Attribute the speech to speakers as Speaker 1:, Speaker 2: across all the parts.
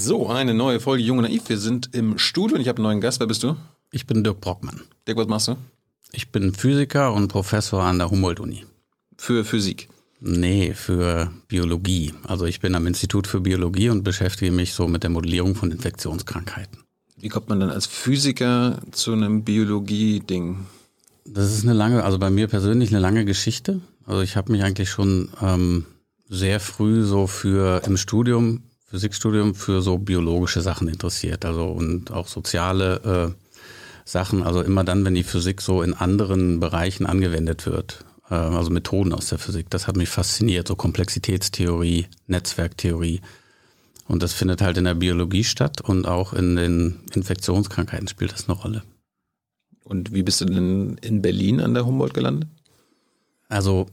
Speaker 1: So, eine neue Folge Junge Naiv. Wir sind im Studio und ich habe einen neuen Gast. Wer bist du?
Speaker 2: Ich bin Dirk Brockmann.
Speaker 1: Dirk, was machst du?
Speaker 2: Ich bin Physiker und Professor an der Humboldt-Uni.
Speaker 1: Für Physik?
Speaker 2: Nee, für Biologie. Also ich bin am Institut für Biologie und beschäftige mich so mit der Modellierung von Infektionskrankheiten.
Speaker 1: Wie kommt man dann als Physiker zu einem Biologie-Ding?
Speaker 2: Das ist eine lange, also bei mir persönlich eine lange Geschichte. Also ich habe mich eigentlich schon ähm, sehr früh so für im Studium, Physikstudium, für so biologische Sachen interessiert. Also und auch soziale äh, Sachen. Also immer dann, wenn die Physik so in anderen Bereichen angewendet wird. Äh, also Methoden aus der Physik. Das hat mich fasziniert. So Komplexitätstheorie, Netzwerktheorie. Und das findet halt in der Biologie statt und auch in den Infektionskrankheiten spielt das eine Rolle.
Speaker 1: Und wie bist du denn in Berlin an der Humboldt gelandet?
Speaker 2: Also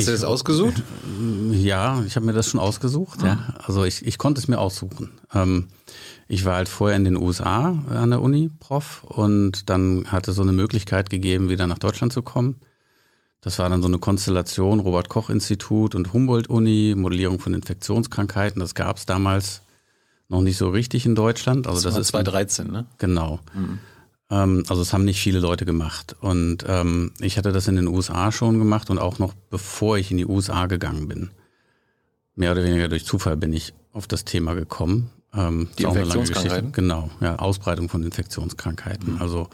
Speaker 1: Hast du das ausgesucht?
Speaker 2: Ja, ich habe mir das schon ausgesucht. Ah. Ja. Also ich, ich konnte es mir aussuchen. Ähm, ich war halt vorher in den USA an der Uni Prof und dann hatte so eine Möglichkeit gegeben, wieder nach Deutschland zu kommen. Das war dann so eine Konstellation, Robert Koch Institut und Humboldt-Uni, Modellierung von Infektionskrankheiten. Das gab es damals noch nicht so richtig in Deutschland.
Speaker 1: Also das, das ist 2013, ne?
Speaker 2: Genau. Mhm. Ähm, also es haben nicht viele Leute gemacht. Und ähm, ich hatte das in den USA schon gemacht und auch noch bevor ich in die USA gegangen bin. Mehr oder weniger durch Zufall bin ich auf das Thema gekommen.
Speaker 1: Ähm, die Infektionskrankheiten?
Speaker 2: Genau, ja, Ausbreitung von Infektionskrankheiten. Mhm. Also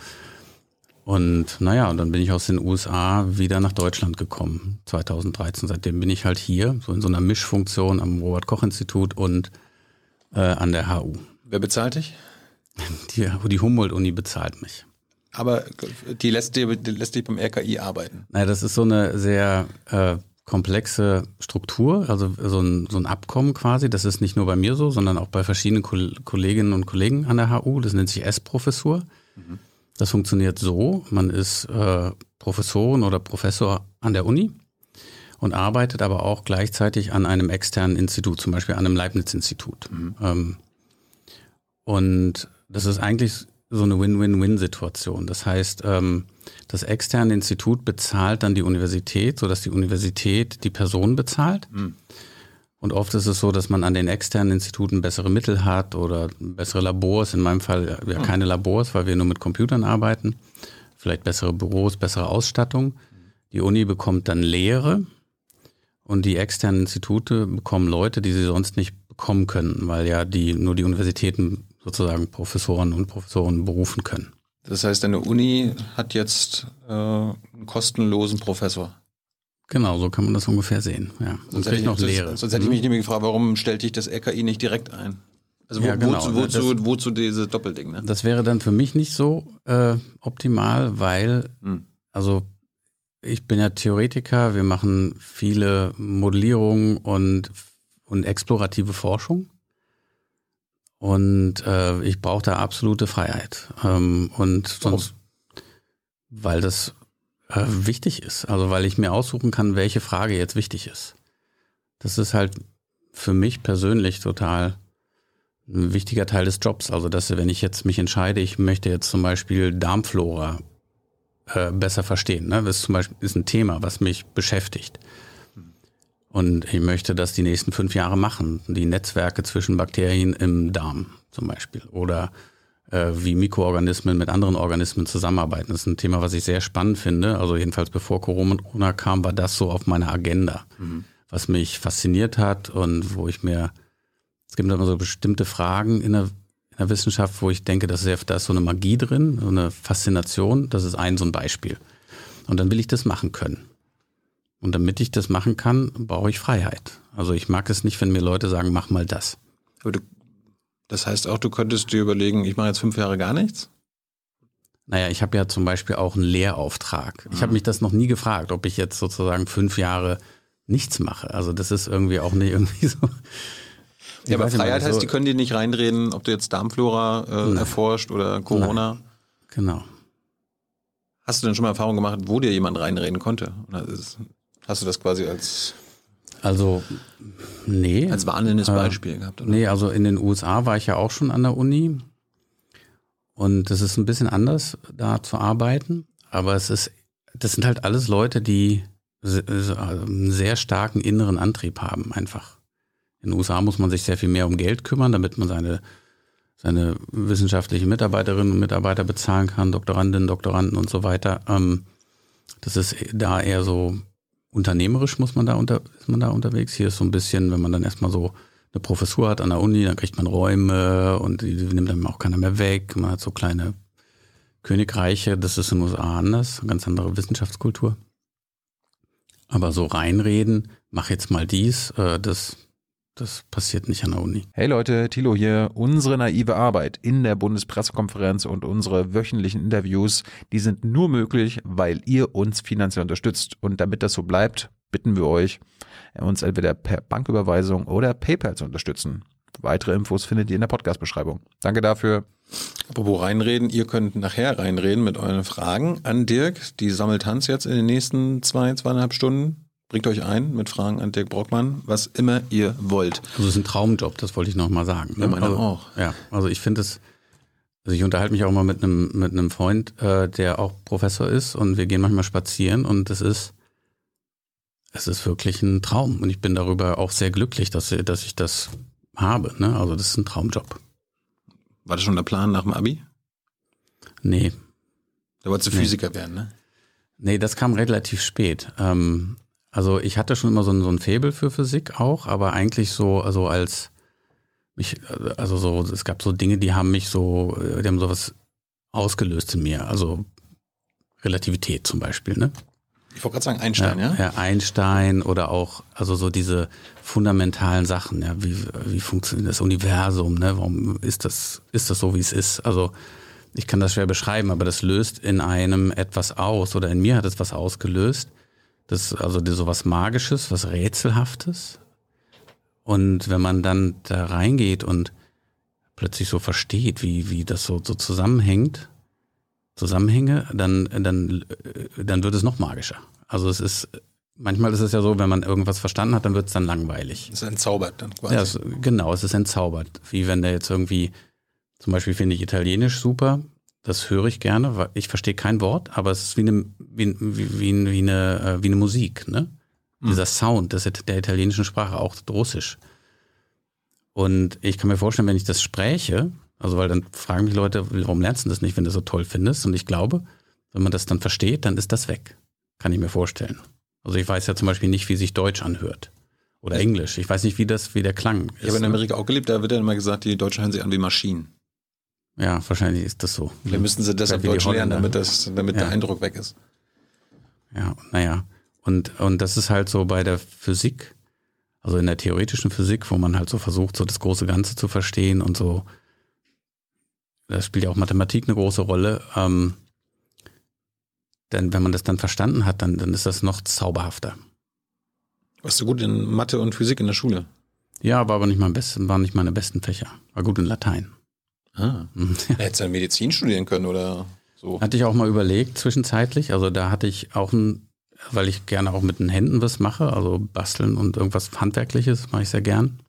Speaker 2: und naja, und dann bin ich aus den USA wieder nach Deutschland gekommen, 2013. Seitdem bin ich halt hier, so in so einer Mischfunktion am Robert-Koch-Institut und äh, an der HU.
Speaker 1: Wer bezahlt dich?
Speaker 2: Die, die Humboldt-Uni bezahlt mich.
Speaker 1: Aber die lässt, die, die lässt dich beim RKI arbeiten?
Speaker 2: Naja, das ist so eine sehr äh, komplexe Struktur, also so ein, so ein Abkommen quasi. Das ist nicht nur bei mir so, sondern auch bei verschiedenen Kolleginnen und Kollegen an der HU. Das nennt sich S-Professur. Mhm. Das funktioniert so, man ist äh, Professorin oder Professor an der Uni und arbeitet aber auch gleichzeitig an einem externen Institut, zum Beispiel an einem Leibniz-Institut. Mhm. Ähm, und das ist eigentlich so eine Win-Win-Win-Situation. Das heißt, ähm, das externe Institut bezahlt dann die Universität, sodass die Universität die Person bezahlt. Mhm. Und oft ist es so, dass man an den externen Instituten bessere Mittel hat oder bessere Labors. In meinem Fall ja hm. keine Labors, weil wir nur mit Computern arbeiten. Vielleicht bessere Büros, bessere Ausstattung. Die Uni bekommt dann Lehre und die externen Institute bekommen Leute, die sie sonst nicht bekommen können, weil ja die nur die Universitäten sozusagen Professoren und Professoren berufen können.
Speaker 1: Das heißt, eine Uni hat jetzt äh, einen kostenlosen Professor.
Speaker 2: Genau, so kann man das ungefähr sehen. Ja.
Speaker 1: Sonst, hätte ich, noch Lehre. sonst hätte ich mich nämlich gefragt, warum stellt dich das RKI nicht direkt ein? Also wo,
Speaker 2: ja, genau.
Speaker 1: wozu, wozu, das, wozu diese Doppelding? Ne?
Speaker 2: Das wäre dann für mich nicht so äh, optimal, weil hm. also ich bin ja Theoretiker, wir machen viele Modellierungen und, und explorative Forschung. Und äh, ich brauche da absolute Freiheit. Ähm, und sonst, Warum? weil das äh, wichtig ist. Also weil ich mir aussuchen kann, welche Frage jetzt wichtig ist. Das ist halt für mich persönlich total ein wichtiger Teil des Jobs. Also dass wenn ich jetzt mich entscheide, ich möchte jetzt zum Beispiel Darmflora äh, besser verstehen. Ne? Das ist zum Beispiel ist ein Thema, was mich beschäftigt. Und ich möchte das die nächsten fünf Jahre machen. Die Netzwerke zwischen Bakterien im Darm zum Beispiel. Oder äh, wie Mikroorganismen mit anderen Organismen zusammenarbeiten. Das ist ein Thema, was ich sehr spannend finde. Also jedenfalls bevor Corona kam, war das so auf meiner Agenda, mhm. was mich fasziniert hat und wo ich mir, es gibt immer so bestimmte Fragen in der, in der Wissenschaft, wo ich denke, dass da ist so eine Magie drin, so eine Faszination. Das ist ein so ein Beispiel. Und dann will ich das machen können. Und damit ich das machen kann, brauche ich Freiheit. Also ich mag es nicht, wenn mir Leute sagen, mach mal das.
Speaker 1: Aber du, das heißt auch, du könntest dir überlegen, ich mache jetzt fünf Jahre gar nichts?
Speaker 2: Naja, ich habe ja zum Beispiel auch einen Lehrauftrag. Ich habe ah. mich das noch nie gefragt, ob ich jetzt sozusagen fünf Jahre nichts mache. Also das ist irgendwie auch nicht irgendwie so.
Speaker 1: Ja, aber Freiheit heißt, so die können dir nicht reinreden, ob du jetzt Darmflora äh, erforscht oder Corona. Nein.
Speaker 2: Genau.
Speaker 1: Hast du denn schon mal Erfahrung gemacht, wo dir jemand reinreden konnte? Oder ist, Hast du das quasi als
Speaker 2: also nee.
Speaker 1: Als warnendes äh, Beispiel äh, gehabt,
Speaker 2: oder? Nee, also in den USA war ich ja auch schon an der Uni. Und es ist ein bisschen anders, da zu arbeiten. Aber es ist, das sind halt alles Leute, die einen sehr starken inneren Antrieb haben, einfach. In den USA muss man sich sehr viel mehr um Geld kümmern, damit man seine, seine wissenschaftlichen Mitarbeiterinnen und Mitarbeiter bezahlen kann, Doktorandinnen, Doktoranden und so weiter. Ähm, das ist da eher so unternehmerisch muss man da unter, ist man da unterwegs. Hier ist so ein bisschen, wenn man dann erstmal so eine Professur hat an der Uni, dann kriegt man Räume und die, nimmt dann auch keiner mehr weg. Man hat so kleine Königreiche, das ist in den USA anders, ganz andere Wissenschaftskultur. Aber so reinreden, mach jetzt mal dies, äh, das, das passiert nicht an der Uni.
Speaker 3: Hey Leute, Thilo hier. Unsere naive Arbeit in der Bundespressekonferenz und unsere wöchentlichen Interviews, die sind nur möglich, weil ihr uns finanziell unterstützt. Und damit das so bleibt, bitten wir euch, uns entweder per Banküberweisung oder PayPal zu unterstützen. Weitere Infos findet ihr in der Podcast-Beschreibung. Danke dafür.
Speaker 1: Apropos reinreden, ihr könnt nachher reinreden mit euren Fragen an Dirk. Die sammelt Hans jetzt in den nächsten zwei, zweieinhalb Stunden. Bringt euch ein mit Fragen an Dirk Brockmann, was immer ihr wollt.
Speaker 2: Also es ist ein Traumjob, das wollte ich nochmal sagen.
Speaker 1: Ne? Ja, meiner
Speaker 2: also,
Speaker 1: auch.
Speaker 2: Ja, also ich finde es, also ich unterhalte mich auch mal mit einem, mit einem Freund, äh, der auch Professor ist und wir gehen manchmal spazieren und es ist, es ist wirklich ein Traum und ich bin darüber auch sehr glücklich, dass, dass ich das habe. Ne? Also das ist ein Traumjob.
Speaker 1: War das schon der Plan nach dem Abi?
Speaker 2: Nee.
Speaker 1: Da wolltest du nee. Physiker werden, ne?
Speaker 2: Nee, das kam relativ spät. Ähm, also ich hatte schon immer so ein, so ein Faible für Physik auch, aber eigentlich so, also als mich, also so, es gab so Dinge, die haben mich so, die haben sowas ausgelöst in mir. Also Relativität zum Beispiel, ne?
Speaker 1: Ich wollte gerade sagen Einstein, ja,
Speaker 2: ja? Ja, Einstein oder auch, also so diese fundamentalen Sachen, ja, wie, wie funktioniert das Universum, ne? Warum ist das, ist das so, wie es ist? Also ich kann das schwer beschreiben, aber das löst in einem etwas aus oder in mir hat es was ausgelöst. Das also so was Magisches, was Rätselhaftes. Und wenn man dann da reingeht und plötzlich so versteht, wie, wie das so, so zusammenhängt, Zusammenhänge, dann, dann, dann wird es noch magischer. Also es ist, manchmal ist es ja so, wenn man irgendwas verstanden hat, dann wird es dann langweilig.
Speaker 1: Es ist entzaubert dann quasi.
Speaker 2: Ja, es, genau, es ist entzaubert. Wie wenn der jetzt irgendwie, zum Beispiel finde ich Italienisch super, das höre ich gerne, weil ich verstehe kein Wort, aber es ist wie eine, wie, wie, wie, wie eine, äh, wie eine Musik, ne? Mhm. Dieser Sound das der italienischen Sprache, auch Russisch. Und ich kann mir vorstellen, wenn ich das spreche, also weil dann fragen mich Leute, warum lernst du das nicht, wenn du das so toll findest? Und ich glaube, wenn man das dann versteht, dann ist das weg. Kann ich mir vorstellen. Also ich weiß ja zum Beispiel nicht, wie sich Deutsch anhört. Oder Englisch. Ich weiß nicht, wie das, wie der Klang ist.
Speaker 1: Ich habe in ne? Amerika auch gelebt, da wird ja immer gesagt, die Deutschen hören sich an wie Maschinen.
Speaker 2: Ja, wahrscheinlich ist das so.
Speaker 1: Vielleicht müssten sie das auf Deutsch lernen, damit, das, damit ja. der Eindruck weg ist.
Speaker 2: Ja, naja. Und, und das ist halt so bei der Physik, also in der theoretischen Physik, wo man halt so versucht, so das große Ganze zu verstehen und so da spielt ja auch Mathematik eine große Rolle. Ähm, denn wenn man das dann verstanden hat, dann, dann ist das noch zauberhafter.
Speaker 1: Warst du gut in Mathe und Physik in der Schule?
Speaker 2: Ja, war aber nicht mein besten, waren nicht meine besten Fächer. War gut in Latein.
Speaker 1: Ah. Hättest du Medizin studieren können oder so?
Speaker 2: Hatte ich auch mal überlegt zwischenzeitlich. Also da hatte ich auch ein, weil ich gerne auch mit den Händen was mache, also basteln und irgendwas Handwerkliches mache ich sehr gern.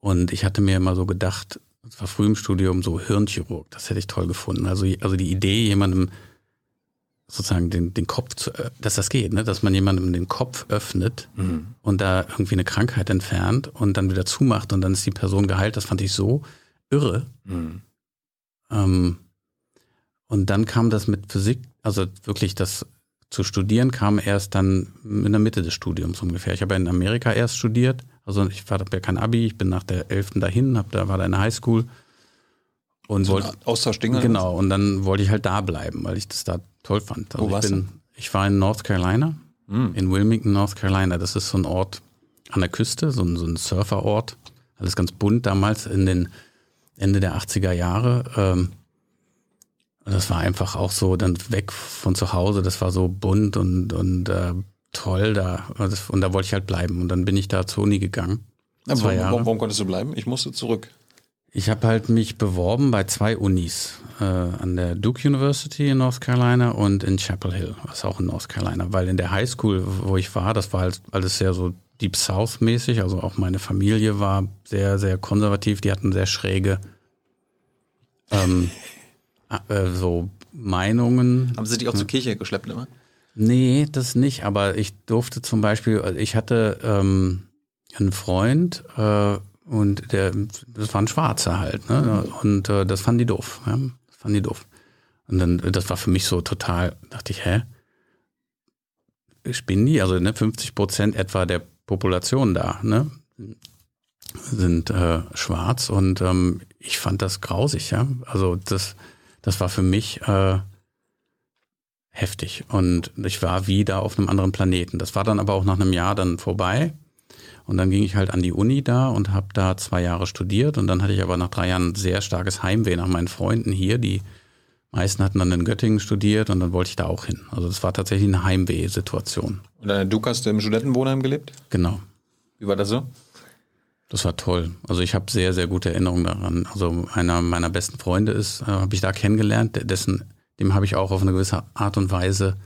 Speaker 2: Und ich hatte mir immer so gedacht, das war früh im Studium so Hirnchirurg, das hätte ich toll gefunden. Also, also die Idee, jemandem sozusagen den, den Kopf zu, äh, dass das geht, ne? dass man jemandem den Kopf öffnet mhm. und da irgendwie eine Krankheit entfernt und dann wieder zumacht und dann ist die Person geheilt, das fand ich so irre. Mhm. Ähm, und dann kam das mit Physik, also wirklich das zu studieren kam erst dann in der Mitte des Studiums ungefähr. Ich habe in Amerika erst studiert also ich habe ja kein Abi, ich bin nach der 11. dahin, hab, da war da eine Highschool. Und so wollte,
Speaker 1: Austauschdinge?
Speaker 2: Genau, und dann wollte ich halt da bleiben, weil ich das da toll fand.
Speaker 1: Also Wo warst
Speaker 2: ich, bin, ich war in North Carolina, mhm. in Wilmington, North Carolina. Das ist so ein Ort an der Küste, so ein, so ein Surferort. Alles ganz bunt damals in den Ende der 80er Jahre. Ähm, das war einfach auch so dann weg von zu Hause. Das war so bunt und, und äh, toll da. Und da wollte ich halt bleiben. Und dann bin ich da zur Uni gegangen.
Speaker 1: Ja, warum, warum, warum, konntest du bleiben? Ich musste zurück.
Speaker 2: Ich habe halt mich beworben bei zwei Unis. Äh, an der Duke University in North Carolina und in Chapel Hill, was auch in North Carolina. Weil in der High School, wo ich war, das war halt alles sehr so Deep South mäßig. Also auch meine Familie war sehr, sehr konservativ. Die hatten sehr schräge ähm, äh, so Meinungen.
Speaker 1: Haben sie dich auch zur Kirche geschleppt immer?
Speaker 2: Nee, das nicht, aber ich durfte zum Beispiel, ich hatte, ähm, ein Freund äh, und der, das war ein Schwarzer halt, ne? Und äh, das fanden die doof. Ja? Das fanden die doof. Und dann, das war für mich so total, dachte ich, hä? Spinnen die? Also ne, 50 Prozent etwa der Population da, ne? Sind äh, schwarz und ähm, ich fand das grausig, ja. Also das, das war für mich äh, heftig. Und ich war wieder auf einem anderen Planeten. Das war dann aber auch nach einem Jahr dann vorbei. Und dann ging ich halt an die Uni da und habe da zwei Jahre studiert. Und dann hatte ich aber nach drei Jahren sehr starkes Heimweh nach meinen Freunden hier. Die meisten hatten dann in Göttingen studiert und dann wollte ich da auch hin. Also das war tatsächlich eine Heimweh-Situation.
Speaker 1: Und äh, du hast im Studentenwohnheim gelebt?
Speaker 2: Genau.
Speaker 1: Wie war das so?
Speaker 2: Das war toll. Also ich habe sehr, sehr gute Erinnerungen daran. Also einer meiner besten Freunde ist, äh, habe ich da kennengelernt, dessen dem habe ich auch auf eine gewisse Art und Weise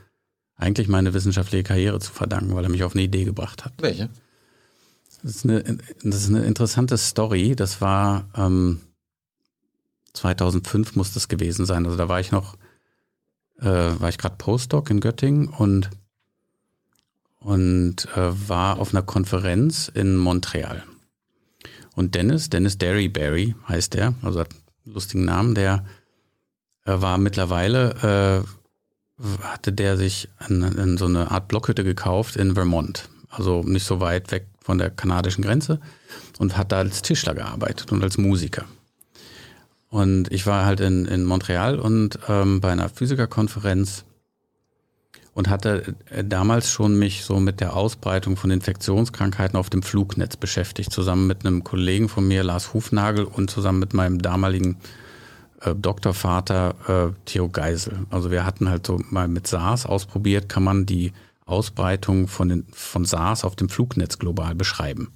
Speaker 2: eigentlich meine wissenschaftliche Karriere zu verdanken, weil er mich auf eine Idee gebracht hat.
Speaker 1: Welche?
Speaker 2: Das ist eine, das ist eine interessante Story. Das war ähm, 2005 muss das gewesen sein. Also da war ich noch, äh, war ich gerade Postdoc in Göttingen und und äh, war auf einer Konferenz in Montreal. Und Dennis, Dennis Derryberry heißt der, also hat einen lustigen Namen, der war mittlerweile, äh, hatte der sich in, in so eine Art Blockhütte gekauft in Vermont. Also nicht so weit weg von der kanadischen Grenze und hat da als Tischler gearbeitet und als Musiker. Und ich war halt in, in Montreal und ähm, bei einer Physikerkonferenz und hatte äh, damals schon mich so mit der Ausbreitung von Infektionskrankheiten auf dem Flugnetz beschäftigt, zusammen mit einem Kollegen von mir, Lars Hufnagel, und zusammen mit meinem damaligen äh, Doktorvater äh, Theo Geisel. Also wir hatten halt so mal mit SARS ausprobiert, kann man die Ausbreitung von, den, von SARS auf dem Flugnetz global beschreiben.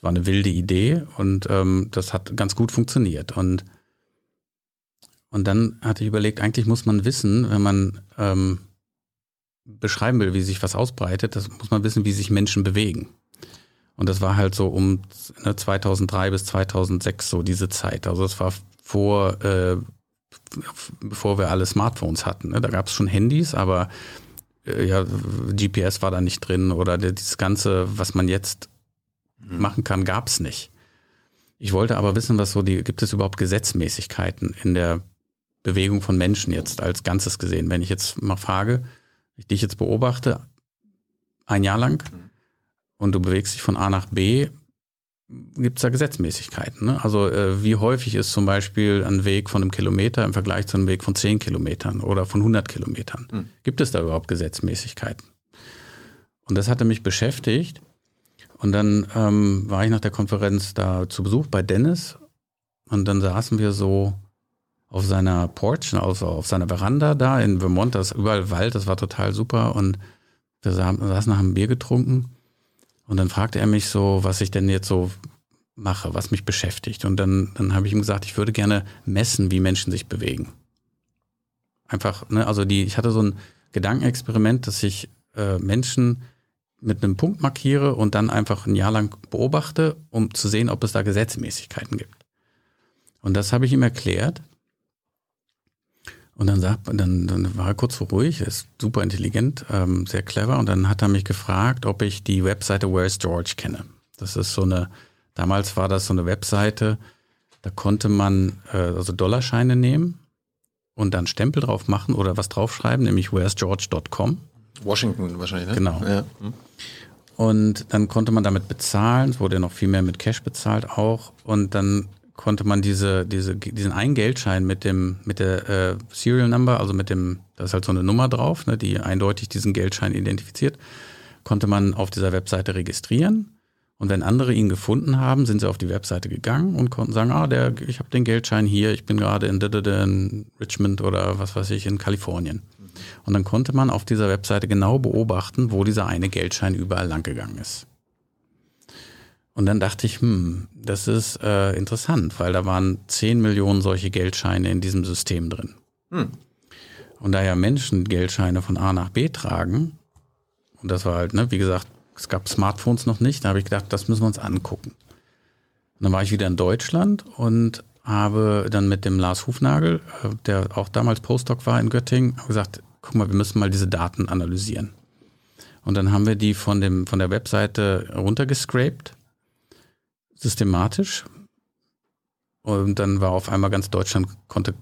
Speaker 2: Das war eine wilde Idee und ähm, das hat ganz gut funktioniert. Und, und dann hatte ich überlegt, eigentlich muss man wissen, wenn man ähm, beschreiben will, wie sich was ausbreitet, das muss man wissen, wie sich Menschen bewegen. Und das war halt so um 2003 ne, bis 2006 so diese Zeit. Also es war vor, äh, bevor wir alle Smartphones hatten. Ne? Da gab es schon Handys, aber äh, ja, GPS war da nicht drin oder das Ganze, was man jetzt mhm. machen kann, gab es nicht. Ich wollte aber wissen, was so die, gibt es überhaupt Gesetzmäßigkeiten in der Bewegung von Menschen jetzt als Ganzes gesehen? Wenn ich jetzt mal frage, ich dich jetzt beobachte, ein Jahr lang mhm. und du bewegst dich von A nach B, gibt es da Gesetzmäßigkeiten. Ne? Also äh, wie häufig ist zum Beispiel ein Weg von einem Kilometer im Vergleich zu einem Weg von 10 Kilometern oder von 100 Kilometern? Hm. Gibt es da überhaupt Gesetzmäßigkeiten? Und das hatte mich beschäftigt. Und dann ähm, war ich nach der Konferenz da zu Besuch bei Dennis und dann saßen wir so auf seiner Porch, also auf seiner Veranda da in Vermont, da ist überall Wald, das war total super und wir saßen, haben Bier getrunken und dann fragte er mich so, was ich denn jetzt so mache, was mich beschäftigt. Und dann, dann habe ich ihm gesagt, ich würde gerne messen, wie Menschen sich bewegen. Einfach, ne, also die, ich hatte so ein Gedankenexperiment, dass ich äh, Menschen mit einem Punkt markiere und dann einfach ein Jahr lang beobachte, um zu sehen, ob es da Gesetzmäßigkeiten gibt. Und das habe ich ihm erklärt. Und dann, sagt, dann, dann war er kurz so ruhig, er ist super intelligent, ähm, sehr clever. Und dann hat er mich gefragt, ob ich die Webseite Where's George kenne. Das ist so eine, damals war das so eine Webseite, da konnte man äh, also Dollarscheine nehmen und dann Stempel drauf machen oder was draufschreiben, nämlich where'sgeorge.com.
Speaker 1: Washington wahrscheinlich, ne?
Speaker 2: Genau. Ja. Hm. Und dann konnte man damit bezahlen, es wurde ja noch viel mehr mit Cash bezahlt auch. Und dann konnte man diese, diese, diesen einen Geldschein mit dem, mit der äh, Serial Number, also mit dem, da ist halt so eine Nummer drauf, ne, die eindeutig diesen Geldschein identifiziert, konnte man auf dieser Webseite registrieren. Und wenn andere ihn gefunden haben, sind sie auf die Webseite gegangen und konnten sagen, ah, der, ich habe den Geldschein hier, ich bin gerade in, in Richmond oder was weiß ich, in Kalifornien. Und dann konnte man auf dieser Webseite genau beobachten, wo dieser eine Geldschein überall langgegangen ist. Und dann dachte ich, hm, das ist äh, interessant, weil da waren 10 Millionen solche Geldscheine in diesem System drin. Hm. Und da ja Menschen Geldscheine von A nach B tragen, und das war halt, ne, wie gesagt, es gab Smartphones noch nicht, da habe ich gedacht, das müssen wir uns angucken. Und dann war ich wieder in Deutschland und habe dann mit dem Lars Hufnagel, äh, der auch damals Postdoc war in Göttingen, gesagt, guck mal, wir müssen mal diese Daten analysieren. Und dann haben wir die von, dem, von der Webseite runtergescraped, systematisch. Und dann war auf einmal ganz Deutschland, konnte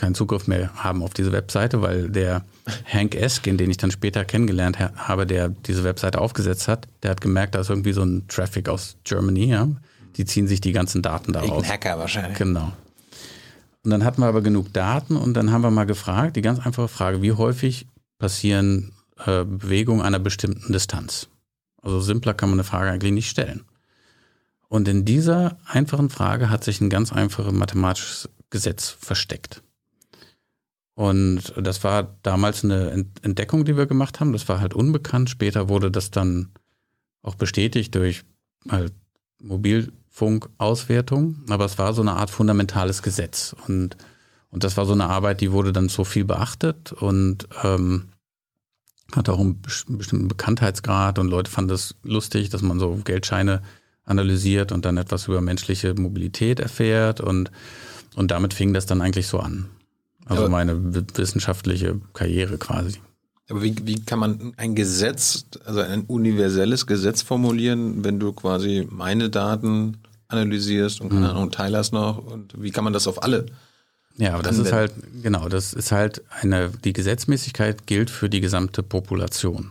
Speaker 2: keinen Zugriff mehr haben auf diese Webseite, weil der Hank Eskin, den ich dann später kennengelernt habe, der diese Webseite aufgesetzt hat, der hat gemerkt, da ist irgendwie so ein Traffic aus Germany, ja. Die ziehen sich die ganzen Daten daraus.
Speaker 1: Ein Hacker wahrscheinlich.
Speaker 2: Genau. Und dann hatten wir aber genug Daten und dann haben wir mal gefragt, die ganz einfache Frage, wie häufig passieren äh, Bewegungen einer bestimmten Distanz? Also simpler kann man eine Frage eigentlich nicht stellen. Und in dieser einfachen Frage hat sich ein ganz einfaches mathematisches Gesetz versteckt. Und das war damals eine Entdeckung, die wir gemacht haben. Das war halt unbekannt. Später wurde das dann auch bestätigt durch halt Mobilfunkauswertung. Aber es war so eine Art fundamentales Gesetz. Und, und das war so eine Arbeit, die wurde dann so viel beachtet und ähm, hatte auch einen bestimmten Bekanntheitsgrad und Leute fanden das lustig, dass man so Geldscheine analysiert und dann etwas über menschliche Mobilität erfährt und, und damit fing das dann eigentlich so an. Also aber, meine wissenschaftliche Karriere quasi.
Speaker 1: Aber wie, wie kann man ein Gesetz, also ein universelles Gesetz formulieren, wenn du quasi meine Daten analysierst und keine mhm. Ahnung, teilst noch und wie kann man das auf alle?
Speaker 2: Ja, aber das ist halt, genau, das ist halt eine, die Gesetzmäßigkeit gilt für die gesamte Population.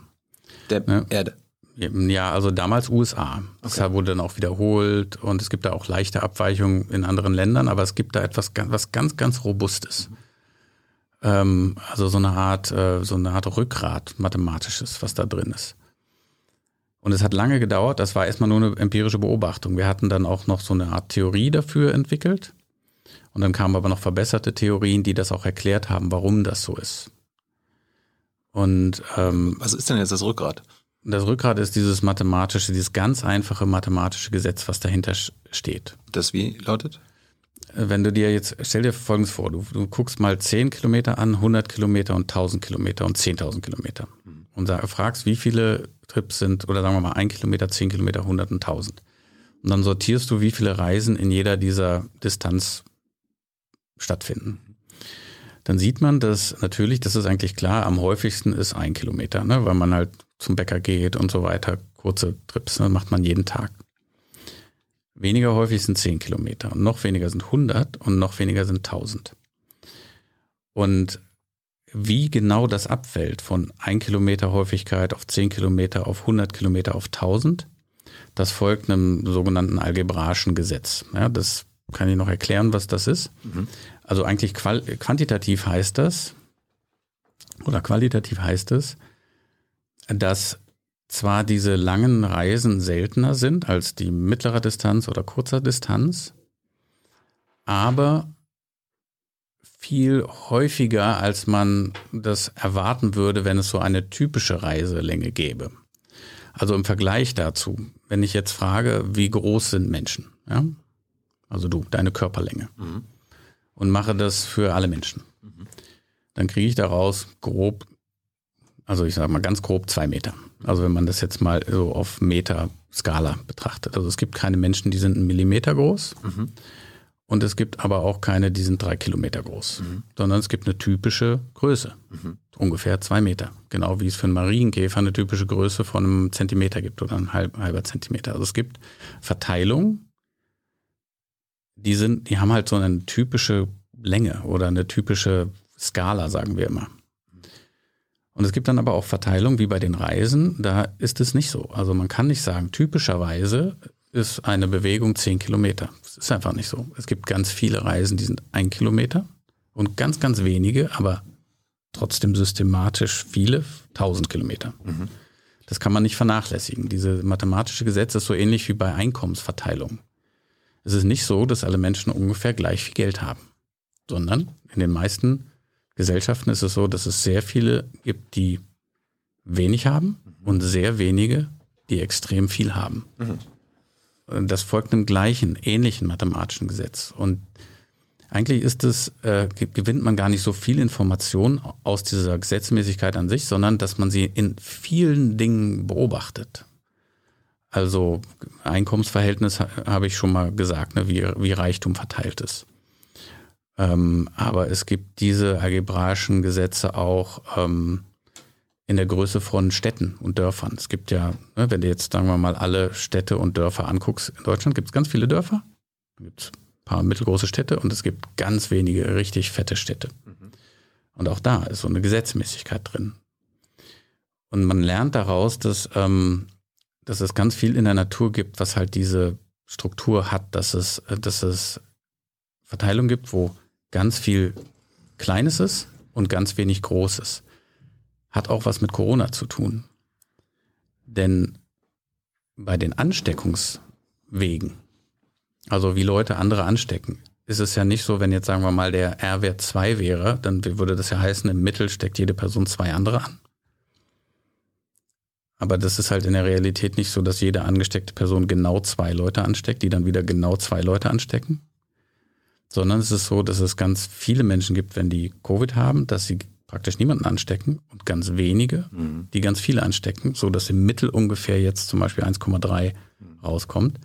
Speaker 1: Der ne? Erde.
Speaker 2: Ja, also damals USA. Okay. Das wurde dann auch wiederholt und es gibt da auch leichte Abweichungen in anderen Ländern, aber es gibt da etwas was ganz, ganz Robustes. Mhm ähm, also so eine Art, äh, so eine Art Rückgrat mathematisches, was da drin ist. Und es hat lange gedauert, das war erstmal nur eine empirische Beobachtung. Wir hatten dann auch noch so eine Art Theorie dafür entwickelt. Und dann kamen aber noch verbesserte Theorien, die das auch erklärt haben, warum das so ist. Und ähm,
Speaker 1: was ist denn jetzt das Rückgrat?
Speaker 2: Das Rückgrat ist dieses mathematische, dieses ganz einfache mathematische Gesetz, was dahinter steht.
Speaker 1: Das wie lautet?
Speaker 2: wenn du dir jetzt, stell dir Folgendes vor, du, du guckst mal 10 Kilometer an, 100 Kilometer und 1000 Kilometer und 10.000 Kilometer und da fragst, wie viele Trips sind, oder sagen wir mal 1 Kilometer, 10 Kilometer, 100 und 1000. Und dann sortierst du, wie viele Reisen in jeder dieser Distanz stattfinden. Dann sieht man, dass natürlich, das ist eigentlich klar, am häufigsten ist ein Kilometer, ne, weil man halt zum Bäcker geht und so weiter. Kurze Trips ne, macht man jeden Tag. Weniger häufig sind 10 Kilometer und noch weniger sind 100 und noch weniger sind 1000. Und wie genau das abfällt von 1 Kilometer Häufigkeit auf 10 Kilometer auf 100 Kilometer auf 1000, das folgt einem sogenannten algebraischen Gesetz. Ja, das kann ich noch erklären, was das ist. Mhm. Also eigentlich quantitativ heißt das, oder qualitativ heißt es, dass zwar diese langen Reisen seltener sind als die mittlerer Distanz oder kurzer Distanz, aber viel häufiger, als man das erwarten würde, wenn es so eine typische Reiselänge gäbe. Also im Vergleich dazu, wenn ich jetzt frage, wie groß sind Menschen, ja? also du, deine Körperlänge, mhm. und mache das für alle Menschen, mhm. dann kriege ich daraus grob, also ich sage mal ganz grob zwei Meter. Also wenn man das jetzt mal so auf Meter-Skala betrachtet. Also es gibt keine Menschen, die sind einen Millimeter groß. Mhm. Und es gibt aber auch keine, die sind drei Kilometer groß, mhm. sondern es gibt eine typische Größe, mhm. ungefähr zwei Meter. Genau wie es für einen Marienkäfer eine typische Größe von einem Zentimeter gibt oder ein halb, halber Zentimeter. Also es gibt Verteilungen, die sind, die haben halt so eine typische Länge oder eine typische Skala, sagen wir immer. Und es gibt dann aber auch Verteilung, wie bei den Reisen, da ist es nicht so. Also man kann nicht sagen, typischerweise ist eine Bewegung zehn Kilometer. Das ist einfach nicht so. Es gibt ganz viele Reisen, die sind ein Kilometer und ganz, ganz wenige, aber trotzdem systematisch viele, tausend Kilometer. Mhm. Das kann man nicht vernachlässigen. Diese mathematische Gesetz ist so ähnlich wie bei Einkommensverteilung. Es ist nicht so, dass alle Menschen ungefähr gleich viel Geld haben, sondern in den meisten Gesellschaften ist es so, dass es sehr viele gibt, die wenig haben und sehr wenige, die extrem viel haben. Mhm. Das folgt einem gleichen, ähnlichen mathematischen Gesetz. Und eigentlich ist es, äh, gewinnt man gar nicht so viel Information aus dieser Gesetzmäßigkeit an sich, sondern dass man sie in vielen Dingen beobachtet. Also Einkommensverhältnis habe ich schon mal gesagt, ne, wie, wie Reichtum verteilt ist. Ähm, aber es gibt diese algebraischen Gesetze auch ähm, in der Größe von Städten und Dörfern. Es gibt ja, ne, wenn du jetzt, sagen wir mal, alle Städte und Dörfer anguckst, in Deutschland gibt es ganz viele Dörfer, es gibt ein paar mittelgroße Städte und es gibt ganz wenige richtig fette Städte. Mhm. Und auch da ist so eine Gesetzmäßigkeit drin. Und man lernt daraus, dass, ähm, dass es ganz viel in der Natur gibt, was halt diese Struktur hat, dass es, dass es Verteilung gibt, wo ganz viel Kleines ist und ganz wenig Großes hat auch was mit Corona zu tun. Denn bei den Ansteckungswegen, also wie Leute andere anstecken, ist es ja nicht so, wenn jetzt sagen wir mal der R-Wert 2 wäre, dann würde das ja heißen, im Mittel steckt jede Person zwei andere an. Aber das ist halt in der Realität nicht so, dass jede angesteckte Person genau zwei Leute ansteckt, die dann wieder genau zwei Leute anstecken. Sondern es ist so, dass es ganz viele Menschen gibt, wenn die Covid haben, dass sie praktisch niemanden anstecken und ganz wenige, mhm. die ganz viele anstecken, so dass im Mittel ungefähr jetzt zum Beispiel 1,3 mhm. rauskommt.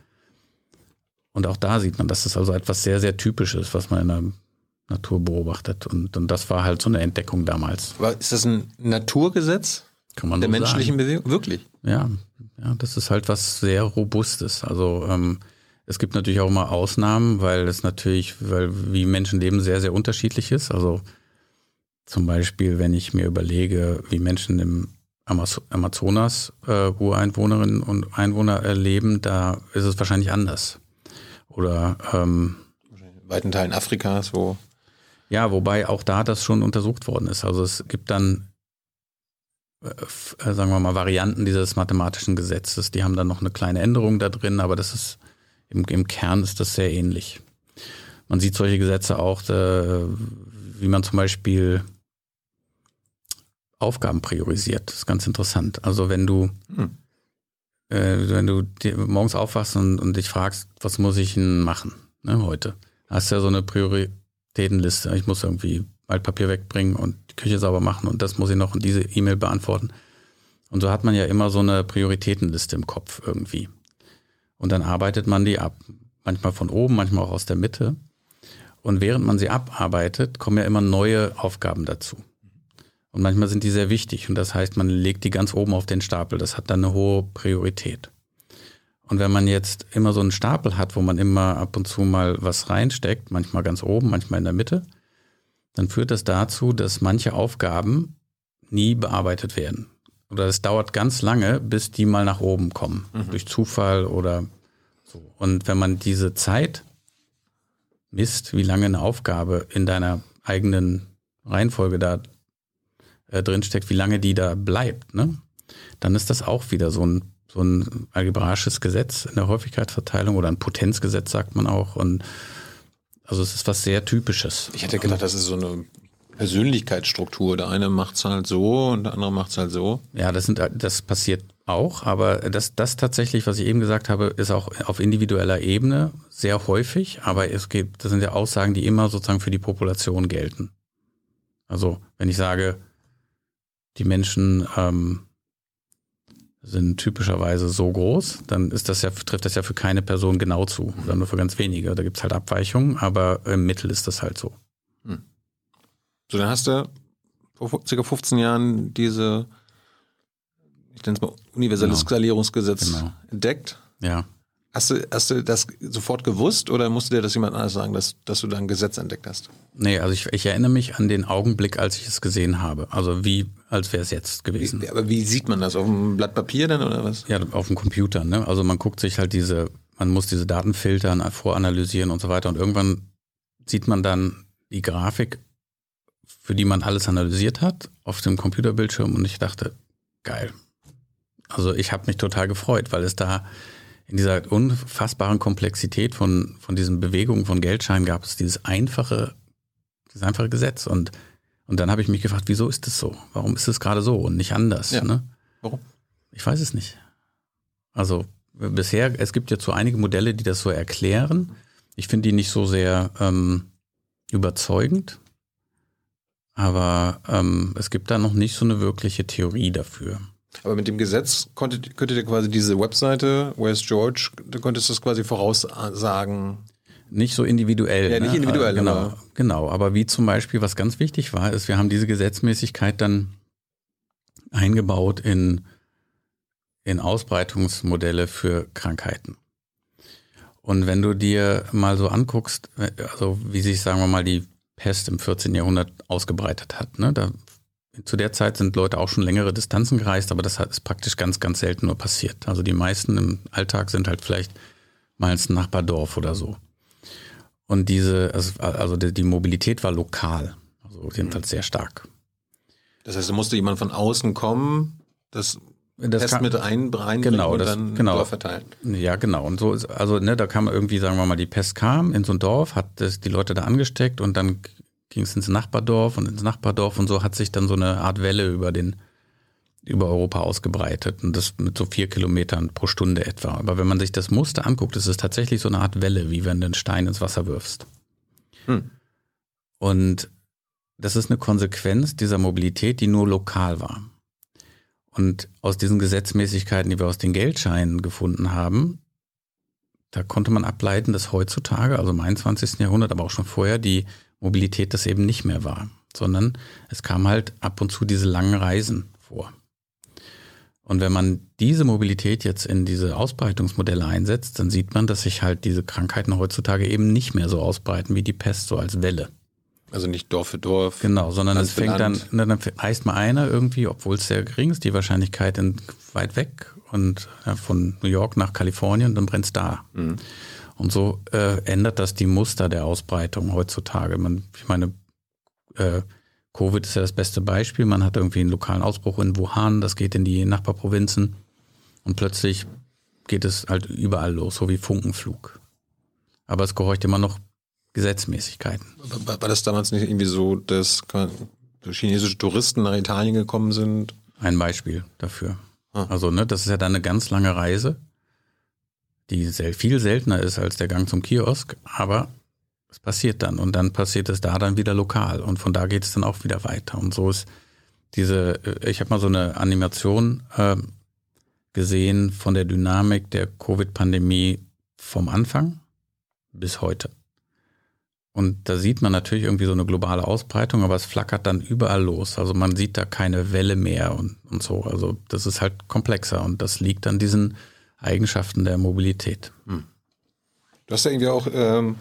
Speaker 2: Und auch da sieht man, dass das also etwas sehr, sehr Typisches, was man in der Natur beobachtet. Und, und das war halt so eine Entdeckung damals.
Speaker 1: Aber ist das ein Naturgesetz?
Speaker 2: Kann man
Speaker 1: der menschlichen
Speaker 2: sagen.
Speaker 1: Bewegung? Wirklich?
Speaker 2: Ja, ja, das ist halt was sehr Robustes. Also ähm, es gibt natürlich auch immer Ausnahmen, weil es natürlich, weil wie Menschen leben, sehr, sehr unterschiedlich ist. Also zum Beispiel, wenn ich mir überlege, wie Menschen im Amazonas äh, Ureinwohnerinnen und Einwohner erleben, da ist es wahrscheinlich anders. Oder ähm,
Speaker 1: in weiten Teilen Afrikas, wo
Speaker 2: ja, wobei auch da das schon untersucht worden ist. Also es gibt dann, äh, äh, sagen wir mal, Varianten dieses mathematischen Gesetzes. Die haben dann noch eine kleine Änderung da drin, aber das ist im, im Kern ist das sehr ähnlich. Man sieht solche Gesetze auch, äh, wie man zum Beispiel Aufgaben priorisiert. Das ist ganz interessant. Also wenn du, hm. äh, wenn du morgens aufwachst und, und dich fragst, was muss ich denn machen ne, heute, hast du ja so eine Prioritätenliste. Ich muss irgendwie Altpapier wegbringen und die Küche sauber machen und das muss ich noch in diese E-Mail beantworten. Und so hat man ja immer so eine Prioritätenliste im Kopf irgendwie. Und dann arbeitet man die ab. Manchmal von oben, manchmal auch aus der Mitte. Und während man sie abarbeitet, kommen ja immer neue Aufgaben dazu. Und manchmal sind die sehr wichtig und das heißt, man legt die ganz oben auf den Stapel. Das hat dann eine hohe Priorität. Und wenn man jetzt immer so einen Stapel hat, wo man immer ab und zu mal was reinsteckt, manchmal ganz oben, manchmal in der Mitte, dann führt das dazu, dass manche Aufgaben nie bearbeitet werden. Oder es dauert ganz lange, bis die mal nach oben kommen, mhm. durch Zufall oder so. Und wenn man diese Zeit misst, wie lange eine Aufgabe in deiner eigenen Reihenfolge da äh, drinsteckt, wie lange die da bleibt, ne? dann ist das auch wieder so ein, so ein algebraisches Gesetz in der Häufigkeitsverteilung oder ein Potenzgesetz, sagt man auch. Und also es ist was sehr Typisches.
Speaker 1: Ich hätte gedacht, das ist so eine Persönlichkeitsstruktur. Der eine macht es halt so und der andere macht es halt so.
Speaker 2: Ja, das, sind, das passiert auch, aber das, das tatsächlich, was ich eben gesagt habe, ist auch auf individueller Ebene sehr häufig, aber es gibt, das sind ja Aussagen, die immer sozusagen für die Population gelten. Also wenn ich sage, die Menschen ähm, sind typischerweise so groß, dann ist das ja, trifft das ja für keine Person genau zu, sondern nur für ganz wenige. Da gibt es halt Abweichungen, aber im Mittel ist das halt so. Hm.
Speaker 1: So, dann hast du vor circa 15 Jahren diese, ich nenne es mal, universelles genau. Skalierungsgesetz genau. entdeckt.
Speaker 2: Ja.
Speaker 1: Hast du, hast du das sofort gewusst oder musste dir das jemand anders sagen, dass, dass du da ein Gesetz entdeckt hast?
Speaker 2: Nee, also ich, ich erinnere mich an den Augenblick, als ich es gesehen habe. Also wie, als wäre es jetzt gewesen.
Speaker 1: Wie, aber wie sieht man das? Auf einem Blatt Papier dann oder was?
Speaker 2: Ja, auf dem Computer. Ne? Also man guckt sich halt diese, man muss diese Daten filtern, voranalysieren und so weiter. Und irgendwann sieht man dann die Grafik, für die man alles analysiert hat, auf dem Computerbildschirm. Und ich dachte, geil. Also ich habe mich total gefreut, weil es da in dieser unfassbaren Komplexität von, von diesen Bewegungen von Geldscheinen gab es dieses einfache, dieses einfache Gesetz. Und, und dann habe ich mich gefragt, wieso ist das so? Warum ist es gerade so und nicht anders? Ja. Ne?
Speaker 1: Warum?
Speaker 2: Ich weiß es nicht. Also bisher, es gibt jetzt so einige Modelle, die das so erklären. Ich finde die nicht so sehr ähm, überzeugend. Aber ähm, es gibt da noch nicht so eine wirkliche Theorie dafür.
Speaker 1: Aber mit dem Gesetz konntet, könntet ihr quasi diese Webseite, Where's George, da konntest du das quasi voraussagen.
Speaker 2: Nicht so individuell.
Speaker 1: Ja, nicht ne? individuell,
Speaker 2: genau. Aber. Genau, aber wie zum Beispiel, was ganz wichtig war, ist, wir haben diese Gesetzmäßigkeit dann eingebaut in, in Ausbreitungsmodelle für Krankheiten. Und wenn du dir mal so anguckst, also wie sich, sagen wir mal, die Pest im 14. Jahrhundert ausgebreitet hat, ne, da, zu der Zeit sind Leute auch schon längere Distanzen gereist, aber das ist praktisch ganz, ganz selten nur passiert. Also die meisten im Alltag sind halt vielleicht mal ins Nachbardorf oder so. Und diese, also, also die, Mobilität war lokal, also jedenfalls sehr stark.
Speaker 1: Das heißt, da musste jemand von außen kommen, das,
Speaker 2: Das
Speaker 1: Pest
Speaker 2: kann-
Speaker 1: mit ein, reinbringen
Speaker 2: Genau,
Speaker 1: und
Speaker 2: das-
Speaker 1: dann
Speaker 2: genau.
Speaker 1: Dorf verteilen.
Speaker 2: Ja, genau. Und so, ist- also ne, da kam irgendwie, sagen wir mal, die Pest kam in so ein Dorf, hat das, die Leute da angesteckt und dann ging es ins Nachbardorf und ins Nachbardorf und so hat sich dann so eine Art Welle über den über Europa ausgebreitet und das mit so vier Kilometern pro Stunde etwa. Aber wenn man sich das Muster anguckt, ist es tatsächlich so eine Art Welle, wie wenn du einen Stein ins Wasser wirfst.
Speaker 1: Hm.
Speaker 2: Und das ist eine Konsequenz dieser Mobilität, die nur lokal war. Und aus diesen Gesetzmäßigkeiten, die wir aus den Geldscheinen gefunden haben, da konnte man ableiten, dass heutzutage, also im 21. Jahrhundert, aber auch schon vorher, die Mobilität das eben nicht mehr war, sondern es kam halt ab und zu diese langen Reisen vor. Und wenn man diese Mobilität jetzt in diese Ausbreitungsmodelle einsetzt, dann sieht man, dass sich halt diese Krankheiten heutzutage eben nicht mehr so ausbreiten wie die Pest, so als Welle.
Speaker 1: Also nicht Dorf für Dorf.
Speaker 2: Genau, sondern es fängt dann,
Speaker 1: Land.
Speaker 2: dann reist mal einer irgendwie, obwohl es sehr gering ist, die Wahrscheinlichkeit in, weit weg und ja, von New York nach Kalifornien, dann brennt's da.
Speaker 1: Mhm.
Speaker 2: Und so äh, ändert das die Muster der Ausbreitung heutzutage. Man, ich meine, äh, Covid ist ja das beste Beispiel. Man hat irgendwie einen lokalen Ausbruch in Wuhan, das geht in die Nachbarprovinzen und plötzlich geht es halt überall los, so wie Funkenflug. Aber es gehorcht immer noch Gesetzmäßigkeiten.
Speaker 1: War, war das damals nicht irgendwie so, dass chinesische Touristen nach Italien gekommen sind?
Speaker 2: Ein Beispiel dafür.
Speaker 1: Ah.
Speaker 2: Also, ne, das ist ja dann eine ganz lange Reise, die sehr viel seltener ist als der Gang zum Kiosk, aber es passiert dann und dann passiert es da dann wieder lokal und von da geht es dann auch wieder weiter. Und so ist diese, äh, ich habe mal so eine Animation äh, gesehen von der Dynamik der Covid-Pandemie vom Anfang bis heute. Und da sieht man natürlich irgendwie so eine globale Ausbreitung, aber es flackert dann überall los. Also man sieht da keine Welle mehr und, und so. Also das ist halt komplexer und das liegt an diesen Eigenschaften der Mobilität.
Speaker 1: Du hast ja irgendwie auch ähm,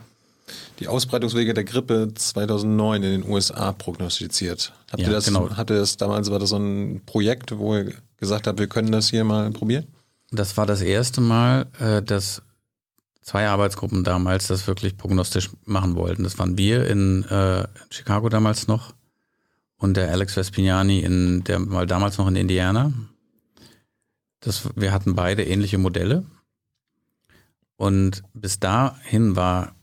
Speaker 1: die Ausbreitungswege der Grippe 2009 in den USA prognostiziert. Habt
Speaker 2: Ja,
Speaker 1: ihr das,
Speaker 2: genau.
Speaker 1: habt ihr das damals, war das so ein Projekt, wo ihr gesagt habt, wir können das hier mal probieren?
Speaker 2: Das war das erste Mal, äh, dass zwei Arbeitsgruppen damals das wirklich prognostisch machen wollten. Das waren wir in, äh, Chicago damals noch und der Alex Vespignani in der war damals noch in Indiana. Das, wir hatten beide ähnliche Modelle. Und bis dahin war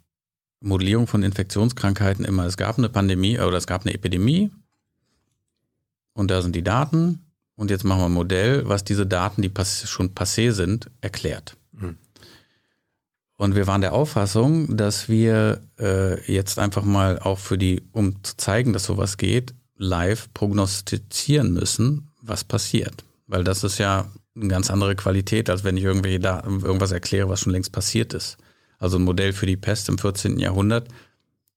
Speaker 2: Modellierung von Infektionskrankheiten immer, es gab eine Pandemie oder es gab eine Epidemie und da sind die Daten und jetzt machen wir ein Modell, was diese Daten, die pass schon passé sind, erklärt.
Speaker 1: Mhm.
Speaker 2: Und wir waren der Auffassung, dass wir äh, jetzt einfach mal auch für die, um zu zeigen, dass sowas geht, live prognostizieren müssen, was passiert. Weil das ist ja eine ganz andere Qualität, als wenn ich irgendwelche Daten, irgendwas erkläre, was schon längst passiert ist. Also ein Modell für die Pest im 14. Jahrhundert,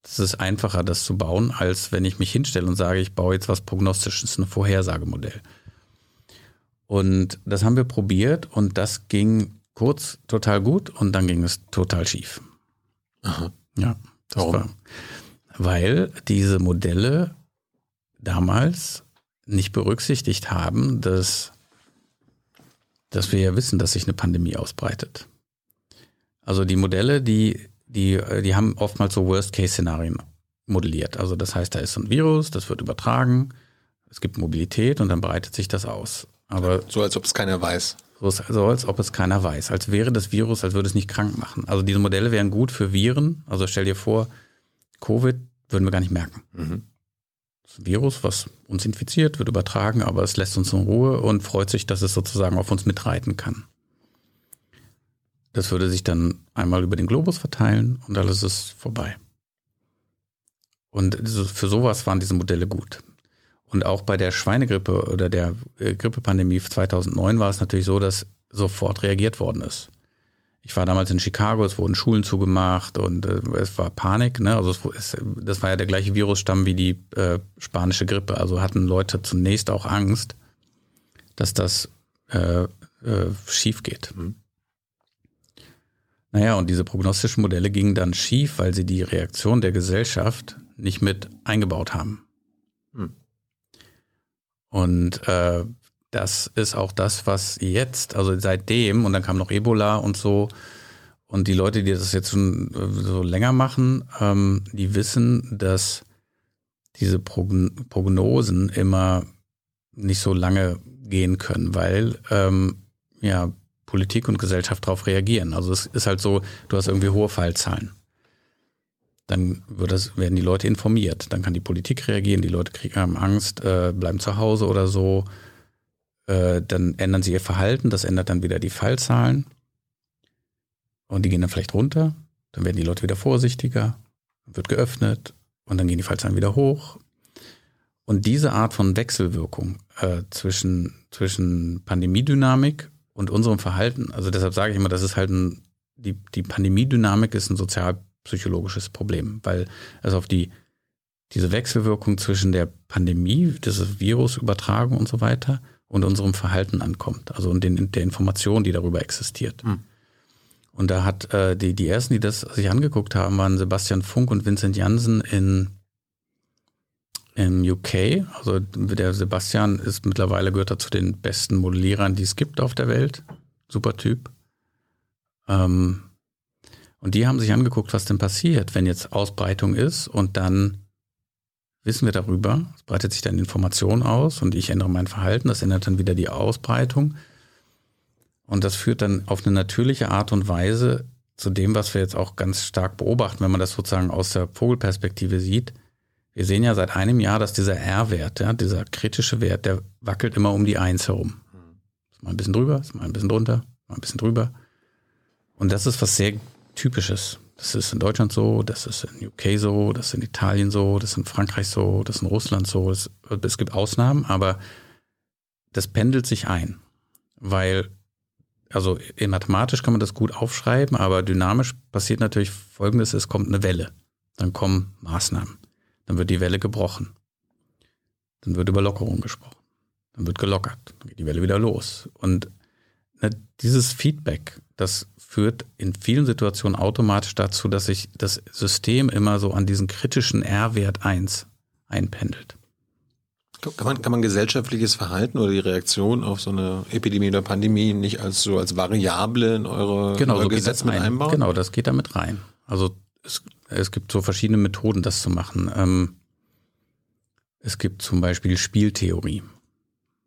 Speaker 2: das ist einfacher, das zu bauen, als wenn ich mich hinstelle und sage, ich baue jetzt was Prognostisches, ein Vorhersagemodell. Und das haben wir probiert und das ging kurz total gut und dann ging es total schief.
Speaker 1: Aha.
Speaker 2: Ja, das
Speaker 1: Warum?
Speaker 2: war, weil diese Modelle damals nicht berücksichtigt haben, dass, dass wir ja wissen, dass sich eine Pandemie ausbreitet. Also die Modelle, die, die, die haben oftmals so Worst-Case-Szenarien modelliert. Also das heißt, da ist so ein Virus, das wird übertragen, es gibt Mobilität und dann breitet sich das aus. Aber
Speaker 1: So als ob es keiner weiß.
Speaker 2: so, so als ob es keiner weiß. Als wäre das Virus, als würde es nicht krank machen. Also diese Modelle wären gut für Viren. Also stell dir vor, Covid würden wir gar nicht merken.
Speaker 1: Mhm.
Speaker 2: Das Virus, was uns infiziert, wird übertragen, aber es lässt uns in Ruhe und freut sich, dass es sozusagen auf uns mitreiten kann. Das würde sich dann einmal über den Globus verteilen und alles ist vorbei. Und für sowas waren diese Modelle gut. Und auch bei der Schweinegrippe oder der äh, Grippepandemie 2009 war es natürlich so, dass sofort reagiert worden ist. Ich war damals in Chicago, es wurden Schulen zugemacht und äh, es war Panik. Ne? Also es, es, das war ja der gleiche Virusstamm wie die äh, spanische Grippe. Also hatten Leute zunächst auch Angst. dass das äh, äh, schief geht. Mhm. Naja, und diese prognostischen Modelle gingen dann schief, weil sie die Reaktion der Gesellschaft nicht mit eingebaut haben. Mhm. Und äh, das ist auch das, was jetzt, also seitdem, und dann kam noch Ebola und so, und die Leute, die das jetzt schon äh, so länger machen, ähm, die wissen, dass diese Prognosen immer nicht so lange gehen können, weil ähm, ja Politik und Gesellschaft darauf reagieren. Also es ist halt so, du hast irgendwie hohe Fallzahlen. Dann wird das, werden die Leute informiert. Dann kann die Politik reagieren, die Leute kriegen haben Angst, äh, bleiben zu Hause oder so. Äh, dann ändern sie ihr Verhalten, das ändert dann wieder die Fallzahlen. Und die gehen dann vielleicht runter, dann werden die Leute wieder vorsichtiger, wird geöffnet und dann gehen die Fallzahlen wieder hoch. Und diese Art von Wechselwirkung äh, zwischen, zwischen Pandemiedynamik und unserem Verhalten, also deshalb sage ich immer, das ist halt ein, die, die Pandemiedynamik ist ein sozialpsychologisches Problem, weil es auf die, diese Wechselwirkung zwischen der Pandemie, dieses Virusübertragung und so weiter und unserem Verhalten ankommt, also und den, der Information, die darüber existiert. Mhm. Und da hat äh, die, die ersten, die das sich angeguckt haben, waren Sebastian Funk und Vincent Jansen in im UK. Also der Sebastian ist mittlerweile gehört er zu den besten Modellierern, die es gibt auf der Welt. Super Typ. Ähm, und die haben sich angeguckt, was denn passiert, wenn jetzt Ausbreitung ist und dann wissen wir darüber, es breitet sich dann Information aus und ich ändere mein Verhalten, das ändert dann wieder die Ausbreitung. Und das führt dann auf eine natürliche Art und Weise zu dem, was wir jetzt auch ganz stark beobachten, wenn man das sozusagen aus der Vogelperspektive sieht. Wir sehen ja seit einem Jahr, dass dieser R-Wert, ja, dieser kritische Wert, der wackelt immer um die Eins herum. Ist mal ein bisschen drüber, ist mal ein bisschen drunter, mal ein bisschen drüber. Und das ist was sehr Typisches. Das ist in Deutschland so, das ist in UK so, das ist in Italien so, das ist in Frankreich so, das ist in Russland so. Es, es gibt Ausnahmen, aber das pendelt sich ein, weil also mathematisch kann man das gut aufschreiben, aber dynamisch passiert natürlich Folgendes, es kommt eine Welle, dann kommen Maßnahmen, dann wird die Welle gebrochen, dann wird über Lockerung gesprochen, dann wird gelockert, dann geht die Welle wieder los. Und ne, dieses Feedback, das führt in vielen Situationen automatisch dazu, dass sich das System immer so an diesen kritischen R-Wert 1 einpendelt.
Speaker 1: Kann man, kann man gesellschaftliches Verhalten oder die Reaktion auf so eine Epidemie oder Pandemie nicht als so als Variable in eure,
Speaker 2: genau, so
Speaker 1: Gesetz mit
Speaker 2: ein.
Speaker 1: einbauen?
Speaker 2: Genau, das geht da mit rein. Also es, es gibt so verschiedene Methoden, das zu machen. Ähm, es gibt zum Beispiel Spieltheorie.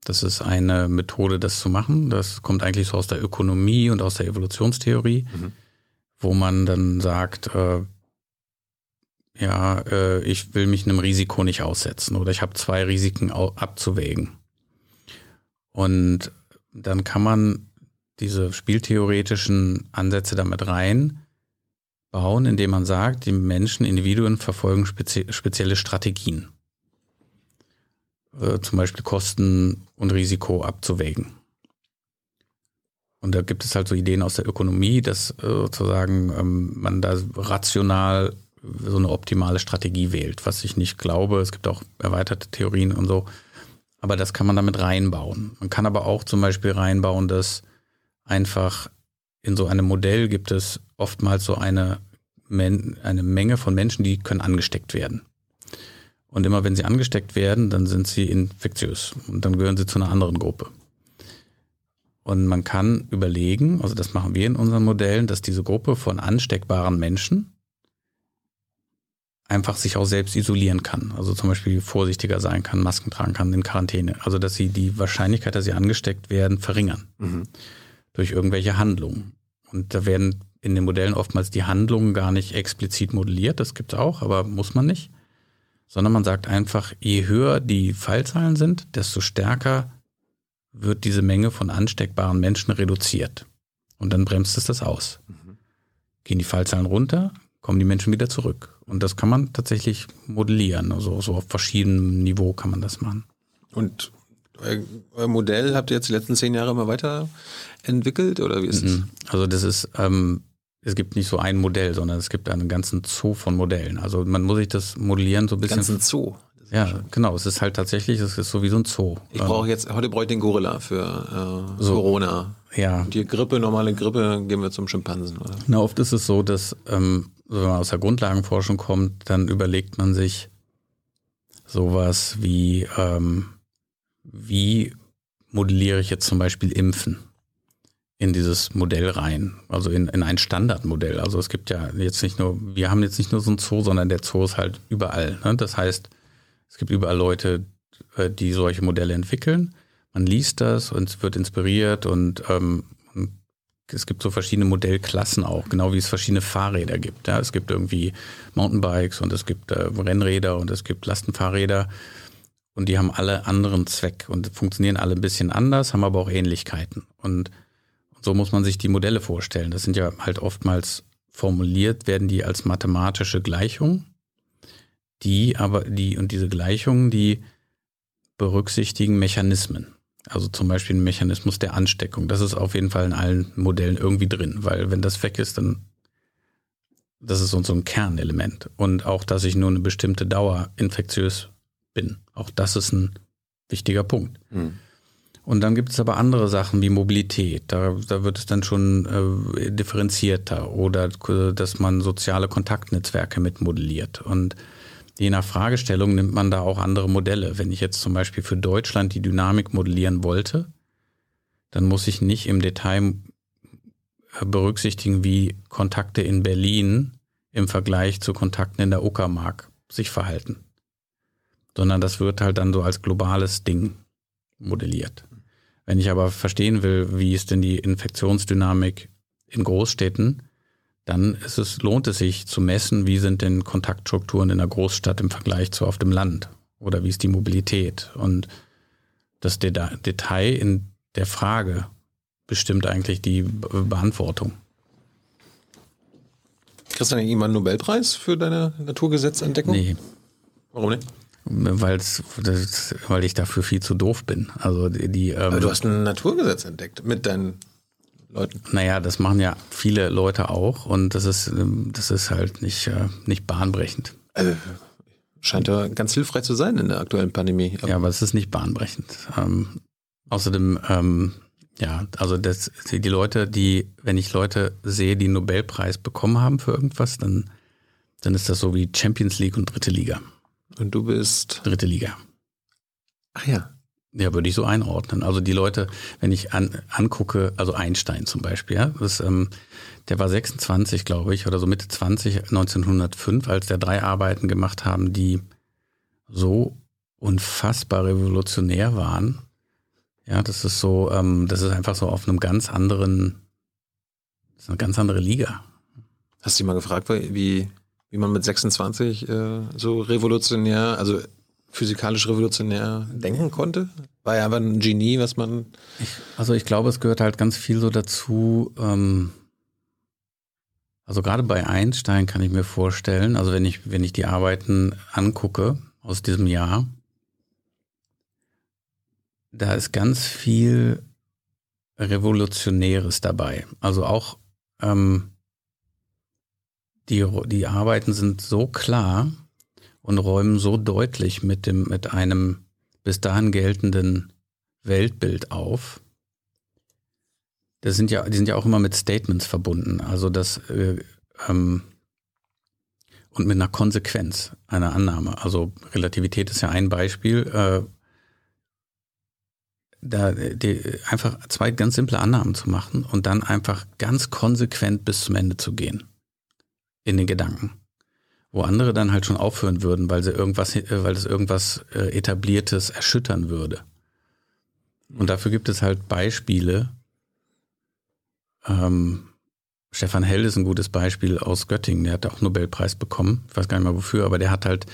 Speaker 2: Das ist eine Methode, das zu machen. Das kommt eigentlich so aus der Ökonomie und aus der Evolutionstheorie, mhm. wo man dann sagt, äh, ja, äh, ich will mich einem Risiko nicht aussetzen oder ich habe zwei Risiken abzuwägen. Und dann kann man diese spieltheoretischen Ansätze damit rein bauen, indem man sagt, die Menschen, Individuen verfolgen spezi spezielle Strategien. Äh, zum Beispiel Kosten und Risiko abzuwägen. Und da gibt es halt so Ideen aus der Ökonomie, dass äh, sozusagen ähm, man da rational so eine optimale Strategie wählt, was ich nicht glaube. Es gibt auch erweiterte Theorien und so. Aber das kann man damit reinbauen. Man kann aber auch zum Beispiel reinbauen, dass einfach in so einem Modell gibt es oftmals so eine, Men eine Menge von Menschen, die können angesteckt werden. Und immer wenn sie angesteckt werden, dann sind sie infektiös und dann gehören sie zu einer anderen Gruppe. Und man kann überlegen, also das machen wir in unseren Modellen, dass diese Gruppe von ansteckbaren Menschen einfach sich auch selbst isolieren kann. Also zum Beispiel vorsichtiger sein kann, Masken tragen kann in Quarantäne. Also dass sie die Wahrscheinlichkeit, dass sie angesteckt werden, verringern. Mhm. Durch irgendwelche Handlungen. Und da werden in den Modellen oftmals die Handlungen gar nicht explizit modelliert. Das gibt's auch, aber muss man nicht. Sondern man sagt einfach, je höher die Fallzahlen sind, desto stärker wird diese Menge von ansteckbaren Menschen reduziert. Und dann bremst es das aus. Mhm. Gehen die Fallzahlen runter, kommen die Menschen wieder zurück. Und das kann man tatsächlich modellieren. Also so auf verschiedenem Niveau kann man das machen.
Speaker 1: Und euer Modell habt ihr jetzt die letzten zehn Jahre immer weiterentwickelt oder wie ist es? Mhm.
Speaker 2: Also das ist, ähm, es gibt nicht so ein Modell, sondern es gibt einen ganzen Zoo von Modellen. Also man muss sich das modellieren so ein bisschen.
Speaker 1: Ganzen Zoo.
Speaker 2: Ja, genau. Es ist halt tatsächlich, es ist so wie so ein Zoo.
Speaker 1: Ich brauche jetzt, heute brauche ich den Gorilla für äh, so, Corona.
Speaker 2: Ja.
Speaker 1: Die Grippe, normale Grippe, gehen wir zum Schimpansen, oder?
Speaker 2: Na, oft ist es so, dass, ähm, wenn man aus der Grundlagenforschung kommt, dann überlegt man sich sowas wie, ähm, wie modelliere ich jetzt zum Beispiel Impfen in dieses Modell rein, also in, in ein Standardmodell. Also es gibt ja jetzt nicht nur, wir haben jetzt nicht nur so ein Zoo, sondern der Zoo ist halt überall. Ne? Das heißt, es gibt überall Leute, äh, die solche Modelle entwickeln. Man liest das und wird inspiriert und ähm, es gibt so verschiedene Modellklassen auch, genau wie es verschiedene Fahrräder gibt. Ja, es gibt irgendwie Mountainbikes und es gibt äh, Rennräder und es gibt Lastenfahrräder und die haben alle anderen Zweck und funktionieren alle ein bisschen anders, haben aber auch Ähnlichkeiten. Und so muss man sich die Modelle vorstellen. Das sind ja halt oftmals formuliert, werden die als mathematische Gleichungen die aber, die und diese Gleichungen, die berücksichtigen Mechanismen. Also zum Beispiel ein Mechanismus der Ansteckung. Das ist auf jeden Fall in allen Modellen irgendwie drin, weil wenn das weg ist, dann das ist so ein Kernelement. Und auch, dass ich nur eine bestimmte Dauer infektiös bin. Auch das ist ein wichtiger Punkt. Mhm. Und dann gibt es aber andere Sachen wie Mobilität. Da, da wird es dann schon äh, differenzierter oder dass man soziale Kontaktnetzwerke mitmodelliert. Und Je nach Fragestellung nimmt man da auch andere Modelle. Wenn ich jetzt zum Beispiel für Deutschland die Dynamik modellieren wollte, dann muss ich nicht im Detail äh, berücksichtigen, wie Kontakte in Berlin im Vergleich zu Kontakten in der Uckermark sich verhalten. Sondern das wird halt dann so als globales Ding modelliert. Wenn ich aber verstehen will, wie ist denn die Infektionsdynamik in Großstädten, dann ist es, lohnt es sich zu messen, wie sind denn Kontaktstrukturen in der Großstadt im Vergleich zu auf dem Land oder wie ist die Mobilität. Und das Detail in der Frage bestimmt eigentlich die Beantwortung.
Speaker 1: Kriegst du irgendwann einen Nobelpreis für deine Naturgesetzentdeckung?
Speaker 2: Nee.
Speaker 1: Warum nicht?
Speaker 2: Weil's, das, weil ich dafür viel zu doof bin. Also die, die ähm,
Speaker 1: Aber du hast ein Naturgesetz entdeckt mit deinen Leuten?
Speaker 2: Naja, das machen ja viele Leute auch und das ist, ähm, das ist halt nicht, äh, nicht bahnbrechend.
Speaker 1: Also, scheint ja ganz hilfreich zu sein in der aktuellen Pandemie.
Speaker 2: Aber ja, aber es ist nicht bahnbrechend. Ähm, außerdem, ähm, ja, also das, die Leute, die, wenn ich Leute sehe, die einen Nobelpreis bekommen haben für irgendwas, dann, dann ist das so wie Champions League und dritte Liga.
Speaker 1: Und du bist?
Speaker 2: Dritte Liga.
Speaker 1: Ach ja.
Speaker 2: Ja, würde ich so einordnen. Also die Leute, wenn ich an, angucke, also Einstein zum Beispiel, ja, das, ähm, der war 26, glaube ich, oder so Mitte 20, 1905, als der drei Arbeiten gemacht haben, die so unfassbar revolutionär waren. Ja, das ist so, ähm, das ist einfach so auf einem ganz anderen, das ist eine ganz andere Liga.
Speaker 1: Hast du dich mal gefragt, wie, wie man mit 26 äh, so revolutionär, also physikalisch revolutionär denken konnte? War ja einfach ein Genie, was man.
Speaker 2: Ich, also ich glaube, es gehört halt ganz viel so dazu. Ähm, also gerade bei Einstein kann ich mir vorstellen, also wenn ich, wenn ich die Arbeiten angucke aus diesem Jahr, da ist ganz viel Revolutionäres dabei. Also auch ähm, die, die Arbeiten sind so klar, und räumen so deutlich mit dem, mit einem bis dahin geltenden Weltbild auf. Das sind ja, die sind ja auch immer mit Statements verbunden. Also das äh, ähm, und mit einer Konsequenz einer Annahme. Also Relativität ist ja ein Beispiel. Äh, da die, einfach zwei ganz simple Annahmen zu machen und dann einfach ganz konsequent bis zum Ende zu gehen in den Gedanken wo andere dann halt schon aufhören würden, weil sie irgendwas, äh, weil es irgendwas äh, etabliertes erschüttern würde. Und dafür gibt es halt Beispiele. Ähm, Stefan Hell ist ein gutes Beispiel aus Göttingen. Der hat auch Nobelpreis bekommen. Ich weiß gar nicht mal wofür, aber der hat halt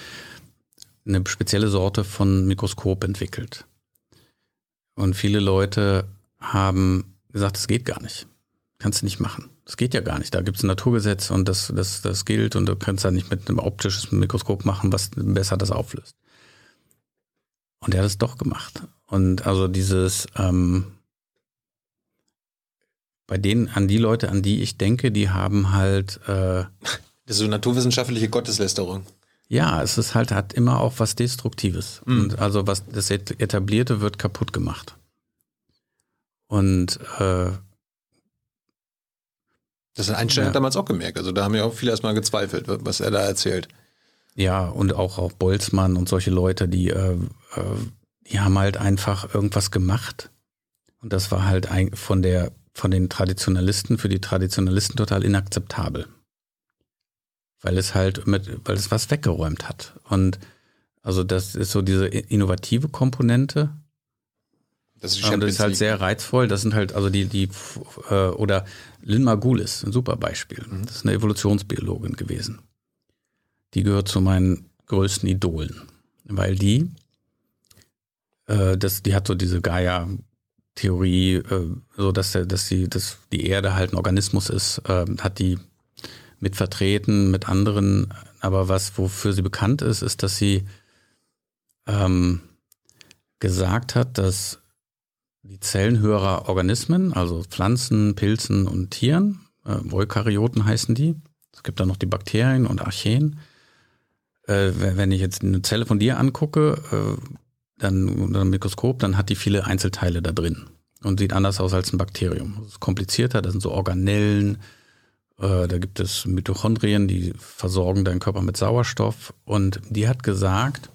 Speaker 2: eine spezielle Sorte von Mikroskop entwickelt. Und viele Leute haben gesagt, es geht gar nicht. Kannst du nicht machen. Das geht ja gar nicht. Da gibt es ein Naturgesetz und das, das, das gilt und du kannst da nicht mit einem optischen Mikroskop machen, was besser das auflöst. Und er hat es doch gemacht. Und also dieses, ähm, bei denen, an die Leute, an die ich denke, die haben halt. Äh,
Speaker 1: das ist so naturwissenschaftliche Gotteslästerung.
Speaker 2: Ja, es ist halt, hat immer auch was Destruktives.
Speaker 1: Mhm.
Speaker 2: Und also was das Etablierte wird kaputt gemacht. Und äh,
Speaker 1: Das hat Einstein
Speaker 2: Ja.
Speaker 1: damals auch gemerkt. Also da haben ja auch viele erstmal gezweifelt, was er da erzählt.
Speaker 2: ja, und auch, auch Boltzmann und solche Leute, die, äh, äh, die haben halt einfach irgendwas gemacht. Und das war halt ein, von der, von den Traditionalisten, für die Traditionalisten total inakzeptabel. Weil es halt mit, weil es was weggeräumt hat. Und also das ist so diese innovative Komponente,
Speaker 1: Das ist die
Speaker 2: Und das ist halt sehr reizvoll. Das sind halt, also die, die, äh, oder Lynn Margulis, ein super Beispiel. Das ist eine Evolutionsbiologin gewesen. Die gehört zu meinen größten Idolen. Weil die, äh, das, die hat so diese Gaia-Theorie, äh, so dass, der, dass, die, dass die Erde halt ein Organismus ist, äh, hat die mit vertreten, mit anderen. Aber was, wofür sie bekannt ist, ist, dass sie ähm, gesagt hat, dass die Zellen höherer Organismen, also Pflanzen, Pilzen und Tieren, äh, Eukaryoten heißen die. Es gibt dann noch die Bakterien und Archeen. Äh, wenn ich jetzt eine Zelle von dir angucke, äh, dann unter einem Mikroskop, dann hat die viele Einzelteile da drin und sieht anders aus als ein Bakterium. Das ist komplizierter, das sind so Organellen, äh, da gibt es Mitochondrien, die versorgen deinen Körper mit Sauerstoff. Und die hat gesagt,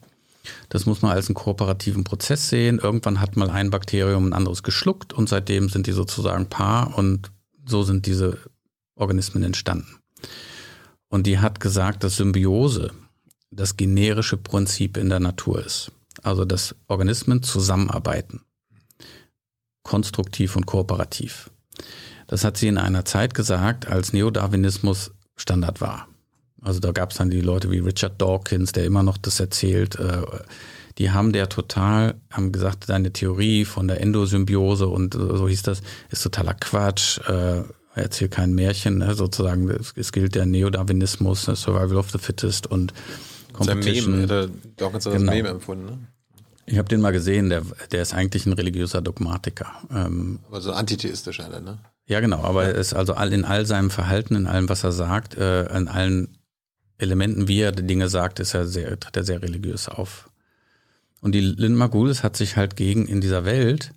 Speaker 2: das muss man als einen kooperativen Prozess sehen. Irgendwann hat mal ein Bakterium ein anderes geschluckt und seitdem sind die sozusagen Paar und so sind diese Organismen entstanden. Und die hat gesagt, dass Symbiose das generische Prinzip in der Natur ist. Also dass Organismen zusammenarbeiten. Konstruktiv und kooperativ. Das hat sie in einer Zeit gesagt, als Neodarwinismus Standard war. Also da gab es dann die Leute wie Richard Dawkins, der immer noch das erzählt. äh, Die haben der total, haben gesagt, deine Theorie von der Endosymbiose und äh, so hieß das, ist totaler Quatsch. äh, Erzähl kein Märchen, ne, sozusagen. Es, es gilt der Neodarwinismus, ne, Survival of the Fittest und Competition.
Speaker 1: Meme, er Dawkins als
Speaker 2: Genau.
Speaker 1: Meme empfunden. Ne?
Speaker 2: Ich habe den mal gesehen, der, der ist eigentlich ein religiöser Dogmatiker. Ähm,
Speaker 1: Aber so antitheistisch einer, ne?
Speaker 2: Ja, genau, aber er ist also all, in all seinem Verhalten, in allem, was er sagt, äh, in allen Elementen, wie er die Dinge sagt, ist er sehr, tritt er sehr religiös auf. Und die Lynn Margulis hat sich halt gegen in dieser Welt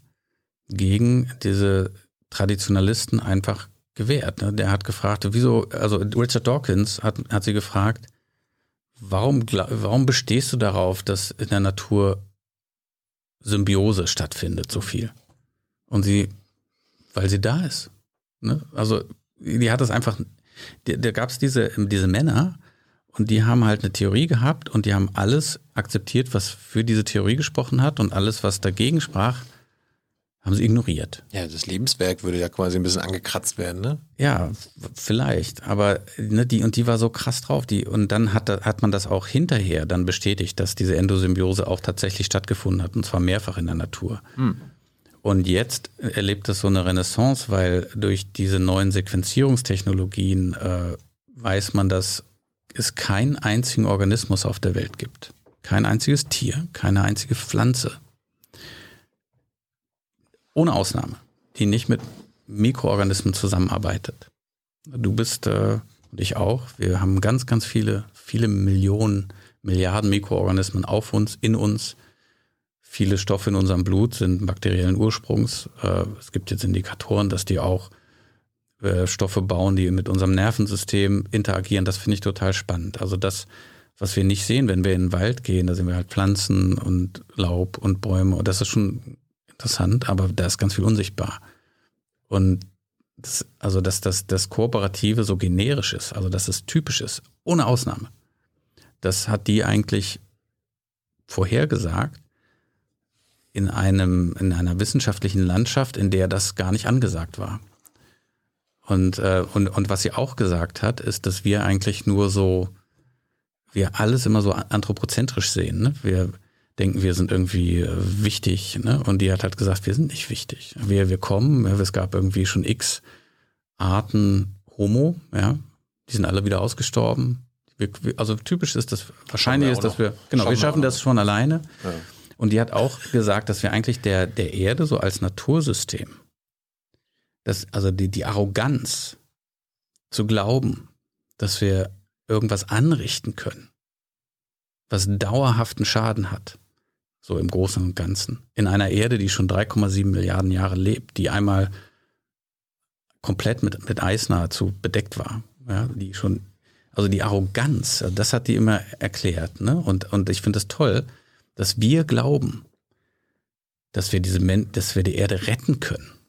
Speaker 2: gegen diese Traditionalisten einfach gewehrt. Ne? Der hat gefragt, wieso, also Richard Dawkins hat, hat sie gefragt, warum, warum bestehst du darauf, dass in der Natur Symbiose stattfindet, so viel? Und sie, weil sie da ist. Ne? Also die hat das einfach, da, da gab es diese, diese Männer und die haben halt eine Theorie gehabt und die haben alles akzeptiert, was für diese Theorie gesprochen hat und alles, was dagegen sprach, haben sie ignoriert.
Speaker 1: Ja, das Lebenswerk würde ja quasi ein bisschen angekratzt werden, ne?
Speaker 2: Ja, vielleicht, aber ne, die und die war so krass drauf, die und dann hat hat man das auch hinterher dann bestätigt, dass diese Endosymbiose auch tatsächlich stattgefunden hat und zwar mehrfach in der Natur. Und jetzt erlebt es so eine Renaissance, weil durch diese neuen Sequenzierungstechnologien äh, weiß man, dass es keinen einzigen Organismus auf der Welt gibt. Kein einziges Tier, keine einzige Pflanze. Ohne Ausnahme, die nicht mit Mikroorganismen zusammenarbeitet. Du bist äh, und ich auch. Wir haben ganz, ganz viele, viele Millionen, Milliarden Mikroorganismen auf uns, in uns. Viele Stoffe in unserem Blut sind bakteriellen Ursprungs. Äh, es gibt jetzt Indikatoren, dass die auch äh, Stoffe bauen, die mit unserem Nervensystem interagieren. Das finde ich total spannend. Also das, was wir nicht sehen, wenn wir in den Wald gehen, da sehen wir halt Pflanzen und Laub und Bäume. Und das ist schon interessant, aber da ist ganz viel unsichtbar. Und das, also, dass das, das Kooperative so generisch ist, also dass es typisch ist, ohne Ausnahme. Das hat die eigentlich vorhergesagt in einem, in einer wissenschaftlichen Landschaft, in der das gar nicht angesagt war. Und, äh, und, und was sie auch gesagt hat, ist, dass wir eigentlich nur so, wir alles immer so anthropozentrisch sehen. Ne? Wir denken, wir sind irgendwie äh, wichtig. Ne? Und die hat halt gesagt, wir sind nicht wichtig. Wir, wir kommen, ja, es gab irgendwie schon x Arten Homo, ja, die sind alle wieder ausgestorben. Wir, also typisch ist das, wahrscheinlich ist, dass wir, genau, wir schaffen das schon alleine.
Speaker 1: Ja.
Speaker 2: Und die hat auch gesagt, dass wir eigentlich der, der Erde so als Natursystem, das, also die, die Arroganz zu glauben, dass wir irgendwas anrichten können, was dauerhaften Schaden hat, so im Großen und Ganzen, in einer Erde, die schon 3,7 Milliarden Jahre lebt, die einmal komplett mit, mit Eis nahezu bedeckt war, ja, die schon, also die Arroganz, das hat die immer erklärt, ne? Und, und ich finde es das toll, dass wir glauben, dass wir diese, dass wir die Erde retten können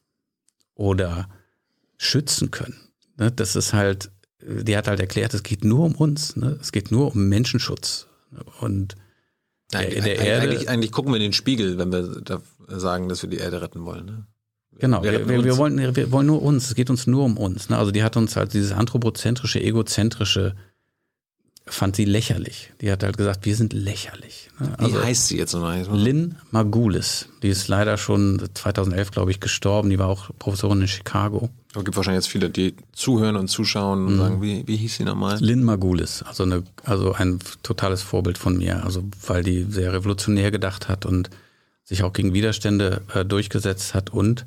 Speaker 2: oder schützen können. Ne? Das ist halt, die hat halt erklärt, es geht nur um uns, ne? es geht nur um Menschenschutz. Und
Speaker 1: der, der eigentlich, Erde. Eigentlich, eigentlich, gucken wir in den Spiegel, wenn wir da sagen, dass wir die Erde retten wollen. Ne?
Speaker 2: Genau, wir, wir, wir, wollen, wir wollen nur uns, es geht uns nur um uns. Ne? Also die hat uns halt dieses anthropozentrische, egozentrische fand sie lächerlich. Die hat halt gesagt, wir sind lächerlich.
Speaker 1: Ne? Also Wie heißt sie jetzt nochmal?
Speaker 2: Lynn Margulis. Die ist leider schon 2011, glaube ich, gestorben. Die war auch Professorin in Chicago.
Speaker 1: Es gibt wahrscheinlich jetzt viele, die zuhören und zuschauen und mhm. sagen, wie, wie hieß sie nochmal?
Speaker 2: Lynn Margulis. Also, eine, also ein totales Vorbild von mir. Also weil die sehr revolutionär gedacht hat und sich auch gegen Widerstände äh, durchgesetzt hat und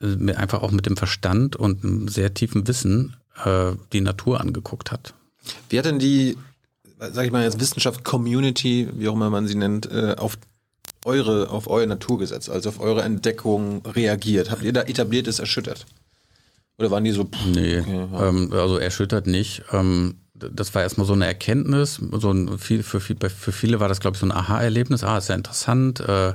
Speaker 2: äh, einfach auch mit dem Verstand und einem sehr tiefen Wissen äh, die Natur angeguckt hat.
Speaker 1: Wie hat denn die, sag ich mal jetzt Wissenschaft Community, wie auch immer man sie nennt, äh, auf eure, auf euer Naturgesetz, also auf eure Entdeckung reagiert? Habt ihr da etabliertes erschüttert? Oder waren die so?
Speaker 2: Pff, nee, okay, ja. ähm, also erschüttert nicht. Ähm, das war erstmal so eine Erkenntnis. So ein, viel, für, für viele war das, glaube ich, so ein Aha-Erlebnis. Ah, ist ja interessant, äh,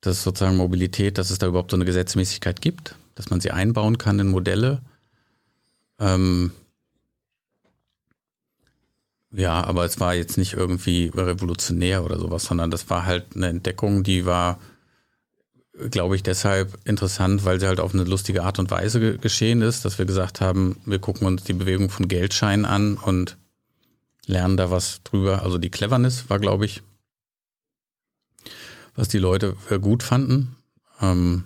Speaker 2: dass sozusagen Mobilität, dass es da überhaupt so eine Gesetzmäßigkeit gibt, dass man sie einbauen kann in Modelle. Ähm, ja, aber es war jetzt nicht irgendwie revolutionär oder sowas, sondern das war halt eine Entdeckung, die war, glaube ich, deshalb interessant, weil sie halt auf eine lustige Art und Weise ge geschehen ist, dass wir gesagt haben, wir gucken uns die Bewegung von Geldscheinen an und lernen da was drüber. Also die Cleverness war, glaube ich, was die Leute gut fanden. Ähm,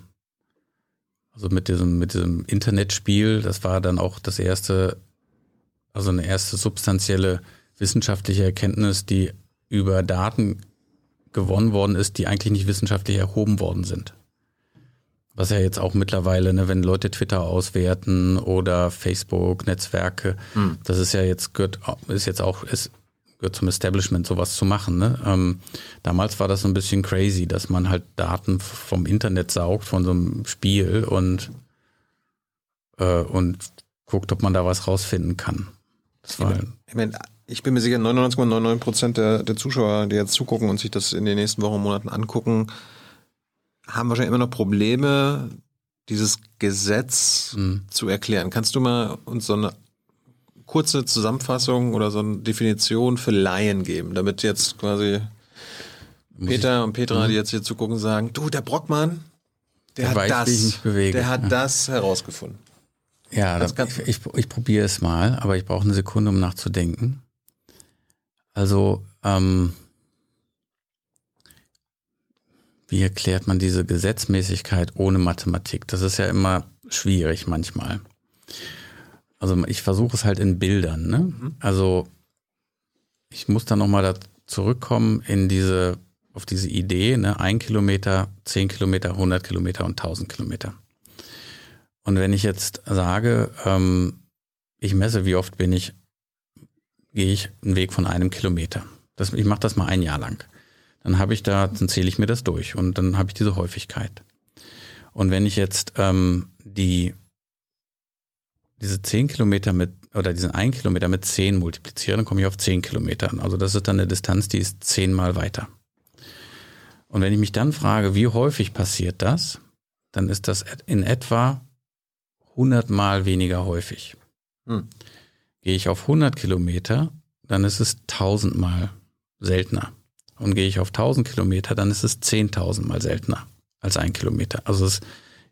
Speaker 2: also mit diesem, mit diesem Internetspiel, das war dann auch das erste, also eine erste substanzielle wissenschaftliche Erkenntnis, die über Daten gewonnen worden ist, die eigentlich nicht wissenschaftlich erhoben worden sind. Was ja jetzt auch mittlerweile, ne, wenn Leute Twitter auswerten oder Facebook, Netzwerke, hm. das ist ja jetzt gehört, ist jetzt auch, ist, gehört zum Establishment, sowas zu machen. Ne? Ähm, damals war das so ein bisschen crazy, dass man halt Daten vom Internet saugt, von so einem Spiel und, äh, und guckt, ob man da was rausfinden kann.
Speaker 1: Das war ich meine, ich bin mir sicher, 99,99 Prozent der, der Zuschauer, die jetzt zugucken und sich das in den nächsten Wochen und Monaten angucken, haben wahrscheinlich immer noch Probleme, dieses Gesetz mhm. zu erklären. Kannst du mal uns so eine kurze Zusammenfassung oder so eine Definition für Laien geben, damit jetzt quasi Muss Peter und Petra, mhm. die jetzt hier zugucken, sagen, du, der Brockmann, der, der hat das, der hat ja. das herausgefunden.
Speaker 2: Ja, das ich, ich, ich probiere es mal, aber ich brauche eine Sekunde, um nachzudenken. Also, ähm, wie erklärt man diese Gesetzmäßigkeit ohne Mathematik? Das ist ja immer schwierig manchmal. Also ich versuche es halt in Bildern. Ne? Mhm. Also ich muss dann nochmal da zurückkommen in diese, auf diese Idee, ne? ein Kilometer, zehn Kilometer, 100 Kilometer und 1000 Kilometer. Und wenn ich jetzt sage, ähm, ich messe, wie oft bin ich gehe ich einen Weg von einem Kilometer. Das, ich mache das mal ein Jahr lang. Dann habe ich da, dann zähle ich mir das durch und dann habe ich diese Häufigkeit. Und wenn ich jetzt ähm, die diese zehn Kilometer mit oder diesen einen Kilometer mit zehn multipliziere, dann komme ich auf zehn Kilometer. Also das ist dann eine Distanz, die ist zehnmal weiter. Und wenn ich mich dann frage, wie häufig passiert das, dann ist das in etwa hundertmal weniger häufig. Hm. Gehe ich auf 100 Kilometer, dann ist es tausendmal seltener. Und gehe ich auf 1000 Kilometer, dann ist es 10.000 mal seltener als ein Kilometer. Also es,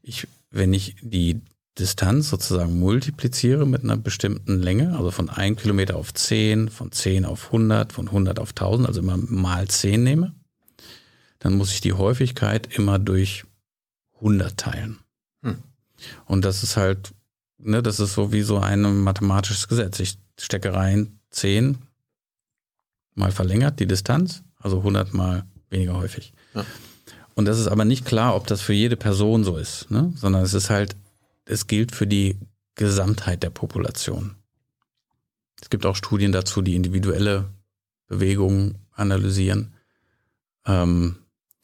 Speaker 2: ich, wenn ich die Distanz sozusagen multipliziere mit einer bestimmten Länge, also von 1 Kilometer auf 10, von 10 auf 100, von 100 auf 1000, also immer mal 10 nehme, dann muss ich die Häufigkeit immer durch 100 teilen. Hm. Und das ist halt ne, das ist so wie so ein mathematisches Gesetz. Ich stecke rein 10 mal verlängert die Distanz, also 100 mal weniger häufig. Ja. Und das ist aber nicht klar, ob das für jede Person so ist, ne? sondern es ist halt, es gilt für die Gesamtheit der Population. Es gibt auch Studien dazu, die individuelle Bewegungen analysieren. Ähm,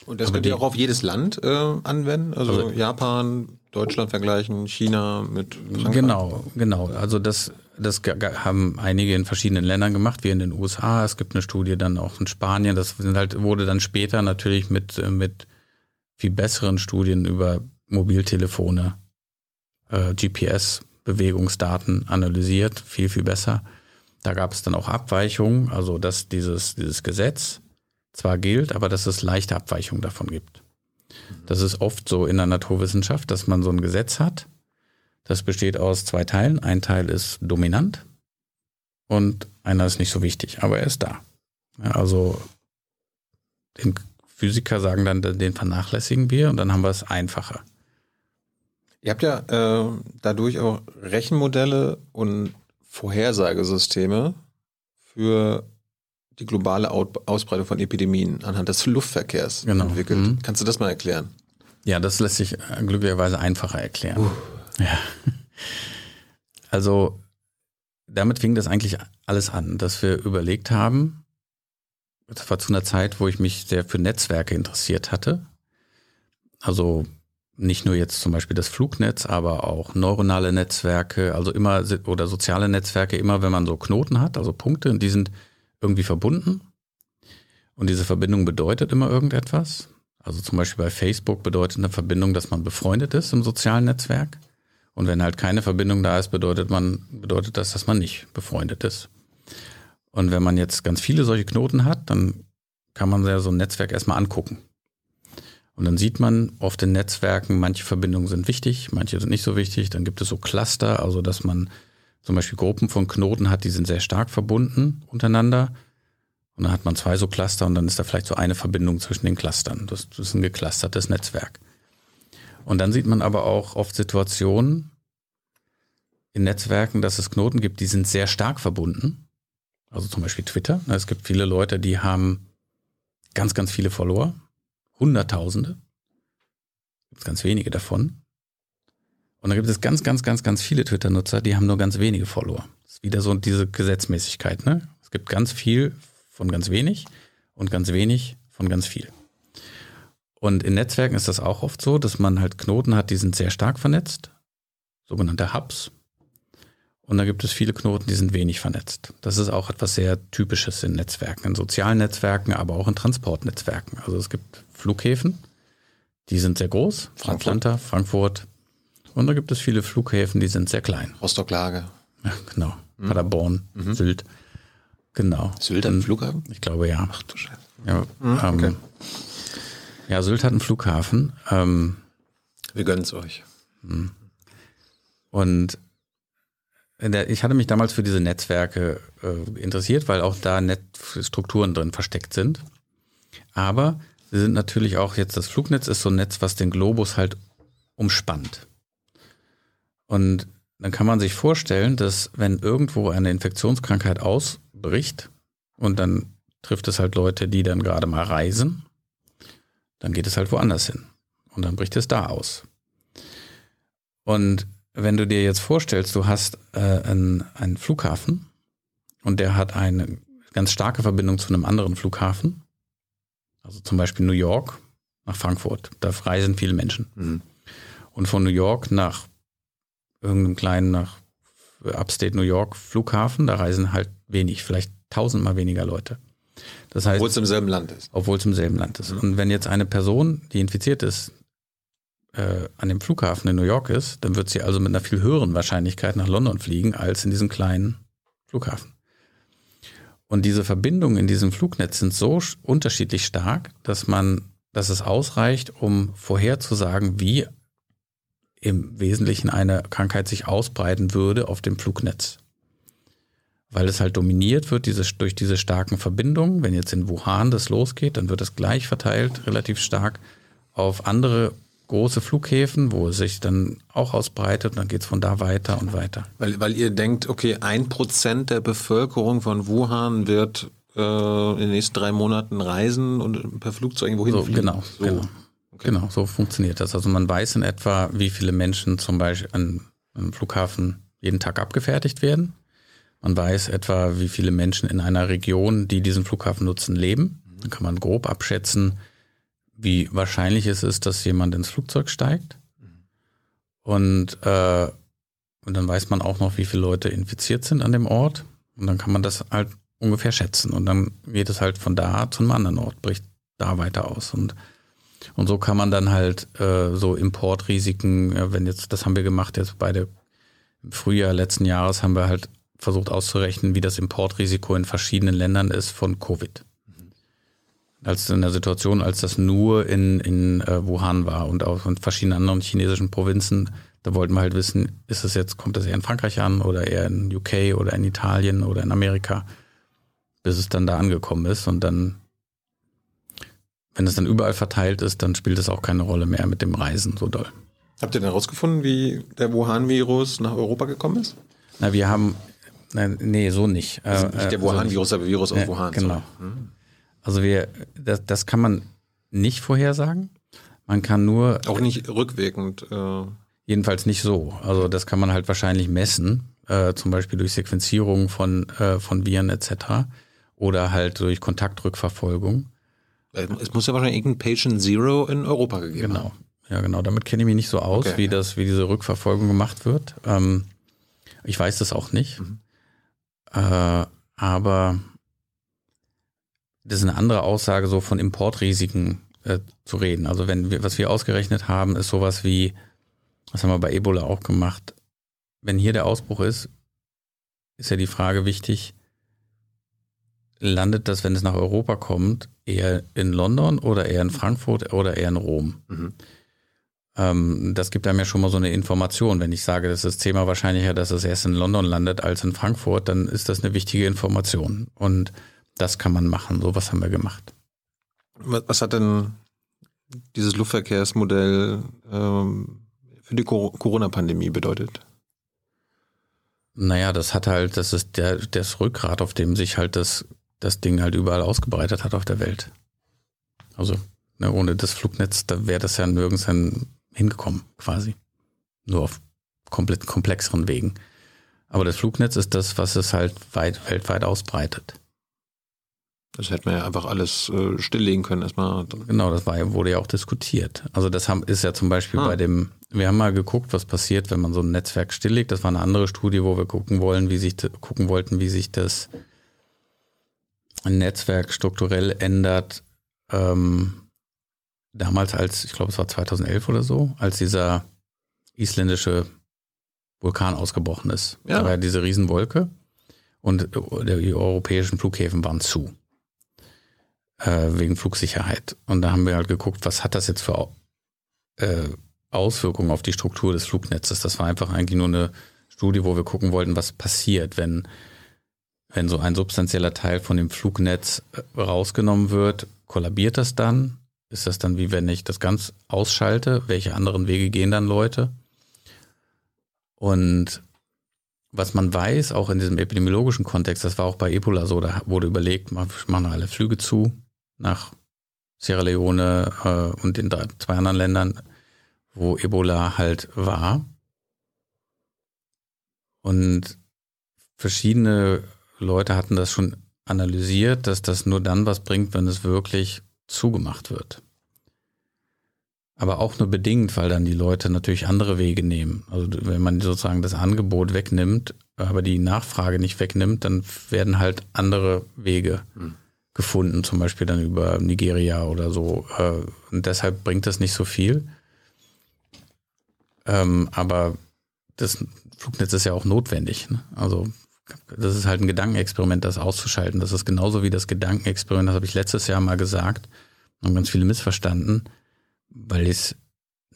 Speaker 1: Und das könnt ihr auch auf jedes Land äh, anwenden? Also, also, Japan, Deutschland vergleichen, China mit
Speaker 2: Frankreich? Genau, genau. Also das, das haben einige in verschiedenen Ländern gemacht, wie in den USA. Es gibt eine Studie dann auch in Spanien. Das sind halt, wurde dann später natürlich mit, mit viel besseren Studien über Mobiltelefone, äh, GPS, Bewegungsdaten analysiert, viel, viel besser. Da gab es dann auch Abweichungen, also dass dieses, dieses Gesetz zwar gilt, aber dass es leichte Abweichungen davon gibt. Das ist oft so in der Naturwissenschaft, dass man so ein Gesetz hat. Das besteht aus zwei Teilen. Ein Teil ist dominant und einer ist nicht so wichtig, aber er ist da. Also den Physiker sagen dann, den vernachlässigen wir und dann haben wir es einfacher.
Speaker 1: Ihr habt ja äh, dadurch auch Rechenmodelle und Vorhersagesysteme für die globale Ausbreitung von Epidemien anhand des Luftverkehrs genau. entwickelt. Mhm. Kannst du das mal erklären?
Speaker 2: Ja, das lässt sich äh, glücklicherweise einfacher erklären. Uh. Ja. Also damit fing das eigentlich alles an, dass wir überlegt haben, das war zu einer Zeit, wo ich mich sehr für Netzwerke interessiert hatte. Also nicht nur jetzt zum Beispiel das Flugnetz, aber auch neuronale Netzwerke, also immer oder soziale Netzwerke, immer wenn man so Knoten hat, also Punkte, und die sind irgendwie verbunden. Und diese Verbindung bedeutet immer irgendetwas. Also zum Beispiel bei Facebook bedeutet eine Verbindung, dass man befreundet ist im sozialen Netzwerk. Und wenn halt keine Verbindung da ist, bedeutet man, bedeutet das, dass man nicht befreundet ist. Und wenn man jetzt ganz viele solche Knoten hat, dann kann man ja so ein Netzwerk erstmal angucken. Und dann sieht man oft in Netzwerken, manche Verbindungen sind wichtig, manche sind nicht so wichtig. Dann gibt es so Cluster, also dass man zum Beispiel Gruppen von Knoten hat, die sind sehr stark verbunden untereinander. Und dann hat man zwei so Cluster und dann ist da vielleicht so eine Verbindung zwischen den Clustern. Das, das ist ein geclustertes Netzwerk. Und dann sieht man aber auch oft Situationen in Netzwerken, dass es Knoten gibt, die sind sehr stark verbunden. Also zum Beispiel Twitter. Es gibt viele Leute, die haben ganz, ganz viele Follower Hunderttausende. Gibt ganz wenige davon. Und dann gibt es ganz, ganz, ganz, ganz viele Twitter-Nutzer, die haben nur ganz wenige Follower. Das ist wieder so diese Gesetzmäßigkeit. Ne? Es gibt ganz viel von ganz wenig und ganz wenig von ganz viel. Und in Netzwerken ist das auch oft so, dass man halt Knoten hat, die sind sehr stark vernetzt, sogenannte Hubs. Und da gibt es viele Knoten, die sind wenig vernetzt. Das ist auch etwas sehr Typisches in Netzwerken, in sozialen Netzwerken, aber auch in Transportnetzwerken. Also es gibt Flughäfen, die sind sehr groß, Frankfurt. Atlanta, Frankfurt. Und da gibt es viele Flughäfen, die sind sehr klein.
Speaker 1: Rostock-Lage.
Speaker 2: Ja, genau. Mhm. Paderborn, mhm. Sylt. Genau.
Speaker 1: Sylt hat einen Flughafen?
Speaker 2: Ich glaube ja.
Speaker 1: Ach du Scheiße.
Speaker 2: Ja, mhm, ähm, okay. ja, Sylt hat einen Flughafen. Ähm,
Speaker 1: Wir gönnen es euch. Mhm.
Speaker 2: Und der, ich hatte mich damals für diese Netzwerke äh, interessiert, weil auch da Netzstrukturen drin versteckt sind. Aber sie sind natürlich auch jetzt, das Flugnetz ist so ein Netz, was den Globus halt umspannt. Und dann kann man sich vorstellen, dass wenn irgendwo eine Infektionskrankheit ausbricht und dann trifft es halt Leute, die dann gerade mal reisen, dann geht es halt woanders hin. Und dann bricht es da aus. Und wenn du dir jetzt vorstellst, du hast äh, einen, einen Flughafen und der hat eine ganz starke Verbindung zu einem anderen Flughafen, also zum Beispiel New York nach Frankfurt, da reisen viele Menschen. Mhm. Und von New York nach irgendeinem kleinen, nach Upstate New York Flughafen, da reisen halt wenig, vielleicht tausendmal weniger Leute.
Speaker 1: Das heißt, obwohl es im selben Land ist.
Speaker 2: Obwohl es im selben Land ist. Mhm. Und wenn jetzt eine Person, die infiziert ist, äh, an dem Flughafen in New York ist, dann wird sie also mit einer viel höheren Wahrscheinlichkeit nach London fliegen als in diesem kleinen Flughafen. Und diese Verbindungen in diesem Flugnetz sind so unterschiedlich stark, dass man, dass es ausreicht, um vorherzusagen, wie im Wesentlichen eine Krankheit sich ausbreiten würde auf dem Flugnetz. Weil es halt dominiert wird diese, durch diese starken Verbindungen. Wenn jetzt in Wuhan das losgeht, dann wird es gleich verteilt, relativ stark auf andere große Flughäfen, wo es sich dann auch ausbreitet und dann geht es von da weiter und weiter.
Speaker 1: Weil, weil ihr denkt, okay, ein Prozent der Bevölkerung von Wuhan wird äh, in den nächsten drei Monaten reisen und per Flugzeug irgendwo
Speaker 2: so, fliegen. Genau, so. genau. Genau, so funktioniert das. Also man weiß in etwa, wie viele Menschen zum Beispiel an einem Flughafen jeden Tag abgefertigt werden. Man weiß etwa, wie viele Menschen in einer Region, die diesen Flughafen nutzen, leben. Dann kann man grob abschätzen, wie wahrscheinlich es ist, dass jemand ins Flugzeug steigt. Und, äh, und dann weiß man auch noch, wie viele Leute infiziert sind an dem Ort. Und dann kann man das halt ungefähr schätzen. Und dann geht es halt von da zu einem anderen Ort, bricht da weiter aus. Und, und so kann man dann halt äh, so Importrisiken, äh, wenn jetzt, das haben wir gemacht, jetzt beide im Frühjahr letzten Jahres haben wir halt versucht auszurechnen, wie das Importrisiko in verschiedenen Ländern ist von Covid. Als in der Situation, als das nur in, in äh, Wuhan war und auch in verschiedenen anderen chinesischen Provinzen, da wollten wir halt wissen, ist es jetzt, kommt das eher in Frankreich an oder eher in UK oder in Italien oder in Amerika, bis es dann da angekommen ist und dann wenn es dann überall verteilt ist, dann spielt es auch keine Rolle mehr mit dem Reisen so doll.
Speaker 1: Habt ihr denn herausgefunden, wie der Wuhan-Virus nach Europa gekommen ist?
Speaker 2: Na, wir haben, nee, so nicht.
Speaker 1: Also nicht der Wuhan-Virus, aber Virus aus
Speaker 2: ja,
Speaker 1: Wuhan.
Speaker 2: Genau. Hm. Also wir, das, das kann man nicht vorhersagen. Man kann nur.
Speaker 1: Auch nicht rückwirkend. Äh
Speaker 2: jedenfalls nicht so. Also das kann man halt wahrscheinlich messen, äh, zum Beispiel durch Sequenzierung von, äh, von Viren etc. Oder halt durch Kontaktrückverfolgung.
Speaker 1: Es muss ja wahrscheinlich irgendein Patient Zero in Europa gegeben
Speaker 2: genau. haben. Ja, genau. Damit kenne ich mich nicht so aus, okay, wie ja. das, wie diese Rückverfolgung gemacht wird. Ähm, ich weiß das auch nicht. Mhm. Äh, aber das ist eine andere Aussage, so von Importrisiken äh, zu reden. Also wenn wir, was wir ausgerechnet haben, ist sowas wie, das haben wir bei Ebola auch gemacht. Wenn hier der Ausbruch ist, ist ja die Frage wichtig, landet das, wenn es nach Europa kommt, eher in London oder eher in Frankfurt oder eher in Rom? Mhm. Ähm, das gibt einem ja schon mal so eine Information. Wenn ich sage, das ist zehnmal wahrscheinlicher, dass es erst in London landet als in Frankfurt, dann ist das eine wichtige Information. Und das kann man machen. So was haben wir gemacht.
Speaker 1: Was hat denn dieses Luftverkehrsmodell ähm, für die Corona-Pandemie bedeutet?
Speaker 2: Naja, das hat halt, das ist der, das Rückgrat, auf dem sich halt das das Ding halt überall ausgebreitet hat auf der Welt. Also ne, ohne das Flugnetz, da wäre das ja nirgends hingekommen, quasi. Nur auf komplett komplexeren Wegen. Aber das Flugnetz ist das, was es halt weit, weltweit ausbreitet.
Speaker 1: Das hätte man ja einfach alles äh, stilllegen können erstmal.
Speaker 2: Genau, das war, wurde ja auch diskutiert. Also das haben, ist ja zum Beispiel ah. bei dem, wir haben mal geguckt, was passiert, wenn man so ein Netzwerk stilllegt. Das war eine andere Studie, wo wir gucken wollen, wie sich gucken wollten, wie sich das ein Netzwerk strukturell ändert, ähm, damals als, ich glaube es war 2011 oder so, als dieser isländische Vulkan ausgebrochen ist. Ja. Da war ja diese Riesenwolke und die europäischen Flughäfen waren zu. Äh, wegen Flugsicherheit. Und da haben wir halt geguckt, was hat das jetzt für äh, Auswirkungen auf die Struktur des Flugnetzes. Das war einfach eigentlich nur eine Studie, wo wir gucken wollten, was passiert, wenn wenn so ein substanzieller Teil von dem Flugnetz äh, rausgenommen wird, kollabiert das dann? Ist das dann wie wenn ich das ganz ausschalte? Welche anderen Wege gehen dann Leute? Und was man weiß, auch in diesem epidemiologischen Kontext, das war auch bei Ebola so, da wurde überlegt, machen alle Flüge zu nach Sierra Leone äh, und drei, zwei anderen Ländern, wo Ebola halt war. Und verschiedene Leute hatten das schon analysiert, dass das nur dann was bringt, wenn es wirklich zugemacht wird. Aber auch nur bedingt, weil dann die Leute natürlich andere Wege nehmen. Also wenn man sozusagen das Angebot wegnimmt, aber die Nachfrage nicht wegnimmt, dann werden halt andere Wege hm. gefunden, zum Beispiel dann über Nigeria oder so. Äh, und deshalb bringt das nicht so viel. Ähm, aber das Flugnetz ist ja auch notwendig. Ne? Also das ist halt ein Gedankenexperiment, das auszuschalten. Das ist genauso wie das Gedankenexperiment, das habe ich letztes Jahr mal gesagt, haben ganz viele missverstanden, weil ich es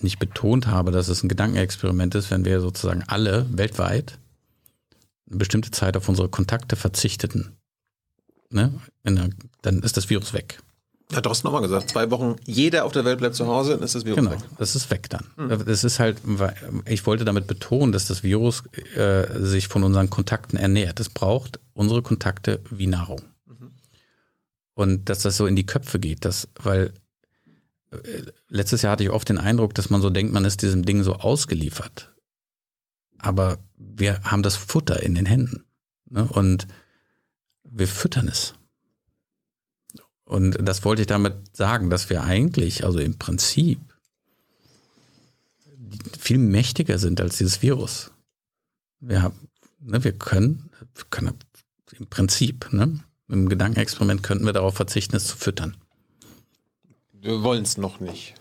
Speaker 2: nicht betont habe, dass es ein Gedankenexperiment ist, wenn wir sozusagen alle weltweit eine bestimmte Zeit auf unsere Kontakte verzichteten. Ne? Dann ist das Virus weg.
Speaker 1: Hat Drosten nochmal gesagt, zwei Wochen, jeder auf der Welt bleibt zu Hause, dann ist das Virus
Speaker 2: genau,
Speaker 1: weg.
Speaker 2: das ist weg dann. Hm. Das ist halt, ich wollte damit betonen, dass das Virus äh, sich von unseren Kontakten ernährt. Es braucht unsere Kontakte wie Nahrung. Mhm. Und dass das so in die Köpfe geht, dass, weil äh, letztes Jahr hatte ich oft den Eindruck, dass man so denkt, man ist diesem Ding so ausgeliefert. Aber wir haben das Futter in den Händen. Ne? Und wir füttern es. Und das wollte ich damit sagen, dass wir eigentlich, also im Prinzip, viel mächtiger sind als dieses Virus. Wir, haben, ne, wir können, wir können im Prinzip, ne, im Gedankenexperiment könnten wir darauf verzichten, es zu füttern.
Speaker 1: Wir wollen es noch nicht.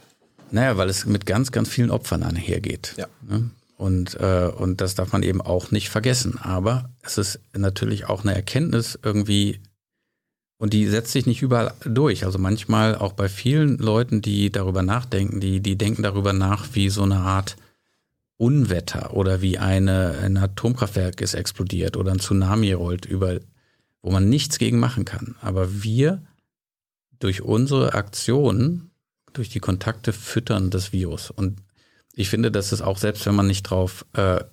Speaker 2: Naja, weil es mit ganz, ganz vielen Opfern einhergeht.
Speaker 1: Ja.
Speaker 2: Ne? Und, äh, und das darf man eben auch nicht vergessen. Aber es ist natürlich auch eine Erkenntnis irgendwie, und die setzt sich nicht überall durch. Also manchmal auch bei vielen Leuten, die darüber nachdenken, die, die denken darüber nach, wie so eine Art Unwetter oder wie eine, ein Atomkraftwerk ist explodiert oder ein Tsunami rollt über, wo man nichts gegen machen kann. Aber wir durch unsere Aktionen, durch die Kontakte füttern das Virus. Und ich finde, dass es auch selbst, wenn man nicht drauf, äh,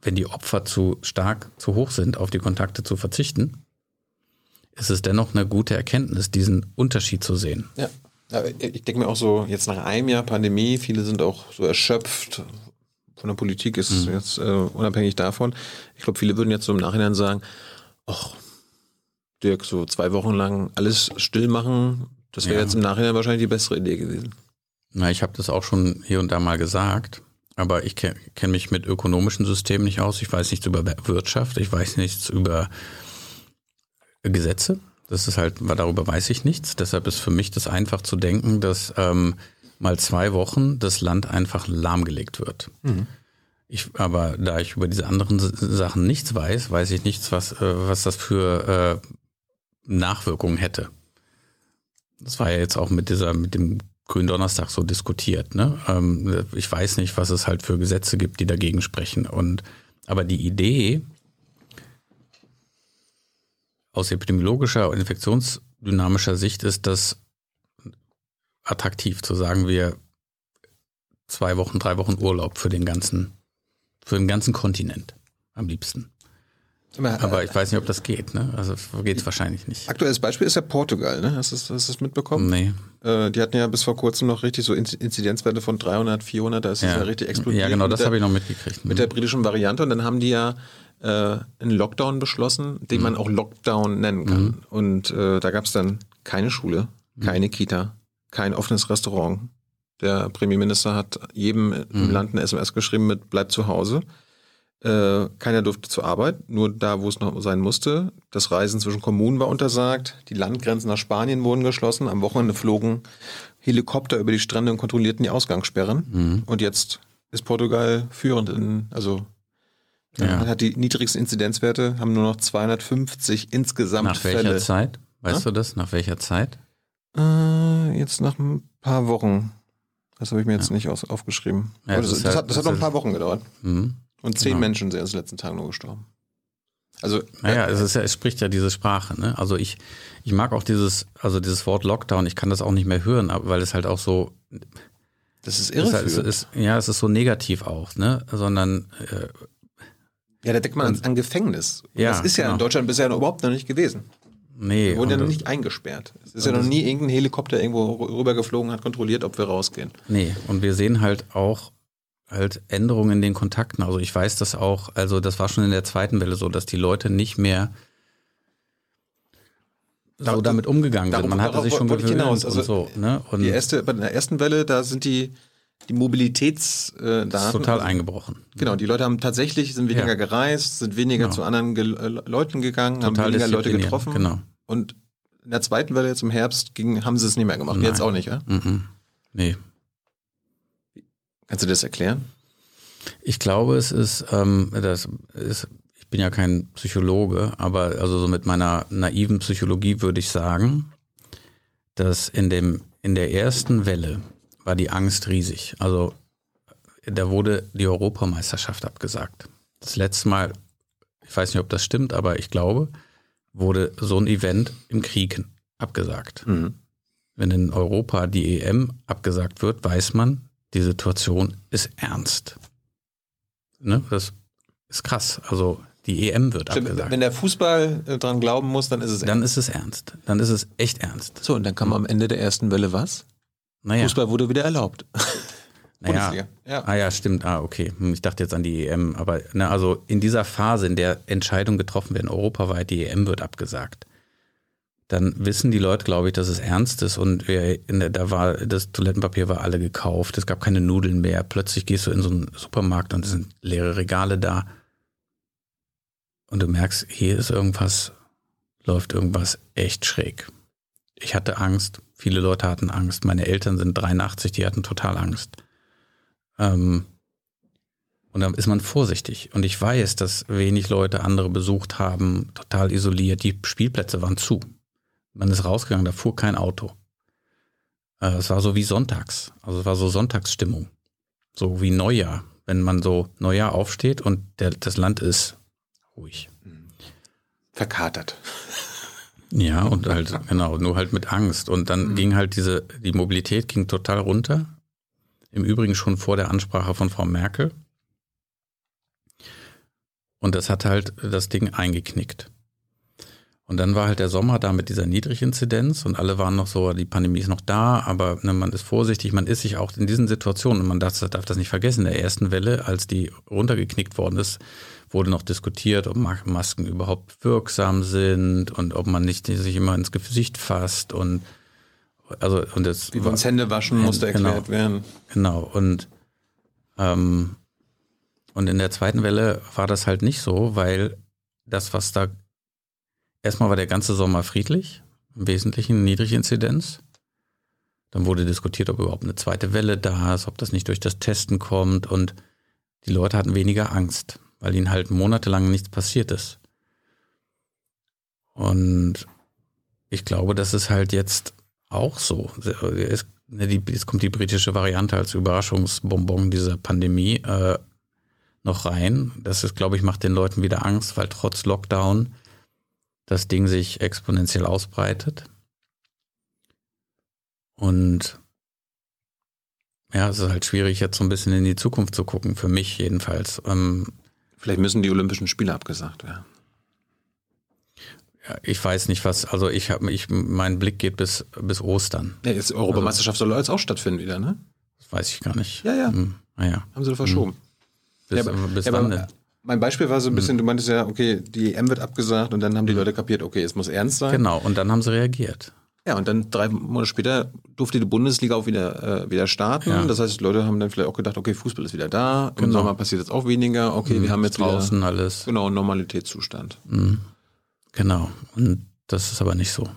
Speaker 2: wenn die Opfer zu stark, zu hoch sind, auf die Kontakte zu verzichten, ist es dennoch eine gute Erkenntnis, diesen Unterschied zu sehen.
Speaker 1: Ja. ich denke mir auch so, jetzt nach einem Jahr Pandemie, viele sind auch so erschöpft. Von der Politik ist es mhm. jetzt äh, unabhängig davon. Ich glaube, viele würden jetzt so im Nachhinein sagen, ach, Dirk, so zwei Wochen lang alles still machen, das wäre ja. jetzt im Nachhinein wahrscheinlich die bessere Idee gewesen.
Speaker 2: Na, ich habe das auch schon hier und da mal gesagt, aber ich kenne kenn mich mit ökonomischen Systemen nicht aus. Ich weiß nichts über Wirtschaft, ich weiß nichts über Gesetze. Das ist halt, darüber weiß ich nichts. Deshalb ist für mich das einfach zu denken, dass ähm, mal zwei Wochen das Land einfach lahmgelegt wird. Mhm. Ich, aber da ich über diese anderen Sachen nichts weiß, weiß ich nichts, was, äh, was das für äh, Nachwirkungen hätte. Das war ja jetzt auch mit dieser, mit dem Gründonnerstag so diskutiert. Ne? Ähm, ich weiß nicht, was es halt für Gesetze gibt, die dagegen sprechen. Und aber die Idee aus epidemiologischer und infektionsdynamischer Sicht ist das attraktiv zu sagen, wir zwei Wochen, drei Wochen Urlaub für den ganzen, für den ganzen Kontinent am liebsten. Aber ich weiß nicht, ob das geht. Ne? Also geht es wahrscheinlich nicht.
Speaker 1: Aktuelles Beispiel ist ja Portugal. Ne? Hast du das, hast das mitbekommen?
Speaker 2: Nee.
Speaker 1: Äh, die hatten ja bis vor kurzem noch richtig so Inzidenzwerte von 300, 400. Da ist es ja. ja richtig explodiert.
Speaker 2: Ja, genau, das habe ich noch mitgekriegt.
Speaker 1: Mit der britischen Variante. Und dann haben die ja äh, einen Lockdown beschlossen, den mhm. man auch Lockdown nennen kann. Mhm. Und äh, da gab es dann keine Schule, mhm. keine Kita, kein offenes Restaurant. Der Premierminister hat jedem im mhm. Land eine SMS geschrieben mit Bleib zu Hause. Äh, keiner durfte zur Arbeit, nur da, wo es noch sein musste. Das Reisen zwischen Kommunen war untersagt. Die Landgrenzen nach Spanien wurden geschlossen. Am Wochenende flogen Helikopter über die Strände und kontrollierten die Ausgangssperren. Mhm. Und jetzt ist Portugal führend in, also ja. hat die niedrigsten Inzidenzwerte, haben nur noch 250 insgesamt
Speaker 2: Nach welcher
Speaker 1: Fälle.
Speaker 2: Zeit? Weißt ja? du das? Nach welcher Zeit?
Speaker 1: Äh, jetzt nach ein paar Wochen. Das habe ich mir jetzt ja. nicht aus, aufgeschrieben. Ja, das, das, das, hat, das hat noch ein paar Wochen gedauert. Mhm. Und zehn genau. Menschen sind in den letzten Tagen nur gestorben.
Speaker 2: Also naja, äh, es, ist ja, es spricht ja diese Sprache. Ne? Also ich, ich mag auch dieses, also dieses Wort Lockdown. Ich kann das auch nicht mehr hören, weil es halt auch so.
Speaker 1: Das ist irre.
Speaker 2: Es ist, ja, es ist so negativ auch, ne? Sondern äh,
Speaker 1: ja, da denkt man und, an, Gefängnis. Und ja, das ist ja genau. in Deutschland bisher noch überhaupt noch nicht gewesen.
Speaker 2: Nee.
Speaker 1: Wir wurden ja noch nicht eingesperrt. Es ist ja noch nie irgendein Helikopter irgendwo rübergeflogen, hat kontrolliert, ob wir rausgehen.
Speaker 2: Nee, und wir sehen halt auch halt Änderungen in den Kontakten. Also ich weiß das auch, also das war schon in der zweiten Welle so, dass die Leute nicht mehr so damit umgegangen sind. Man hatte sich schon gewöhnt hinaus. Also so. Ne? Und
Speaker 1: die erste, bei der ersten Welle, da sind die, die Mobilitätsdaten
Speaker 2: total also, eingebrochen.
Speaker 1: Genau, die Leute haben tatsächlich sind weniger ja. gereist, sind weniger genau. zu anderen Ge äh, Leuten gegangen, total haben weniger Leute getroffen.
Speaker 2: Genau.
Speaker 1: Und in der zweiten Welle jetzt im Herbst ging, haben sie es nicht mehr gemacht. Nein. Jetzt auch nicht, ja? -mm.
Speaker 2: Nee,
Speaker 1: Kannst du das erklären?
Speaker 2: Ich glaube, es ist, ähm, das ist, ich bin ja kein Psychologe, aber also so mit meiner naiven Psychologie würde ich sagen, dass in dem, in der ersten Welle war die Angst riesig. Also da wurde die Europameisterschaft abgesagt. Das letzte Mal, ich weiß nicht, ob das stimmt, aber ich glaube, wurde so ein Event im Krieg abgesagt. Mhm. Wenn in Europa die EM abgesagt wird, weiß man, die Situation ist ernst. Ne? Das ist krass. Also die EM wird Stimmt, abgesagt.
Speaker 1: Wenn der Fußball äh, dran glauben muss, dann ist es
Speaker 2: ernst. Dann ist es ernst. Dann ist es echt ernst.
Speaker 1: So, und dann kam am Ende der ersten Welle was?
Speaker 2: Naja.
Speaker 1: Fußball wurde wieder erlaubt.
Speaker 2: Naja.
Speaker 1: Ja.
Speaker 2: Ah ja, stimmt. Ah, okay. Hm, Ich dachte jetzt an die EM. Aber ne, also in dieser Phase, in der Entscheidungen getroffen werden, europaweit, die EM wird abgesagt, dann wissen die Leute, glaube ich, dass es ernst ist. Und wir, der, da war das Toilettenpapier war alle gekauft. Es gab keine Nudeln mehr. Plötzlich gehst du in so einen Supermarkt und es sind leere Regale da. Und du merkst, hier ist irgendwas, läuft irgendwas echt schräg. Ich hatte Angst. Viele Leute hatten Angst. Meine Eltern sind 83, die hatten total Angst. Ähm, und dann ist man vorsichtig. Und ich weiß, dass wenig Leute andere besucht haben, total isoliert. Die Spielplätze waren zu. Man ist rausgegangen, da fuhr kein Auto. Äh, es war so wie sonntags. Also es war so Sonntagsstimmung. So wie Neujahr. Wenn man so Neujahr aufsteht und der, das Land ist ruhig.
Speaker 1: Verkatert.
Speaker 2: Ja, und halt, genau, nur halt mit Angst. Und dann ging halt diese, die Mobilität ging total runter. Im Übrigen schon vor der Ansprache von Frau Merkel. Und das hat halt das Ding eingeknickt. Und dann war halt der Sommer da mit dieser Niedriginzidenz und alle waren noch so, die Pandemie ist noch da, aber ne, man ist vorsichtig, man ist sich auch in diesen Situationen, und man darf, darf das nicht vergessen, in der ersten Welle, als die runtergeknickt worden ist, wurde noch diskutiert, ob Ma- Masken überhaupt wirksam sind und ob man nicht sich immer ins Gesicht fasst und also und das
Speaker 1: Wie wir uns Hände waschen, musste
Speaker 2: Genau.
Speaker 1: erklärt werden.
Speaker 2: Genau, und, ähm, und in der zweiten Welle war das halt nicht so, weil das, was da, erstmal war der ganze Sommer friedlich, im Wesentlichen Niedriginzidenz. Dann wurde diskutiert, ob überhaupt eine zweite Welle da ist, ob das nicht durch das Testen kommt und die Leute hatten weniger Angst, weil ihnen halt monatelang nichts passiert ist. Und ich glaube, das ist halt jetzt auch so. Es, ne, jetzt kommt die britische Variante als Überraschungsbonbon dieser Pandemie äh, noch rein. Das ist, glaube ich, macht den Leuten wieder Angst, weil trotz Lockdown das Ding sich exponentiell ausbreitet. Und ja, es ist halt schwierig, jetzt so ein bisschen in die Zukunft zu gucken, für mich jedenfalls. Ähm,
Speaker 1: Vielleicht müssen die Olympischen Spiele abgesagt werden.
Speaker 2: ja, ich weiß nicht, was, also ich habe, ich, mein Blick geht bis, bis Ostern.
Speaker 1: Ja, jetzt Europameisterschaft soll jetzt auch stattfinden wieder, ne?
Speaker 2: Das weiß ich gar nicht.
Speaker 1: Ja, ja.
Speaker 2: Hm, naja.
Speaker 1: Haben sie doch verschoben.
Speaker 2: Bis,
Speaker 1: Ja, aber-
Speaker 2: bis
Speaker 1: ja,
Speaker 2: wann denn?
Speaker 1: Mein Beispiel war so ein bisschen, du meintest ja, okay, die EM wird abgesagt und dann haben die Leute kapiert, okay, es muss ernst sein.
Speaker 2: Genau, und dann haben sie reagiert.
Speaker 1: Ja, und dann drei Monate später durfte die Bundesliga auch wieder, äh, wieder starten.
Speaker 2: Ja.
Speaker 1: Das heißt, die Leute haben dann vielleicht auch gedacht, okay, Fußball ist wieder da, im
Speaker 2: Genau.
Speaker 1: Sommer passiert jetzt auch weniger, okay, wir haben jetzt
Speaker 2: draußen
Speaker 1: wieder,
Speaker 2: alles.
Speaker 1: genau, Normalitätszustand.
Speaker 2: Genau. Und das ist aber nicht so.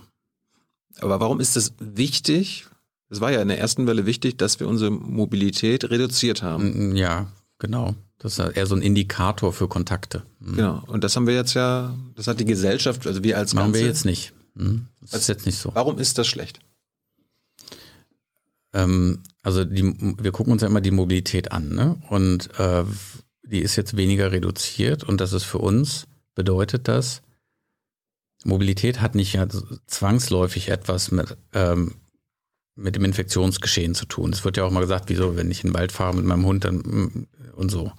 Speaker 1: Aber warum ist es wichtig? Es war ja in der ersten Welle wichtig, dass wir unsere Mobilität reduziert haben.
Speaker 2: Mm, Ja, genau. Das ist eher so ein Indikator für Kontakte. Mhm.
Speaker 1: Genau. Und das haben wir jetzt ja, das hat die Gesellschaft, also wir als
Speaker 2: Machen
Speaker 1: Ganze.
Speaker 2: wir jetzt nicht. Mhm. Das ist jetzt nicht so.
Speaker 1: Warum ist das schlecht?
Speaker 2: Ähm, also die, wir gucken uns ja immer die Mobilität an, ne? Und äh, die ist jetzt weniger reduziert und das ist für uns, bedeutet das, Mobilität hat nicht ja zwangsläufig etwas mit, ähm, mit dem Infektionsgeschehen zu tun. Es wird ja auch mal gesagt, wieso, wenn ich in den Wald fahre mit meinem Hund dann mm, und so.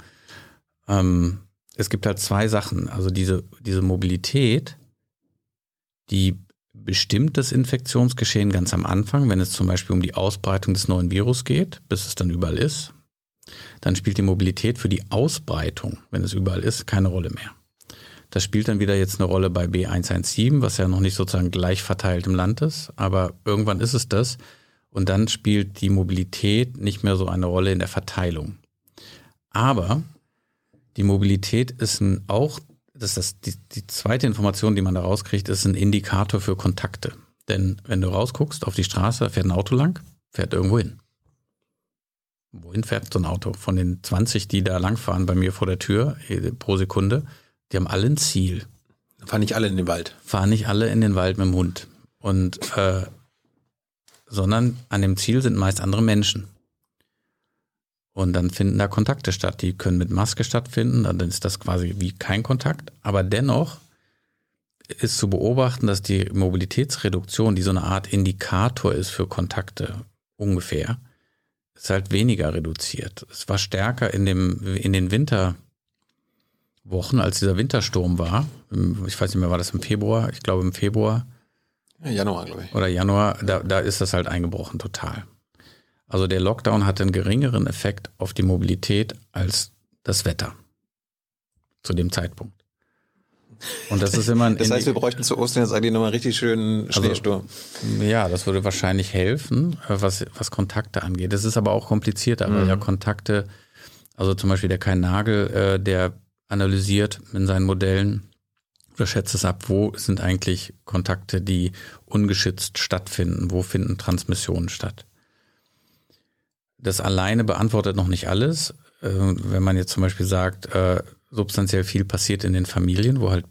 Speaker 2: Ähm, es gibt halt zwei Sachen. Also diese, diese Mobilität, die bestimmt das Infektionsgeschehen ganz am Anfang, wenn es zum Beispiel um die Ausbreitung des neuen Virus geht, bis es dann überall ist. Dann spielt die Mobilität für die Ausbreitung, wenn es überall ist, keine Rolle mehr. Das spielt dann wieder jetzt eine Rolle bei B117, was ja noch nicht sozusagen gleich verteilt im Land ist, aber irgendwann ist es das. Und dann spielt die Mobilität nicht mehr so eine Rolle in der Verteilung. Aber die Mobilität ist ein, auch, das ist das, die, die zweite Information, die man da rauskriegt, ist ein Indikator für Kontakte. Denn wenn du rausguckst auf die Straße, fährt ein Auto lang, fährt irgendwo hin. Wohin fährt so ein Auto? Von den 20, die da langfahren bei mir vor der Tür eh, pro Sekunde, die haben alle ein Ziel.
Speaker 1: Fahren nicht alle in den Wald.
Speaker 2: Fahren nicht alle in den Wald mit dem Hund. Und äh, sondern an dem Ziel sind meist andere Menschen. Und dann finden da Kontakte statt. Die können mit Maske stattfinden, dann ist das quasi wie kein Kontakt. Aber dennoch ist zu beobachten, dass die Mobilitätsreduktion, die so eine Art Indikator ist für Kontakte ungefähr, ist halt weniger reduziert. Es war stärker in, dem, in den Winterwochen, als dieser Wintersturm war. Ich weiß nicht mehr, war das im Februar? Ich glaube im Februar
Speaker 1: Ja, Januar, glaube ich.
Speaker 2: oder Januar, da, da ist das halt eingebrochen total. Also der Lockdown hatte einen geringeren Effekt auf die Mobilität als das Wetter zu dem Zeitpunkt. Und das ist immer ein
Speaker 1: Das heißt, wir bräuchten zu Ostern jetzt eigentlich nochmal richtig schönen Schneesturm.
Speaker 2: Also, ja, das würde wahrscheinlich helfen, äh, was, was Kontakte angeht. Das ist aber auch komplizierter, weil mhm. ja Kontakte, also zum Beispiel der Kai Nagel, äh, der analysiert in seinen Modellen oder schätzt es ab, wo sind eigentlich Kontakte, die ungeschützt stattfinden, wo finden Transmissionen statt. Das alleine beantwortet noch nicht alles. Äh, wenn man jetzt zum Beispiel sagt, äh, substanziell viel passiert in den Familien, wo halt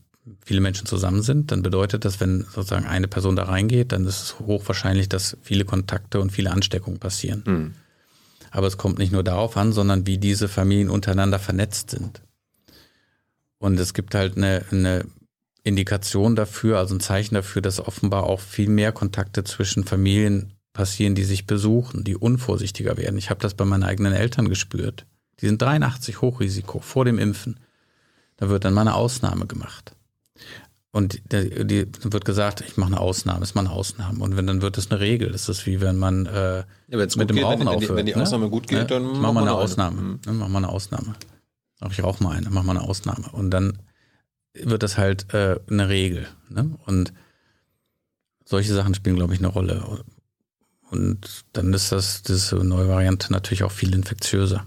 Speaker 2: viele Menschen zusammen sind, dann bedeutet das, wenn sozusagen eine Person da reingeht, dann ist es hochwahrscheinlich, dass viele Kontakte und viele Ansteckungen passieren. Mhm. Aber es kommt nicht nur darauf an, sondern wie diese Familien untereinander vernetzt sind. Und es gibt halt eine, eine Indikation dafür, also ein Zeichen dafür, dass offenbar auch viel mehr Kontakte zwischen Familien passieren, die sich besuchen, die unvorsichtiger werden. Ich habe das bei meinen eigenen Eltern gespürt. Die sind 83 Hochrisiko vor dem Impfen. Da wird dann mal eine Ausnahme gemacht. Und die, die wird gesagt, ich mache eine Ausnahme, ist mal eine Ausnahme. Und wenn dann wird es eine Regel. Das ist wie wenn man äh, ja, mit dem
Speaker 1: geht,
Speaker 2: Rauchen
Speaker 1: wenn,
Speaker 2: aufhört.
Speaker 1: Wenn die, wenn die Ausnahme
Speaker 2: ne?
Speaker 1: gut geht, dann
Speaker 2: mach mal eine Ausnahme. Mhm. Mach mal eine Ausnahme. Auch ich rauche mal eine, mach mal eine Ausnahme. Und dann wird das halt äh, eine Regel. Ne? Und solche Sachen spielen, glaube ich, eine Rolle. Und dann ist das, diese neue Variante natürlich auch viel infektiöser.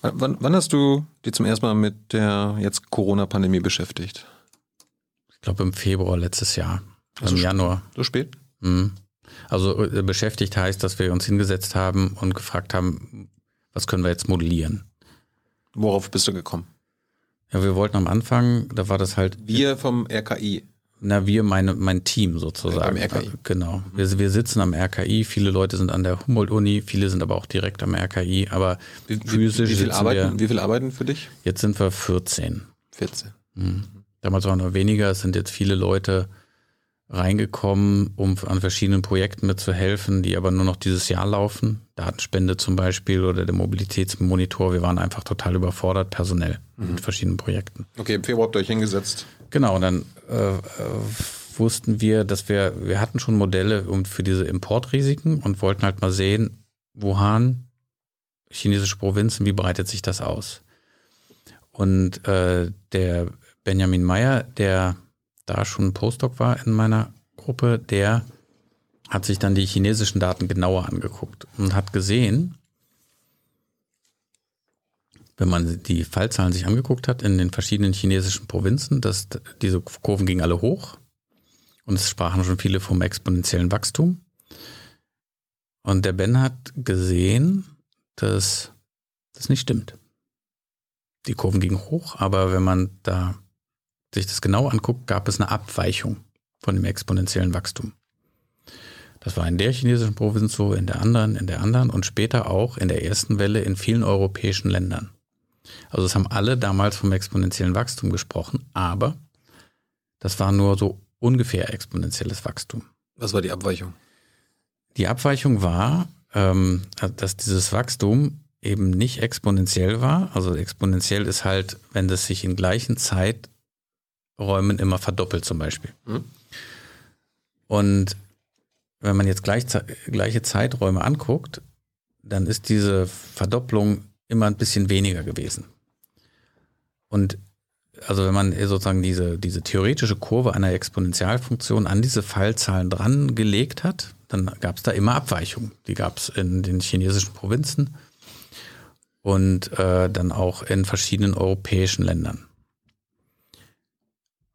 Speaker 1: Wann, wann hast du dich zum ersten Mal mit der jetzt Corona-Pandemie beschäftigt?
Speaker 2: Ich glaube im Februar letztes Jahr, also im Januar.
Speaker 1: So spät?
Speaker 2: Mhm. Also äh, beschäftigt heißt, dass wir uns hingesetzt haben und gefragt haben, was können wir jetzt modellieren?
Speaker 1: Worauf bist du gekommen?
Speaker 2: Ja, wir wollten am Anfang, da war das halt.
Speaker 1: Wir vom RKI.
Speaker 2: Na, wir, meine, mein Team sozusagen.
Speaker 1: Beim RKI.
Speaker 2: Genau. Mhm. Wir, wir sitzen am RKI, viele Leute sind an der Humboldt-Uni, viele sind aber auch direkt am RKI, aber
Speaker 1: wie, physisch wie, wie viel arbeiten, wir, Wie viel arbeiten für dich?
Speaker 2: Jetzt sind wir 14.
Speaker 1: 14.
Speaker 2: Mhm. Damals waren noch weniger, es sind jetzt viele Leute reingekommen, um an verschiedenen Projekten mitzuhelfen, die aber nur noch dieses Jahr laufen. Datenspende zum Beispiel oder der Mobilitätsmonitor. Wir waren einfach total überfordert personell mhm. mit verschiedenen Projekten.
Speaker 1: Okay, im Februar habt ihr euch hingesetzt.
Speaker 2: Genau, und dann äh, äh, wussten wir, dass wir, wir hatten schon Modelle für diese Importrisiken und wollten halt mal sehen, Wuhan, chinesische Provinzen, wie breitet sich das aus? Und äh, der Benjamin Meyer, der da schon Postdoc war in meiner Gruppe, der hat sich dann die chinesischen Daten genauer angeguckt und hat gesehen, wenn man die Fallzahlen sich angeguckt hat in den verschiedenen chinesischen Provinzen, dass diese Kurven gingen alle hoch und es sprachen schon viele vom exponentiellen Wachstum. Und der Ben hat gesehen, dass das nicht stimmt. Die Kurven gingen hoch, aber wenn man da sich das genau anguckt, gab es eine Abweichung von dem exponentiellen Wachstum. Das war in der chinesischen Provinz so, in der anderen, in der anderen und später auch in der ersten Welle in vielen europäischen Ländern. Also es haben alle damals vom exponentiellen Wachstum gesprochen, aber das war nur so ungefähr exponentielles Wachstum.
Speaker 1: Was war die Abweichung?
Speaker 2: Die Abweichung war, ähm, dass dieses Wachstum eben nicht exponentiell war. Also exponentiell ist halt, wenn das sich in gleichen Zeit Räumen immer verdoppelt zum Beispiel. Mhm. Und wenn man jetzt gleich, gleiche Zeiträume anguckt, dann ist diese Verdopplung immer ein bisschen weniger gewesen. Und also wenn man sozusagen diese, diese theoretische Kurve einer Exponentialfunktion an diese Fallzahlen dran gelegt hat, dann gab es da immer Abweichungen. Die gab es in den chinesischen Provinzen und äh, dann auch in verschiedenen europäischen Ländern.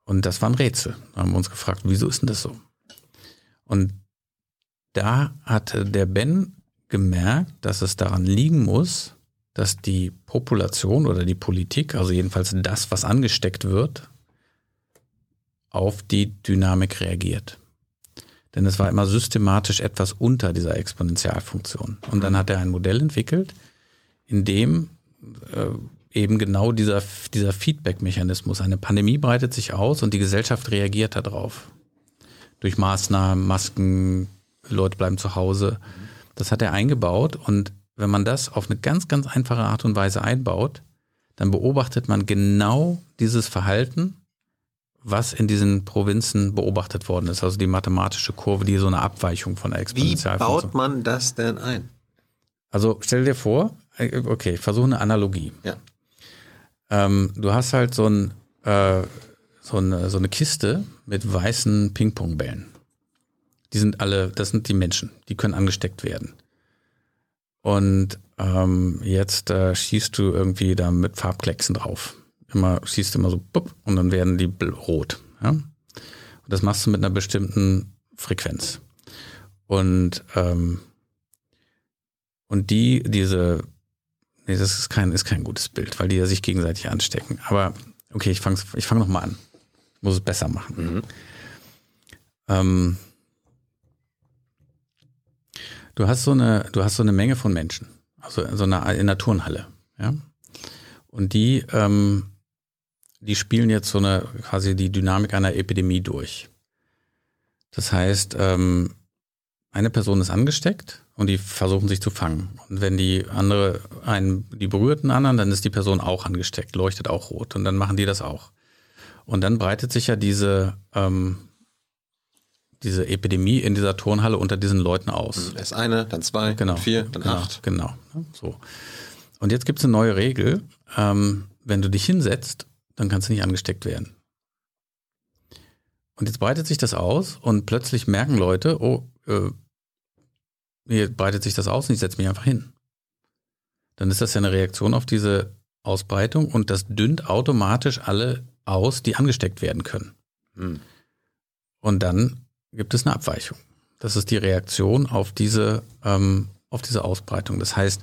Speaker 2: Und das war ein Rätsel. Da haben wir uns gefragt, wieso ist denn das so? Und da hatte der Ben gemerkt, dass es daran liegen muss, dass die Population oder die Politik, also jedenfalls das, was angesteckt wird, auf die Dynamik reagiert. Denn es war immer systematisch etwas unter dieser Exponentialfunktion. Und dann hat er ein Modell entwickelt, in dem äh, eben genau dieser, dieser Feedback-Mechanismus. Eine Pandemie breitet sich aus und die Gesellschaft reagiert darauf. Durch Maßnahmen, Masken, Leute bleiben zu Hause. Das hat er eingebaut und wenn man das auf eine ganz, ganz einfache Art und Weise einbaut, dann beobachtet man genau dieses Verhalten, was in diesen Provinzen beobachtet worden ist. Also die mathematische Kurve, die so eine Abweichung von der
Speaker 1: Wie
Speaker 2: Exponentialfunktion.
Speaker 1: baut man das denn ein?
Speaker 2: Also stell dir vor, äh, okay, ich versuche eine Analogie.
Speaker 1: Ja.
Speaker 2: Ähm, du hast halt so, ein, äh, so, eine, so eine Kiste mit weißen Ping-Pong-Bällen. Die sind alle, das sind die Menschen, die können angesteckt werden. Und ähm, jetzt äh, schießt du irgendwie da mit Farbklecksen drauf. Immer schießt immer so bupp, und dann werden die rot. Ja? Und das machst du mit einer bestimmten Frequenz. Und ähm, und die, diese, nee, das ist kein, ist kein gutes Bild, weil die ja sich gegenseitig anstecken. Aber okay, ich fange ich fang noch mal an. Ich muss es besser machen. Ähm, du hast so eine, du hast so eine Menge von Menschen, also so eine in einer Turnhalle, ja. Und die, ähm, die spielen jetzt so eine quasi die Dynamik einer Epidemie durch. Das heißt, ähm, eine Person ist angesteckt und die versuchen sich zu fangen. Und wenn die andere einen, die berührten anderen, dann ist die Person auch angesteckt, leuchtet auch rot und dann machen die das auch. Und dann breitet sich ja diese, ähm, diese Epidemie in dieser Turnhalle unter diesen Leuten aus.
Speaker 1: Erst eine, dann zwei,
Speaker 2: Genau.
Speaker 1: dann vier, dann
Speaker 2: genau,
Speaker 1: acht.
Speaker 2: Genau. So. Und jetzt gibt es eine neue Regel. Ähm, wenn du dich hinsetzt, dann kannst du nicht angesteckt werden. Und jetzt breitet sich das aus und plötzlich merken Leute, oh, äh, hier breitet sich das aus und ich setze mich einfach hin. Dann ist das ja eine Reaktion auf diese Ausbreitung und das dünnt automatisch alle aus, die angesteckt werden können.
Speaker 1: Hm.
Speaker 2: Und dann gibt es eine Abweichung. Das ist die Reaktion auf diese, ähm, auf diese Ausbreitung. Das heißt,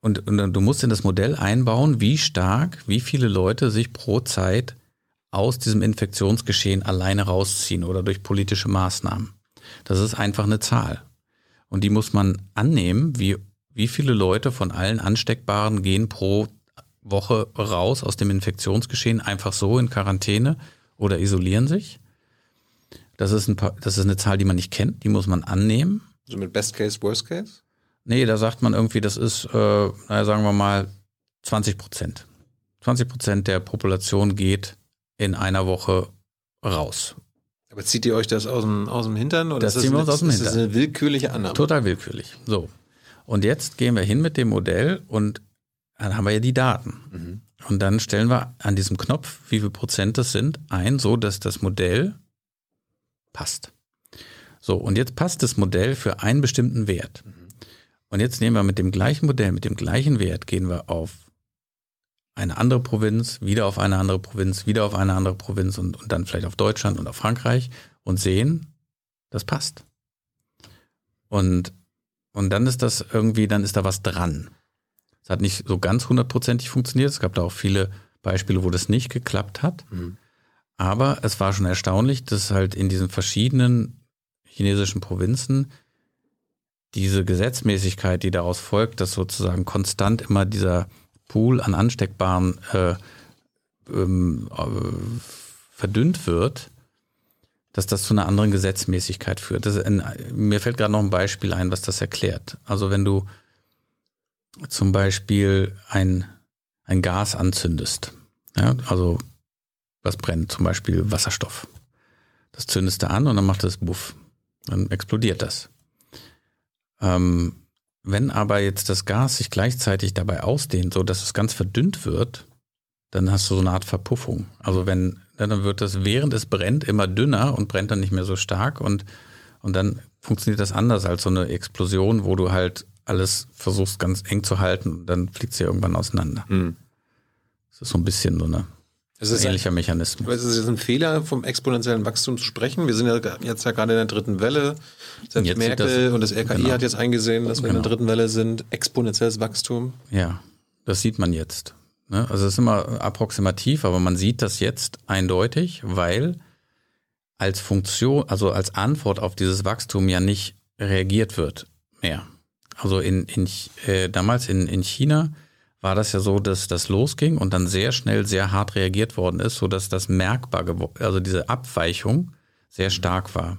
Speaker 2: und, und du musst in das Modell einbauen, wie stark, wie viele Leute sich pro Zeit aus diesem Infektionsgeschehen alleine rausziehen oder durch politische Maßnahmen. Das ist einfach eine Zahl. Und die muss man annehmen, wie, wie viele Leute von allen Ansteckbaren gehen pro Woche raus aus dem Infektionsgeschehen einfach so in Quarantäne oder isolieren sich. Das ist, ein paar, das ist eine Zahl, die man nicht kennt, die muss man annehmen.
Speaker 1: So mit Best Case, Worst Case?
Speaker 2: Nee, da sagt man irgendwie, das ist, äh, naja, sagen wir mal, 20 Prozent. 20 Prozent der Population geht in einer Woche raus.
Speaker 1: Aber zieht ihr euch das aus dem, aus dem Hintern? Oder
Speaker 2: Das
Speaker 1: ist
Speaker 2: ziehen wir
Speaker 1: eine,
Speaker 2: uns aus dem
Speaker 1: ist das
Speaker 2: Hintern.
Speaker 1: eine willkürliche Annahme?
Speaker 2: Total willkürlich. So. Und jetzt gehen wir hin mit dem Modell und dann haben wir ja die Daten. Und dann stellen wir an diesem Knopf, wie viel Prozent das sind, ein, so dass das Modell passt. So, und jetzt passt das Modell für einen bestimmten Wert. Und jetzt nehmen wir mit dem gleichen Modell, mit dem gleichen Wert, gehen wir auf eine andere Provinz, wieder auf eine andere Provinz, wieder auf eine andere Provinz und, und dann vielleicht auf Deutschland und auf Frankreich und sehen, das passt. Und, und dann ist das irgendwie, dann ist da was dran. Es hat nicht so ganz hundertprozentig funktioniert. Es gab da auch viele Beispiele, wo das nicht geklappt hat. Aber es war schon erstaunlich, dass halt in diesen verschiedenen chinesischen Provinzen diese Gesetzmäßigkeit, die daraus folgt, dass sozusagen konstant immer dieser Pool an Ansteckbaren äh, ähm, äh, verdünnt wird, dass das zu einer anderen Gesetzmäßigkeit führt. Ein, mir fällt gerade noch ein Beispiel ein, was das erklärt. Also wenn du zum Beispiel ein, ein Gas anzündest, ja, also was brennt, zum Beispiel Wasserstoff. Das zündest du an und dann macht es Buff. Dann explodiert das. Ähm, wenn aber jetzt das Gas sich gleichzeitig dabei ausdehnt, so dass es ganz verdünnt wird, dann hast du so eine Art Verpuffung. Also wenn, dann wird das, während es brennt, immer dünner und brennt dann nicht mehr so stark und, und dann funktioniert das anders als so eine Explosion, wo du halt alles versuchst ganz eng zu halten und dann fliegt sie irgendwann auseinander.
Speaker 1: Hm.
Speaker 2: Das ist so ein bisschen so eine,
Speaker 1: Es
Speaker 2: ein
Speaker 1: ist
Speaker 2: ähnlicher Mechanismus.
Speaker 1: Aber ist es jetzt ein Fehler, vom exponentiellen Wachstum zu sprechen? Wir sind ja jetzt ja gerade in der dritten Welle. Selbst
Speaker 2: Jetzt
Speaker 1: Merkel
Speaker 2: das-
Speaker 1: und das RKI
Speaker 2: genau.
Speaker 1: hat jetzt eingesehen, dass wir in
Speaker 2: Genau.
Speaker 1: der dritten Welle sind. Exponentielles Wachstum.
Speaker 2: Ja, das sieht man jetzt. Ne? Also es ist immer approximativ, aber man sieht das jetzt eindeutig, weil als Funktion, also als Antwort auf dieses Wachstum ja nicht reagiert wird mehr. Also in, in äh, damals in, in China war das ja so, dass das losging und dann sehr schnell sehr hart reagiert worden ist, so dass das merkbar geworden, also diese Abweichung sehr stark war.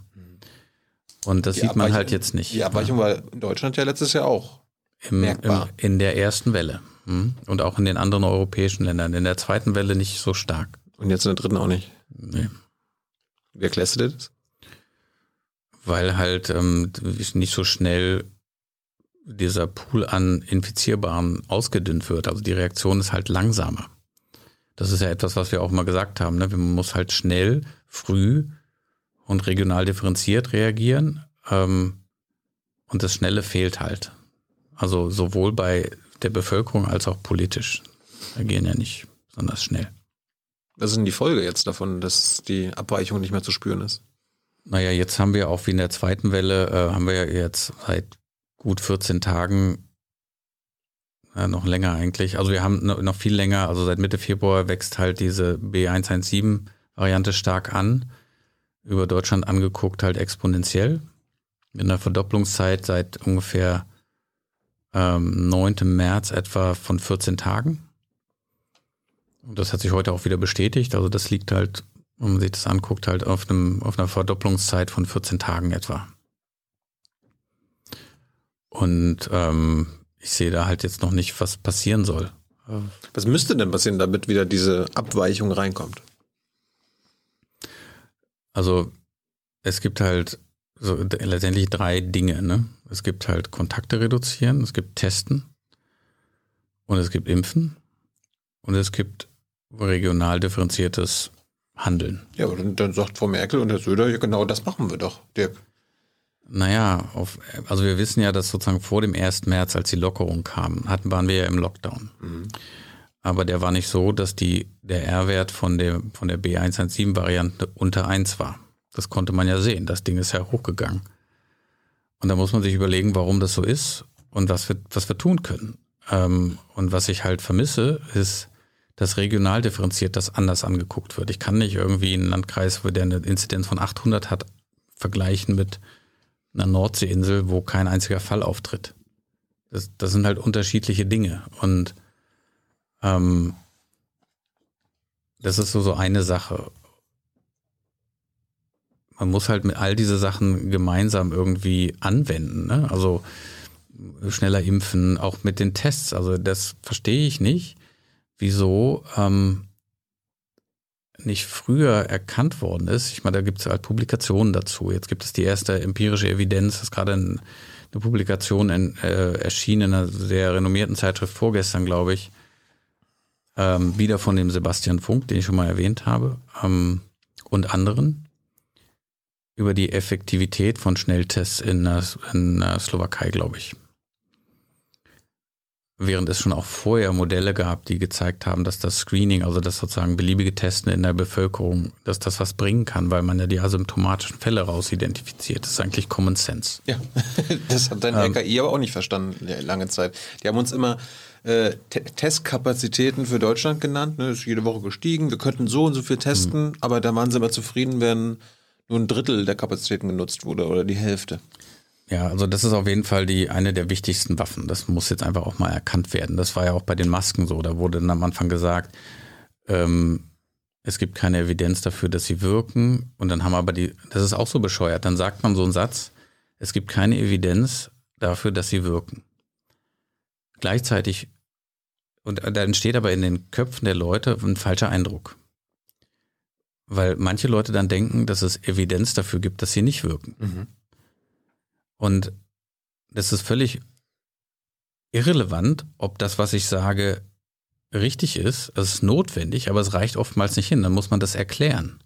Speaker 2: Und das
Speaker 1: Die
Speaker 2: sieht man halt jetzt nicht.
Speaker 1: Die Abweichung war in Deutschland ja letztes Jahr auch.
Speaker 2: Im,
Speaker 1: merkbar.
Speaker 2: Im, in der ersten Welle. Hm? Und auch in den anderen europäischen Ländern. In der zweiten Welle nicht so stark.
Speaker 1: Und jetzt in der dritten auch nicht.
Speaker 2: Nee.
Speaker 1: Wie erklärst du das?
Speaker 2: Weil halt ähm, nicht so schnell dieser Pool an Infizierbaren ausgedünnt wird. Also die Reaktion ist halt langsamer. Das ist ja etwas, was wir auch mal gesagt haben. Ne? Man muss halt schnell, früh und regional differenziert reagieren. Ähm, und das Schnelle fehlt halt. Also sowohl bei der Bevölkerung als auch politisch. Reagieren ja nicht besonders schnell.
Speaker 1: Was ist denn die Folge jetzt davon, dass die Abweichung nicht mehr zu spüren ist?
Speaker 2: Naja, jetzt haben wir auch wie in der zweiten Welle, äh, haben wir ja jetzt seit gut 14 Tagen, äh, noch länger eigentlich, also wir haben noch viel länger, also seit Mitte Februar wächst halt diese B117-Variante stark an, über Deutschland angeguckt halt exponentiell, mit einer Verdopplungszeit seit ungefähr ähm, 9. März etwa von 14 Tagen. Und das hat sich heute auch wieder bestätigt. Also das liegt halt, wenn man sich das anguckt, halt auf, einem, auf einer Verdopplungszeit von 14 Tagen etwa. Und ähm, ich sehe da halt jetzt noch nicht, was passieren soll.
Speaker 1: Was müsste denn passieren, damit wieder diese Abweichung reinkommt?
Speaker 2: Also es gibt halt so letztendlich drei Dinge. Ne? Es gibt halt Kontakte reduzieren, es gibt Testen und es gibt Impfen und es gibt regional differenziertes Handeln.
Speaker 1: Ja, aber dann, dann sagt Frau Merkel und Herr Söder, ja, genau das machen wir doch, Dirk.
Speaker 2: Naja, auf, also wir wissen ja, dass sozusagen vor dem 1. März, als die Lockerung kam, hatten, waren wir ja im Lockdown. Mhm. Aber der war nicht so, dass die, der R-Wert von der, von der B117-Variante unter 1 war. Das konnte man ja sehen. Das Ding ist ja hochgegangen. Und da muss man sich überlegen, warum das so ist und was wir, was wir tun können. Ähm, und was ich halt vermisse, ist, dass regional differenziert das anders angeguckt wird. Ich kann nicht irgendwie einen Landkreis, wo der eine Inzidenz von 800 hat, vergleichen mit einer Nordseeinsel, wo kein einziger Fall auftritt. Das, das sind halt unterschiedliche Dinge. Und ähm, das ist so, so eine Sache. Man muss halt mit all diese Sachen gemeinsam irgendwie anwenden. Ne? Also schneller impfen, auch mit den Tests. Also das verstehe ich nicht wieso ähm, nicht früher erkannt worden ist. Ich meine, da gibt es halt Publikationen dazu. Jetzt gibt es die erste empirische Evidenz, das ist gerade eine Publikation in, äh, erschienen in einer sehr renommierten Zeitschrift vorgestern, glaube ich, ähm, wieder von dem Sebastian Funk, den ich schon mal erwähnt habe, ähm, und anderen über die Effektivität von Schnelltests in, in der Slowakei, glaube ich während es schon auch vorher Modelle gab, die gezeigt haben, dass das Screening, also das sozusagen beliebige Testen in der Bevölkerung, dass das was bringen kann, weil man ja die asymptomatischen Fälle rausidentifiziert. Das ist eigentlich Common Sense.
Speaker 1: Ja, das hat dein ähm, RKI aber auch nicht verstanden, lange Zeit. Die haben uns immer äh, Testkapazitäten für Deutschland genannt, ne, ist jede Woche gestiegen, wir könnten so und so viel testen, mhm. aber da waren sie immer zufrieden, wenn nur ein Drittel der Kapazitäten genutzt wurde oder die Hälfte.
Speaker 2: Ja, also das ist auf jeden Fall die eine der wichtigsten Waffen. Das muss jetzt einfach auch mal erkannt werden. Das war ja auch bei den Masken so. Da wurde dann am Anfang gesagt, ähm, es gibt keine Evidenz dafür, dass sie wirken. Und dann haben aber die, das ist auch so bescheuert. Dann sagt man so einen Satz, es gibt keine Evidenz dafür, dass sie wirken. Gleichzeitig, und da entsteht aber in den Köpfen der Leute ein falscher Eindruck. Weil manche Leute dann denken, dass es Evidenz dafür gibt, dass sie nicht wirken. Mhm. Und das ist völlig irrelevant, ob das, was ich sage, richtig ist. Es ist notwendig, aber es reicht oftmals nicht hin. Dann muss man das erklären.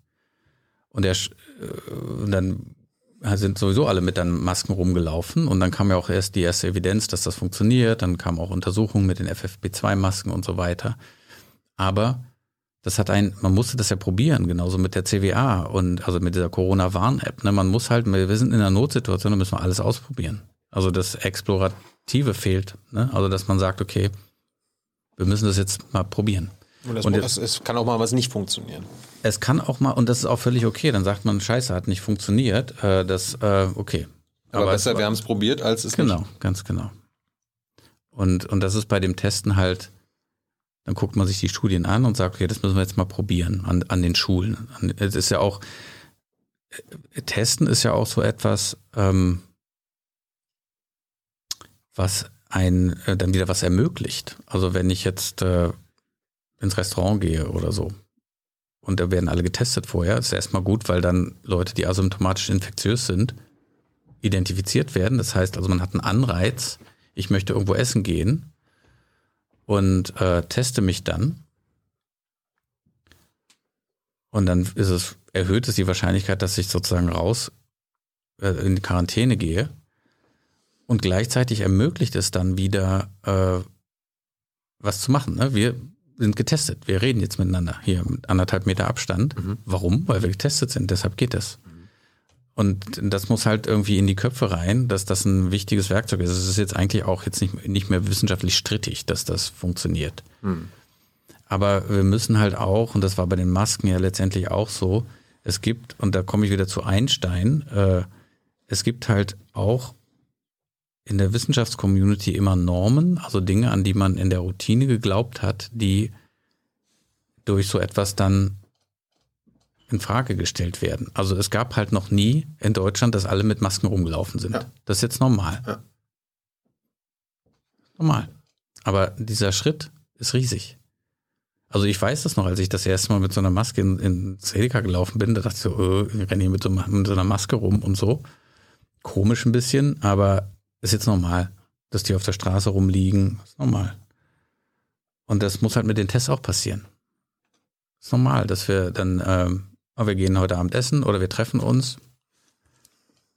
Speaker 2: Und der, äh, dann sind sowieso alle mit dann Masken rumgelaufen und dann kam ja auch erst die erste Evidenz, dass das funktioniert. Dann kamen auch Untersuchungen mit den FFP2-Masken und so weiter. Aber das hat ein, man musste das ja probieren, genauso mit der CWA und also mit dieser Corona-Warn-App. Ne? Man muss halt, wir sind in einer Notsituation, da müssen wir alles ausprobieren. Also das Explorative fehlt. Ne? Also dass man sagt, okay, wir müssen das jetzt mal probieren.
Speaker 1: Und, das und jetzt, es kann auch mal was nicht funktionieren.
Speaker 2: Es kann auch mal, und das ist auch völlig okay, dann sagt man, scheiße, hat nicht funktioniert. Äh, das, äh, okay.
Speaker 1: Aber, Aber besser, wir haben es probiert, als es
Speaker 2: genau,
Speaker 1: nicht.
Speaker 2: Genau, ganz genau. Und, und das ist bei dem Testen halt dann guckt man sich die Studien an und sagt, okay, das müssen wir jetzt mal probieren an, an den Schulen. Es ist ja auch, äh, Testen ist ja auch so etwas, ähm, was ein äh, dann wieder was ermöglicht. Also wenn ich jetzt äh, ins Restaurant gehe oder so und da werden alle getestet vorher. Ist erstmal gut, weil dann Leute, die asymptomatisch infektiös sind, identifiziert werden. Das heißt also, man hat einen Anreiz, ich möchte irgendwo essen gehen und äh, teste mich dann. Und dann ist es, erhöht es die Wahrscheinlichkeit, dass ich sozusagen raus äh, in die Quarantäne gehe. Und gleichzeitig ermöglicht es dann wieder, äh, was zu machen. Ne? Wir sind getestet. Wir reden jetzt miteinander hier mit anderthalb Meter Abstand. Mhm. Warum? Weil wir getestet sind. Deshalb geht es. Und das muss halt irgendwie in die Köpfe rein, dass das ein wichtiges Werkzeug ist. Es ist jetzt eigentlich auch jetzt nicht, nicht mehr wissenschaftlich strittig, dass das funktioniert. Mhm. Aber wir müssen halt auch, und das war bei den Masken ja letztendlich auch so, es gibt, und da komme ich wieder zu Einstein, äh, es gibt halt auch in der Wissenschaftscommunity immer Normen, also Dinge, an die man in der Routine geglaubt hat, die durch so etwas dann in Frage gestellt werden. Also es gab halt noch nie in Deutschland, dass alle mit Masken rumgelaufen sind. Ja. Das ist jetzt normal. Ja. Normal. Aber dieser Schritt ist riesig. Also ich weiß das noch, als ich das erste Mal mit so einer Maske in, ins Edeka gelaufen bin, da dachte ich so, äh, ich renne hier mit so, mit so einer Maske rum und so. Komisch ein bisschen, aber ist jetzt normal, dass die auf der Straße rumliegen. Ist normal. Und das muss halt mit den Tests auch passieren. Ist normal, dass wir dann, ähm, wir gehen heute Abend essen oder wir treffen uns.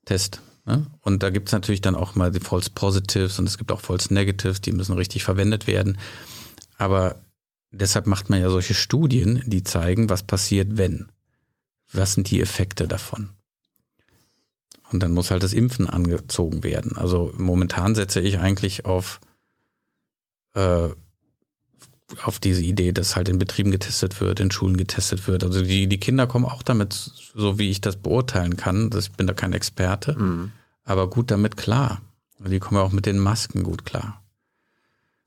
Speaker 2: Test. Ne? Und da gibt es natürlich dann auch mal die False Positives und es gibt auch False Negatives, die müssen richtig verwendet werden. Aber deshalb macht man ja solche Studien, die zeigen, was passiert, wenn. Was sind die Effekte davon? Und dann muss halt das Impfen angezogen werden. Also momentan setze ich eigentlich auf, äh, auf diese Idee, dass halt in Betrieben getestet wird, in Schulen getestet wird. Also die, die Kinder kommen auch damit, so wie ich das beurteilen kann. Ich bin da kein Experte, mhm. aber gut damit klar. Die kommen auch mit den Masken gut klar.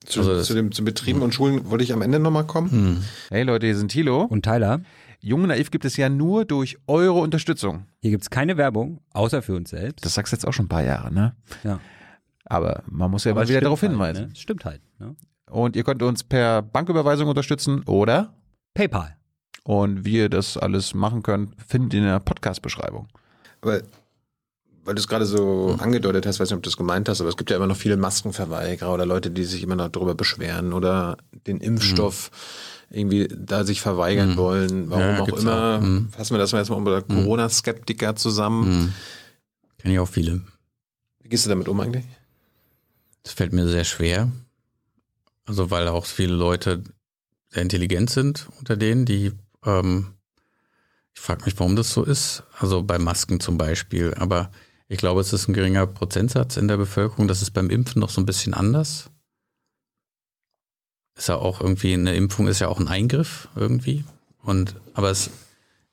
Speaker 1: Zu, also zu, dem, zu Betrieben und Schulen wollte ich am Ende nochmal kommen. Mhm.
Speaker 3: Hey Leute, hier sind Thilo
Speaker 4: und Tyler.
Speaker 3: Jung Naiv gibt es ja nur durch eure Unterstützung.
Speaker 4: Hier gibt es keine Werbung, außer für uns selbst.
Speaker 3: Das sagst du jetzt auch schon ein paar Jahre, ne?
Speaker 4: Ja.
Speaker 3: Aber man muss ja Aber mal wieder darauf
Speaker 4: halt,
Speaker 3: hinweisen.
Speaker 4: Ne? Stimmt halt. Ne?
Speaker 3: Und ihr könnt uns per Banküberweisung unterstützen oder
Speaker 4: PayPal.
Speaker 3: Und wie ihr das alles machen könnt, findet ihr in der Podcast-Beschreibung.
Speaker 1: Aber weil du es gerade so hm. angedeutet hast, weiß nicht, ob du es gemeint hast, aber es gibt ja immer noch viele Maskenverweigerer oder Leute, die sich immer noch darüber beschweren oder den Impfstoff. Hm irgendwie da sich verweigern mhm. wollen, warum ja, auch immer. Auch. Mhm. Fassen wir das mal erstmal unter mhm. Corona-Skeptiker zusammen.
Speaker 2: Mhm. Kenne ich auch viele.
Speaker 1: Wie gehst du damit um eigentlich?
Speaker 2: Das fällt mir sehr schwer. Also weil auch viele Leute sehr intelligent sind unter denen, die ähm, ich frage mich, warum das so ist. Also bei Masken zum Beispiel. Aber ich glaube, es ist ein geringer Prozentsatz in der Bevölkerung. Das ist beim Impfen noch so ein bisschen anders ist ja auch irgendwie, eine Impfung ist ja auch ein Eingriff irgendwie. Und, aber es,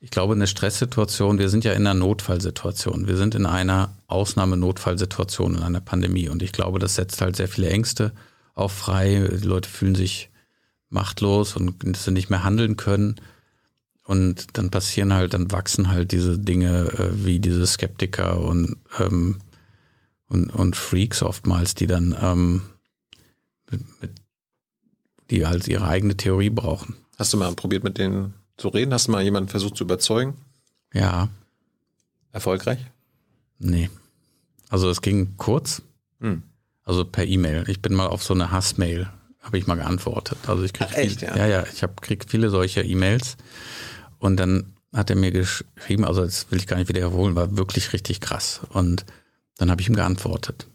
Speaker 2: ich glaube, eine Stresssituation, wir sind ja in einer Notfallsituation. Wir sind in einer Ausnahmenotfallsituation, in einer Pandemie. Und ich glaube, das setzt halt sehr viele Ängste auch frei. Die Leute fühlen sich machtlos und sie nicht mehr handeln können. Und dann passieren halt, dann wachsen halt diese Dinge äh, wie diese Skeptiker und, ähm, und, und Freaks oftmals, die dann ähm, mit, mit die halt ihre eigene Theorie brauchen.
Speaker 1: Hast du mal probiert, mit denen zu reden? Hast du mal jemanden versucht zu überzeugen?
Speaker 2: Ja.
Speaker 1: Erfolgreich?
Speaker 2: Nee. Also es ging kurz. Hm. Also per E-Mail. Ich bin mal auf so eine Hassmail, habe ich mal geantwortet. Also ich kriege
Speaker 1: echt,
Speaker 2: viel,
Speaker 1: ja?
Speaker 2: ja, ja, ich habe krieg viele solcher E-Mails. Und dann hat er mir geschrieben, also das will ich gar nicht wiederholen, war wirklich richtig krass. Und dann habe ich ihm geantwortet.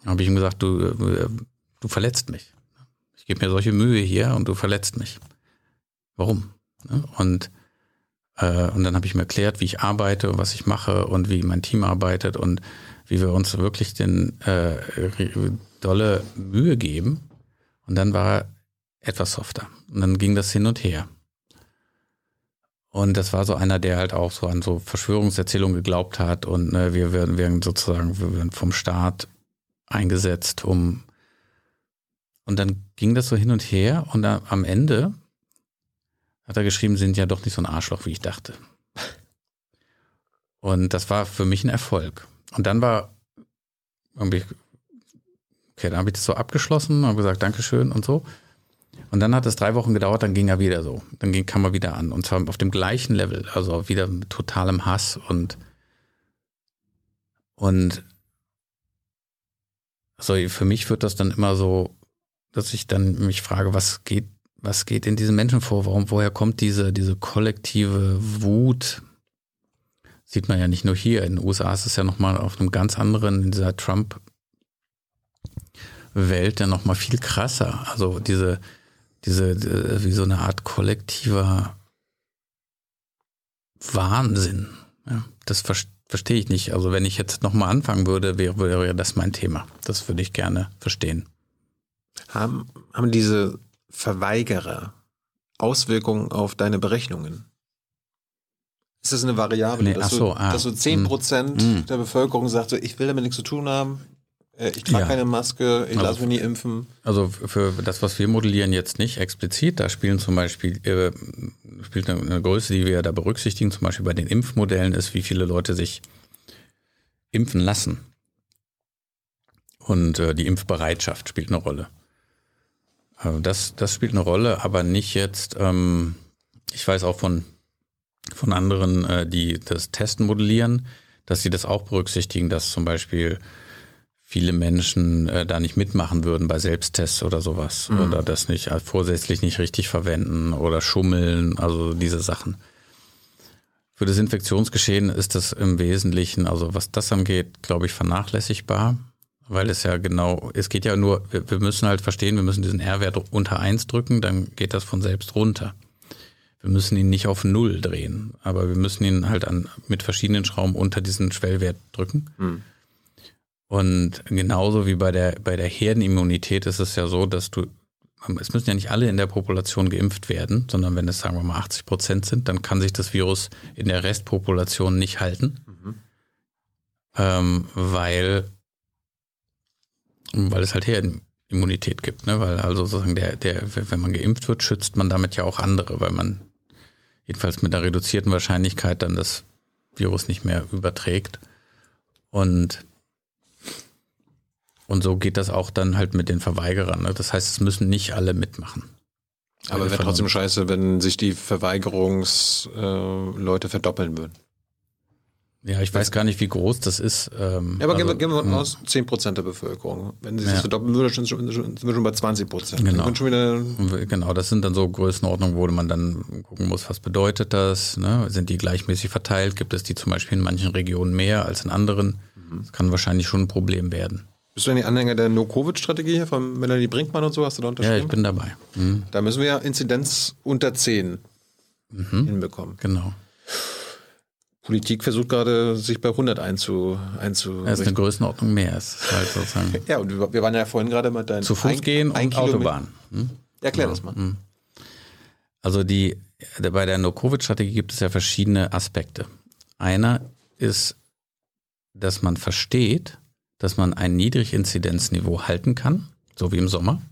Speaker 2: Dann habe ich ihm gesagt, du, äh, du verletzt mich ich gebe mir solche Mühe hier und du verletzt mich. Warum? Ne? Und, äh, und dann habe ich mir erklärt, wie ich arbeite, was ich mache und wie mein Team arbeitet und wie wir uns wirklich den äh, dolle Mühe geben. Und dann war er etwas softer. Und dann ging das hin und her. Und das war so einer, der halt auch so an so Verschwörungserzählungen geglaubt hat und ne, wir werden, werden sozusagen wir werden vom Staat eingesetzt, um und dann ging das so hin und her und dann, am Ende hat er geschrieben, sind ja doch nicht so ein Arschloch, wie ich dachte. Und das war für mich ein Erfolg. Und dann war irgendwie, okay, dann habe ich das so abgeschlossen, habe gesagt, Dankeschön und so. Und dann hat es drei Wochen gedauert, dann ging er wieder so. Dann ging, kam er wieder an. Und zwar auf dem gleichen Level, also wieder mit totalem Hass und, und so für mich wird das dann immer so, dass ich dann mich frage, was geht, was geht in diesen Menschen vor? Warum, woher kommt diese, diese kollektive Wut? Sieht man ja nicht nur hier. In den USA ist es ja nochmal auf einem ganz anderen, in dieser Trump-Welt ja nochmal viel krasser. Also diese, diese, wie so eine Art kollektiver Wahnsinn. Ja, das verstehe verstehe ich nicht. Also wenn ich jetzt nochmal anfangen würde, wäre, wäre das mein Thema. Das würde ich gerne verstehen.
Speaker 1: Haben, haben diese Verweigerer Auswirkungen auf deine Berechnungen? Ist das eine Variable,
Speaker 2: Nee,
Speaker 1: dass,
Speaker 2: so,
Speaker 1: du,
Speaker 2: ah,
Speaker 1: dass du 10%
Speaker 2: mm.
Speaker 1: der Bevölkerung sagt, so, ich will damit nichts zu tun haben, äh, ich trage
Speaker 2: Ja.
Speaker 1: keine Maske, ich
Speaker 2: Also-
Speaker 1: lasse mich nie impfen.
Speaker 2: Also für das, was wir modellieren, jetzt nicht explizit. Da spielen zum Beispiel äh, spielt eine, eine Größe, die wir da berücksichtigen, zum Beispiel bei den Impfmodellen, ist, wie viele Leute sich impfen lassen. Und äh, die Impfbereitschaft spielt eine Rolle. Also das, das spielt eine Rolle, aber nicht jetzt. Ähm, ich weiß auch von von anderen, äh, die das Testen modellieren, dass sie das auch berücksichtigen, dass zum Beispiel viele Menschen äh, da nicht mitmachen würden bei Selbsttests oder sowas oder das nicht äh, vorsätzlich nicht richtig verwenden oder schummeln, also diese Sachen. Für das Infektionsgeschehen ist das im Wesentlichen, also was das angeht, glaube ich, vernachlässigbar, weil es ja genau, es geht ja nur, wir, wir müssen halt verstehen, wir müssen diesen R-Wert unter eins drücken, dann geht das von selbst runter. Wir müssen ihn nicht auf Null drehen, aber wir müssen ihn halt an, mit verschiedenen Schrauben unter diesen Schwellwert drücken. Und genauso wie bei der, bei der Herdenimmunität ist es ja so, dass du, es müssen ja nicht alle in der Population geimpft werden, sondern wenn es, sagen wir mal, 80 Prozent sind, dann kann sich das Virus in der Restpopulation nicht halten, ähm, weil, weil es halt Herdenimmunität gibt, ne? weil also sozusagen der, der, wenn man geimpft wird, schützt man damit ja auch andere, weil man jedenfalls mit einer reduzierten Wahrscheinlichkeit dann das Virus nicht mehr überträgt. Und und so geht das auch dann halt mit den Verweigerern. Ne? Das heißt, es müssen nicht alle mitmachen.
Speaker 1: Aber wäre trotzdem scheiße, wenn sich die Verweigerungsleute äh, verdoppeln würden.
Speaker 2: Ja, ich weiß gar nicht, wie groß das ist. Ähm,
Speaker 1: Ja, aber
Speaker 2: also,
Speaker 1: gehen, wir, gehen wir mal aus 10% der Bevölkerung. Wenn sie sich
Speaker 2: Ja.
Speaker 1: verdoppeln würde, sind, wir schon bei 20%.
Speaker 2: Genau.
Speaker 1: Wieder,
Speaker 2: Genau, das sind dann so Größenordnungen, wo man dann gucken muss, was bedeutet das? Ne? Sind die gleichmäßig verteilt? Gibt es die zum Beispiel in manchen Regionen mehr als in anderen? Das kann wahrscheinlich schon ein Problem werden.
Speaker 1: bist du denn die Anhänger der No-Covid-Strategie hier von Melanie Brinkmann und so? Hast du da
Speaker 2: Ja,
Speaker 1: unterschrieben?
Speaker 2: ich bin dabei. Mhm,
Speaker 1: da müssen wir ja Inzidenz unter 10 hinbekommen.
Speaker 2: genau.
Speaker 1: Politik versucht gerade, sich bei 100 einzu, einzu
Speaker 2: Das ist eine Größenordnung mehr. Ist halt sozusagen
Speaker 1: Ja, und wir waren ja vorhin gerade mit deinen
Speaker 2: zu Fuß
Speaker 1: ein-
Speaker 2: gehen
Speaker 1: ein
Speaker 2: und
Speaker 1: Kilometer-
Speaker 2: Autobahn. Hm?
Speaker 1: Erklär das mal.
Speaker 2: Also die, bei der No-Covid-Strategie gibt es ja verschiedene Aspekte. Einer ist, dass man versteht, dass man ein Niedriginzidenzniveau halten kann, so wie im Sommer.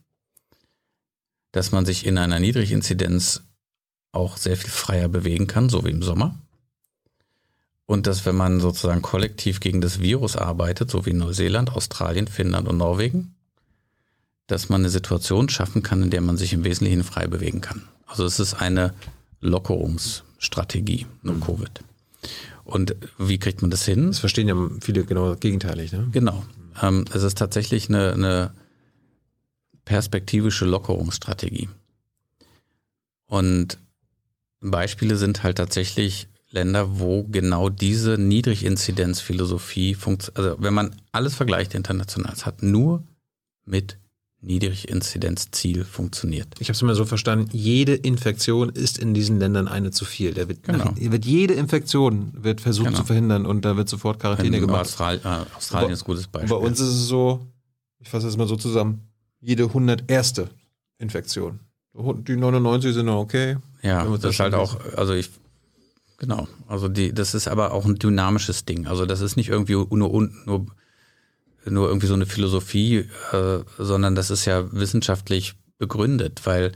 Speaker 2: Dass man sich in einer Niedriginzidenz auch sehr viel freier bewegen kann, so wie im Sommer. Und dass wenn man sozusagen kollektiv gegen das Virus arbeitet, so wie in Neuseeland, Australien, Finnland und Norwegen, dass man eine Situation schaffen kann, in der man sich im Wesentlichen frei bewegen kann. Also es ist eine Lockerungsstrategie, no Covid. Und wie kriegt man das hin?
Speaker 1: Das verstehen ja viele genau gegenteilig. Ne?
Speaker 2: Genau. Ähm, es ist tatsächlich eine, eine perspektivische Lockerungsstrategie. Und Beispiele sind halt tatsächlich Länder, wo genau diese Niedriginzidenzphilosophie funktioniert. Also wenn man alles vergleicht international, es hat nur mit Niedriginzidenzziel funktioniert.
Speaker 1: Ich habe es immer so verstanden, jede Infektion ist in diesen Ländern eine zu viel. Der wird,
Speaker 2: Genau.
Speaker 1: wird jede Infektion wird versucht
Speaker 2: Genau.
Speaker 1: zu verhindern und da wird sofort Quarantäne
Speaker 2: In
Speaker 1: gemacht.
Speaker 2: Austral äh, Australien ist ein gutes Beispiel.
Speaker 1: bei uns ist es so, ich fasse das mal so zusammen, jede 101. Infektion. Die 99 sind noch okay.
Speaker 2: Ja, das ist halt auch, also ich, genau, also die, das ist aber auch ein dynamisches Ding. Also das ist nicht irgendwie nur, nur, nur, nur irgendwie so eine Philosophie, äh, sondern das ist ja wissenschaftlich begründet, weil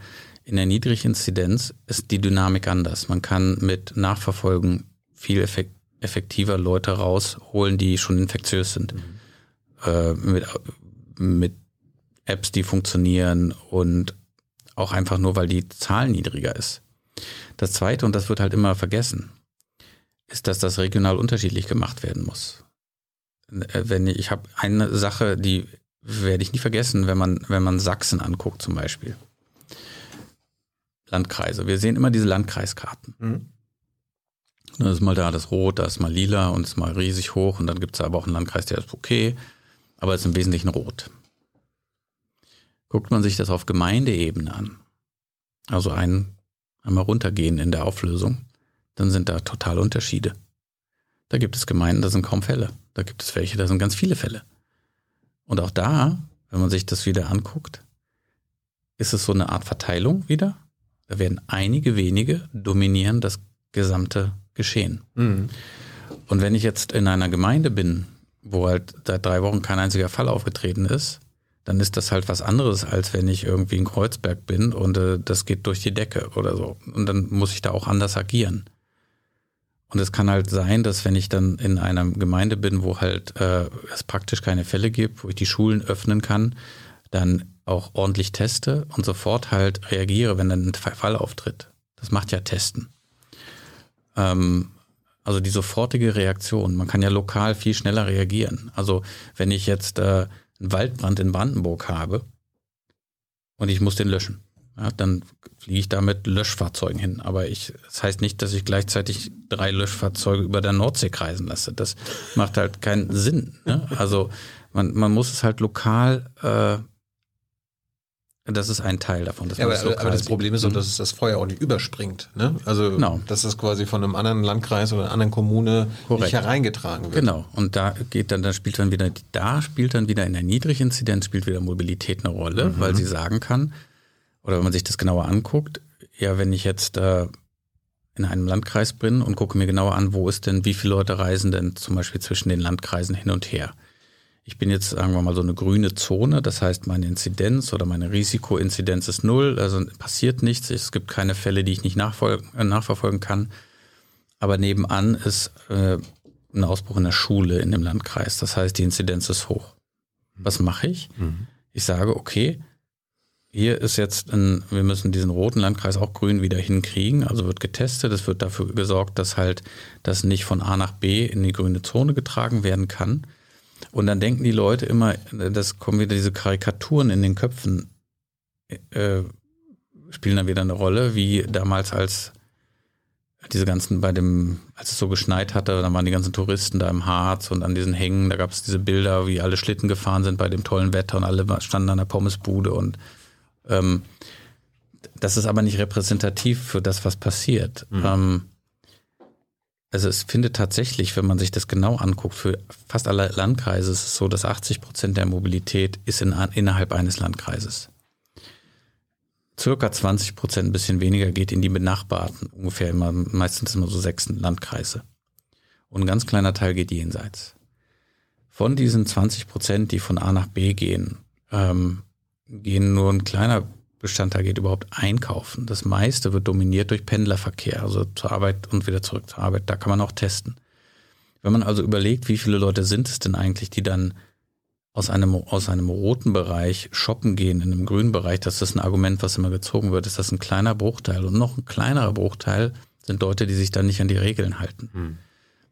Speaker 2: in der Niedriginzidenz ist die Dynamik anders. Man kann mit Nachverfolgen viel effek effektiver Leute rausholen, die schon infektiös sind. Äh, mit, mit Apps, die funktionieren und Auch einfach nur, weil die Zahl niedriger ist. Das zweite, und das wird halt immer vergessen, ist, dass das regional unterschiedlich gemacht werden muss. Äh, Wenn ich, ich habe eine Sache, die werde ich nie vergessen, wenn man, wenn man Sachsen anguckt zum Beispiel. Landkreise. Wir sehen immer diese Landkreiskarten.
Speaker 1: Mhm.
Speaker 2: Da ist mal da das Rot, da ist mal lila und ist mal riesig hoch und dann gibt es aber auch einen Landkreis, der ist okay, aber ist im Wesentlichen rot. Guckt man sich das auf Gemeindeebene an, also ein, einmal runtergehen in der Auflösung, dann sind da total Unterschiede. Da gibt es Gemeinden, da sind kaum Fälle. Da gibt es welche, da sind ganz viele Fälle. Und auch da, wenn man sich das wieder anguckt, ist es so eine Art Verteilung wieder. Da werden einige wenige dominieren das gesamte Geschehen.
Speaker 1: Mhm.
Speaker 2: Und wenn ich jetzt in einer Gemeinde bin, wo halt seit drei Wochen kein einziger Fall aufgetreten ist, dann ist das halt was anderes, als wenn ich irgendwie in Kreuzberg bin und äh, das geht durch die Decke oder so. Und dann muss ich da auch anders agieren. Und es kann halt sein, dass wenn ich dann in einer Gemeinde bin, wo halt äh, es praktisch keine Fälle gibt, wo ich die Schulen öffnen kann, dann auch ordentlich teste und sofort halt reagiere, wenn dann ein Fall auftritt. Das macht ja Testen. Ähm, also die sofortige Reaktion. Man kann ja lokal viel schneller reagieren. Also wenn ich jetzt äh, einen Waldbrand in Brandenburg habe und ich muss den löschen, ja, dann fliege ich da mit Löschfahrzeugen hin. Aber ich, das heißt nicht, dass ich gleichzeitig drei Löschfahrzeuge über der Nordsee kreisen lasse. Das macht halt keinen Sinn. Ne? Also man, man muss es halt lokal, äh, das ist ein Teil davon. Dass
Speaker 1: Ja, aber, aber das. Problem ist doch,
Speaker 2: Mhm.
Speaker 1: dass es das Feuer auch nicht überspringt. Ne? Also,
Speaker 2: Genau.
Speaker 1: dass das quasi von einem anderen Landkreis oder einer anderen Kommune
Speaker 2: Korrekt.
Speaker 1: nicht hereingetragen wird.
Speaker 2: Genau. Und da geht dann, da spielt dann wieder, da spielt dann wieder in der Niedriginzidenz spielt wieder Mobilität eine Rolle, weil sie sagen kann, oder wenn man sich das genauer anguckt, ja, wenn ich jetzt äh, in einem Landkreis bin und gucke mir genauer an, wo ist denn, wie viele Leute reisen denn zum Beispiel zwischen den Landkreisen hin und her. Ich bin jetzt, sagen wir mal, so eine grüne Zone, das heißt, meine Inzidenz oder meine Risikoinzidenz ist null, also passiert nichts, es gibt keine Fälle, die ich nicht äh, nachverfolgen kann. Aber nebenan ist äh, ein Ausbruch in der Schule in dem Landkreis. Das heißt, die Inzidenz ist hoch. Was mache ich? Ich sage, okay, hier ist jetzt ein, wir müssen diesen roten Landkreis auch grün wieder hinkriegen. Also wird getestet. Es wird dafür gesorgt, dass halt das nicht von A nach B in die grüne Zone getragen werden kann. Und dann denken die Leute immer, das kommen wieder diese Karikaturen in den Köpfen, äh, spielen dann wieder eine Rolle, wie damals als diese ganzen bei dem, als es so geschneit hatte, dann waren die ganzen Touristen da im Harz und an diesen Hängen, da gab es diese Bilder, wie alle Schlitten gefahren sind bei dem tollen Wetter und alle standen an der Pommesbude und ähm, das ist aber nicht repräsentativ für das, was passiert. Ähm, also es findet tatsächlich, wenn man sich das genau anguckt, für fast alle Landkreise ist es so, dass 80 Prozent der Mobilität ist in, innerhalb eines Landkreises. Circa 20 Prozent, ein bisschen weniger, geht in die benachbarten, ungefähr immer, meistens immer so sechs Landkreise. Und ein ganz kleiner Teil geht jenseits. Von diesen 20 Prozent, die von A nach B gehen, ähm, gehen nur ein kleiner Bestandteil geht überhaupt einkaufen. Das meiste wird dominiert durch Pendlerverkehr, also zur Arbeit und wieder zurück zur Arbeit. Da kann man auch testen. Wenn man also überlegt, wie viele Leute sind es denn eigentlich, die dann aus einem, aus einem roten Bereich shoppen gehen in einem grünen Bereich, das ist ein Argument, was immer gezogen wird, ist das ein kleiner Bruchteil. Und noch ein kleinerer Bruchteil sind Leute, die sich dann nicht an die Regeln halten.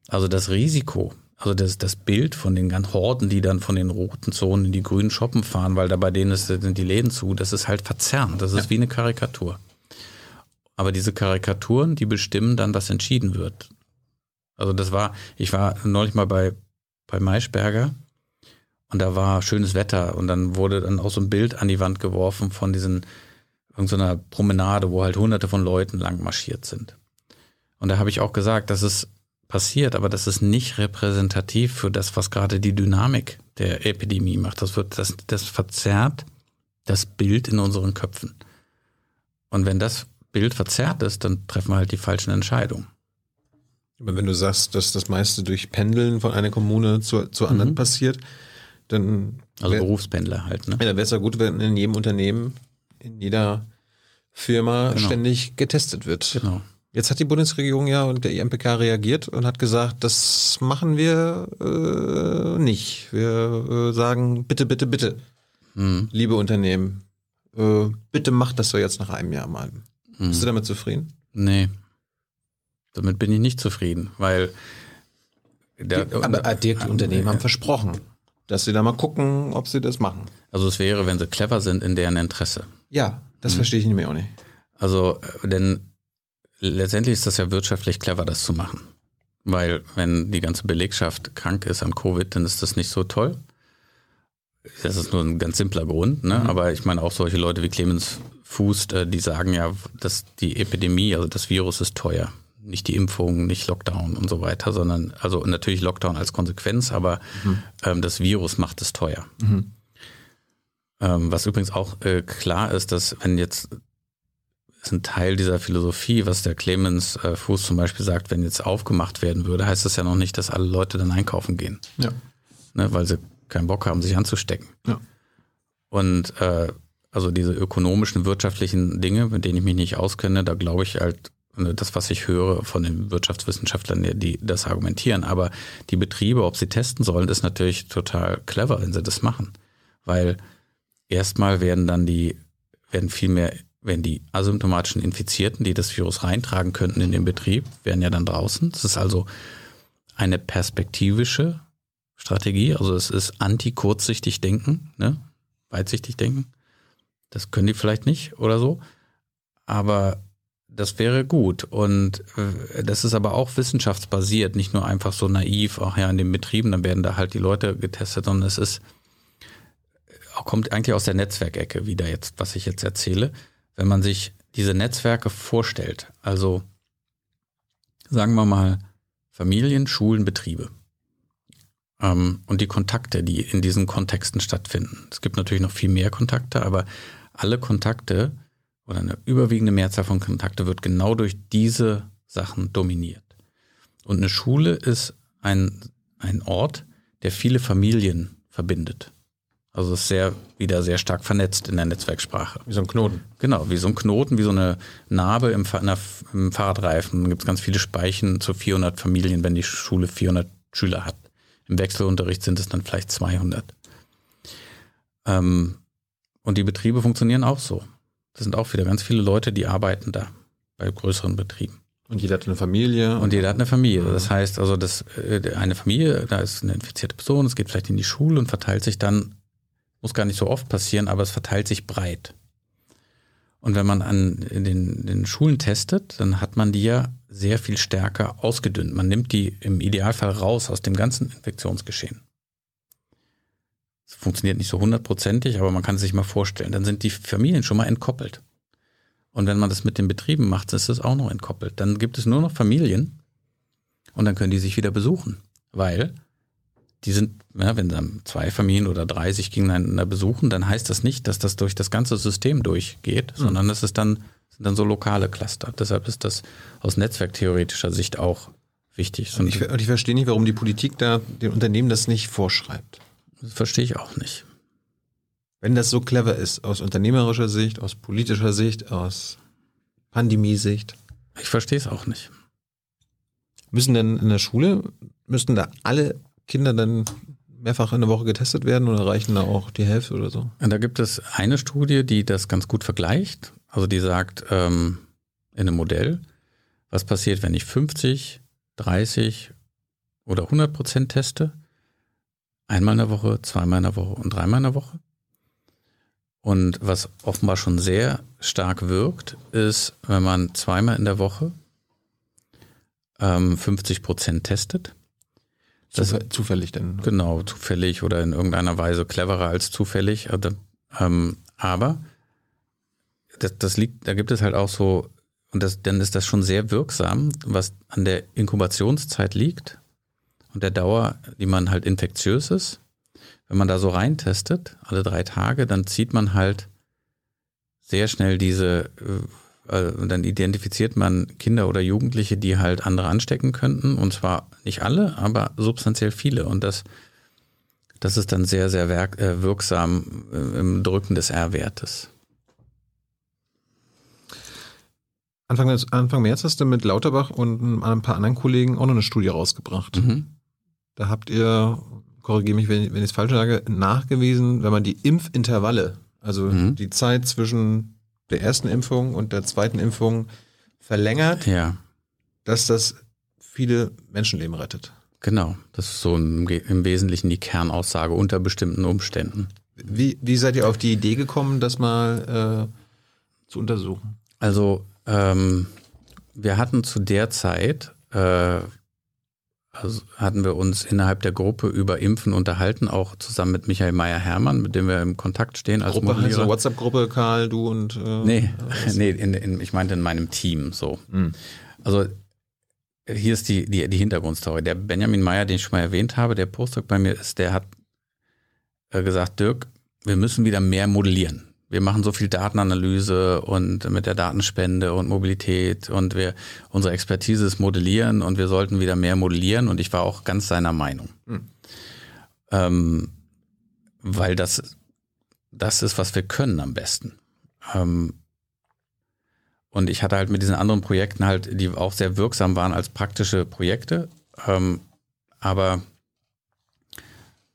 Speaker 2: Also das Risiko, also das, das Bild von den ganzen Horden, die dann von den roten Zonen in die grünen Shoppen fahren, weil da bei denen ist, sind die Läden zu, das ist halt verzerrend. Das ist wie eine Karikatur. Aber diese Karikaturen, die bestimmen dann, was entschieden wird. Also das war, ich war neulich mal bei, bei Maischberger und da war schönes Wetter und dann wurde dann auch so ein Bild an die Wand geworfen von diesen irgendeiner Promenade, wo halt hunderte von Leuten lang marschiert sind. Und da habe ich auch gesagt, das ist passiert, aber das ist nicht repräsentativ für das, was gerade die Dynamik der Epidemie macht. Das wird, das, das verzerrt das Bild in unseren Köpfen. Und wenn das Bild verzerrt ist, dann treffen wir halt die falschen Entscheidungen.
Speaker 1: Aber wenn du sagst, dass das meiste durch Pendeln von einer Kommune zur, zur anderen passiert, dann
Speaker 2: Also
Speaker 1: wär-
Speaker 2: Berufspendler halt, ne?
Speaker 1: ja, dann wäre es ja gut, wenn in jedem Unternehmen, in jeder Firma
Speaker 2: Genau.
Speaker 1: ständig getestet wird.
Speaker 2: Genau.
Speaker 1: Jetzt hat die Bundesregierung ja und der IMPK reagiert und hat gesagt, das machen wir äh, nicht. Wir äh, sagen, bitte, bitte, bitte,
Speaker 2: Mhm.
Speaker 1: liebe Unternehmen, äh, bitte macht das so jetzt nach einem Jahr mal.
Speaker 2: Mhm.
Speaker 1: Bist du damit zufrieden?
Speaker 2: Nee. Damit bin ich nicht zufrieden, weil der,
Speaker 1: Aber äh, Dirk, die Unternehmen haben versprochen, dass sie da mal gucken, ob sie das machen.
Speaker 2: also es wäre, wenn sie clever sind, in deren Interesse.
Speaker 1: Ja, das verstehe ich nämlich auch nicht.
Speaker 2: Also, äh, denn letztendlich ist das ja wirtschaftlich clever, das zu machen. Weil wenn die ganze Belegschaft krank ist an Covid, dann ist das nicht so toll. Das ist nur ein ganz simpler Grund, ne? Aber ich meine auch solche Leute wie Clemens Fuß, äh, die sagen ja, dass die Epidemie, also das Virus ist teuer. Nicht die Impfung, nicht Lockdown und so weiter, sondern also natürlich Lockdown als Konsequenz, aber ähm, das Virus macht es teuer. Ähm, was übrigens auch äh, klar ist, dass wenn jetzt ist ein Teil dieser Philosophie, was der Clemens äh, Fuß zum Beispiel sagt, wenn jetzt aufgemacht werden würde, heißt das ja noch nicht, dass alle Leute dann einkaufen gehen,
Speaker 1: Ja.
Speaker 2: ne, weil sie keinen Bock haben, sich anzustecken.
Speaker 1: Ja.
Speaker 2: Und äh, also diese ökonomischen, wirtschaftlichen Dinge, mit denen ich mich nicht auskenne, da glaube ich halt, ne, das, was ich höre von den Wirtschaftswissenschaftlern, die- die das argumentieren. Aber die Betriebe, ob sie testen sollen, ist natürlich total clever, wenn sie das machen. Weil erstmal werden dann die, werden viel mehr, werden die asymptomatischen Infizierten, die das Virus reintragen könnten in den Betrieb, werden ja dann draußen. Das ist also eine perspektivische Strategie. Also es ist anti-kurzsichtig denken, ne? weitsichtig denken. Das können die vielleicht nicht oder so. Aber das wäre gut. Und äh, das ist aber auch wissenschaftsbasiert, nicht nur einfach so naiv, ach ja, in den Betrieben, dann werden da halt die Leute getestet, sondern es ist, auch kommt eigentlich aus der Netzwerkecke wieder jetzt, was ich jetzt erzähle. Wenn man sich diese Netzwerke vorstellt, also sagen wir mal Familien, Schulen, Betriebe ähm, und die Kontakte, die in diesen Kontexten stattfinden. Es gibt natürlich noch viel mehr Kontakte, aber alle Kontakte oder eine überwiegende Mehrzahl von Kontakte wird genau durch diese Sachen dominiert. Und eine Schule ist ein, ein Ort, der viele Familien verbindet. Also ist sehr, wieder sehr stark vernetzt in der Netzwerksprache.
Speaker 1: Wie so ein Knoten.
Speaker 2: Genau, wie so ein Knoten, wie so eine Narbe im, der- im Fahrradreifen. Da gibt es ganz viele Speichen zu 400 Familien, wenn die Schule 400 Schüler hat. Im Wechselunterricht sind es dann vielleicht 200. Ähm, und die Betriebe funktionieren auch so. Das sind auch wieder ganz viele Leute, die arbeiten da bei größeren Betrieben.
Speaker 1: Und jeder hat eine Familie.
Speaker 2: Und jeder hat eine Familie. Das heißt also, dass äh, eine Familie, da ist eine infizierte Person, es geht vielleicht in die Schule und verteilt sich dann, muss gar nicht so oft passieren, aber es verteilt sich breit. Und wenn man an den, den Schulen testet, dann hat man die ja sehr viel stärker ausgedünnt. Man nimmt die im Idealfall raus aus dem ganzen Infektionsgeschehen. Es funktioniert nicht so hundertprozentig, aber man kann es sich mal vorstellen. Dann sind die Familien schon mal entkoppelt. Und wenn man das mit den Betrieben macht, ist es auch noch entkoppelt. Dann gibt es nur noch Familien und dann können die sich wieder besuchen. Weil die sind, ja, wenn dann zwei Familien oder drei sich gegeneinander besuchen, dann heißt das nicht, dass das durch das ganze System durchgeht, sondern es ist dann, sind dann so lokale Cluster. Deshalb ist das aus netzwerktheoretischer Sicht auch wichtig.
Speaker 1: und, ich, und ich verstehe nicht, warum die Politik da den Unternehmen das nicht vorschreibt.
Speaker 2: das verstehe ich auch nicht.
Speaker 1: Wenn das so clever ist, aus unternehmerischer Sicht, aus politischer Sicht, aus Pandemiesicht,
Speaker 2: Ich verstehe es auch nicht.
Speaker 1: müssen denn in der Schule, müssten da alle Kinder dann mehrfach in der Woche getestet werden oder reichen da auch die Hälfte oder so?
Speaker 2: Da gibt es eine Studie, die das ganz gut vergleicht. Also die sagt ähm, in einem Modell, was passiert, wenn ich 50, 30 oder 100 Prozent teste? Einmal in der Woche, zweimal in der Woche und dreimal in der Woche. Und was offenbar schon sehr stark wirkt, ist, wenn man zweimal in der Woche ähm, 50 Prozent testet. Das-
Speaker 1: Zufä- zufällig denn?
Speaker 2: Genau, zufällig oder in irgendeiner Weise cleverer als zufällig. Also, Ähm, aber das, das liegt, da gibt es halt auch so, und das, dann ist das schon sehr wirksam, was an der Inkubationszeit liegt und der Dauer, die man halt infektiös ist. Wenn man da so reintestet, alle drei Tage, dann zieht man halt sehr schnell diese, äh, äh, dann identifiziert man Kinder oder Jugendliche, die halt andere anstecken könnten. Und zwar nicht alle, aber substanziell viele. Und das, das ist dann sehr, sehr werk, äh, wirksam äh, im Drücken des R-Wertes.
Speaker 1: Anfang, Anfang März hast du mit Lauterbach und ein paar anderen Kollegen auch noch eine Studie rausgebracht.
Speaker 2: Mhm.
Speaker 1: Da habt ihr, korrigiere mich, wenn, wenn ich es falsch sage, nachgewiesen, wenn man die Impfintervalle also
Speaker 2: Mhm.
Speaker 1: die Zeit zwischen der ersten Impfung und der zweiten Impfung verlängert,
Speaker 2: Ja,
Speaker 1: dass das viele Menschenleben rettet.
Speaker 2: genau. Das ist so im, Wesentlichen die Kernaussage unter bestimmten Umständen.
Speaker 1: Wie, wie seid ihr auf die Idee gekommen, das mal äh, zu untersuchen?
Speaker 2: Also ähm, wir hatten zu der Zeit, äh, also hatten wir uns innerhalb der Gruppe über Impfen unterhalten, auch zusammen mit Michael Meyer-Hermann, mit dem wir im Kontakt stehen als
Speaker 1: Gruppe heißt eine WhatsApp-Gruppe, Karl, du und äh,
Speaker 2: Nee, nee in, in, ich meinte in meinem Team so.
Speaker 1: Mhm.
Speaker 2: Also hier ist die, die, die Hintergrundstory. Der Benjamin Meyer, den ich schon mal erwähnt habe, der Postdoc bei mir ist, der hat äh, gesagt, Dirk, wir müssen wieder mehr modellieren. Wir machen so viel Datenanalyse und mit der Datenspende und Mobilität und wir, unsere Expertise ist Modellieren und wir sollten wieder mehr modellieren und ich war auch ganz seiner Meinung.
Speaker 1: Hm.
Speaker 2: Ähm, weil das, das ist, was wir können am besten. Ähm, und ich hatte halt mit diesen anderen Projekten halt, die auch sehr wirksam waren als praktische Projekte. Ähm, aber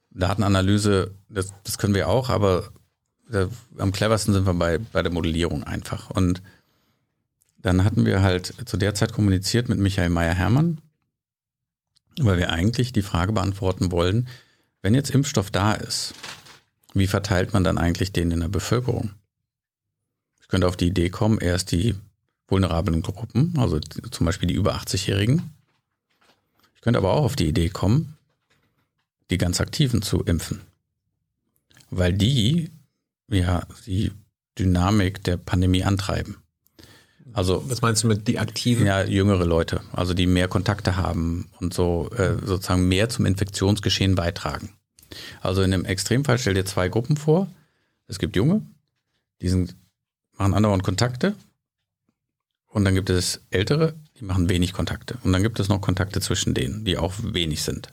Speaker 2: Datenanalyse, das, das können wir auch, aber am cleversten sind wir bei, bei der Modellierung einfach. Und dann hatten wir halt zu der Zeit kommuniziert mit Michael Meyer-Hermann, weil wir eigentlich die Frage beantworten wollen, wenn jetzt Impfstoff da ist, wie verteilt man dann eigentlich den in der Bevölkerung? Ich könnte auf die Idee kommen, erst die vulnerablen Gruppen, also zum Beispiel die über 80-Jährigen. Ich könnte aber auch auf die Idee kommen, die ganz Aktiven zu impfen. Weil die ja die Dynamik der Pandemie antreiben. Also
Speaker 1: Was meinst du mit die Aktiven?
Speaker 2: ja, jüngere Leute, also die mehr Kontakte haben und so äh, sozusagen mehr zum Infektionsgeschehen beitragen. Also in einem Extremfall stell dir zwei Gruppen vor. Es gibt Junge, die sind, machen andauernd Kontakte. Und dann gibt es Ältere, die machen wenig Kontakte. Und dann gibt es noch Kontakte zwischen denen, die auch wenig sind.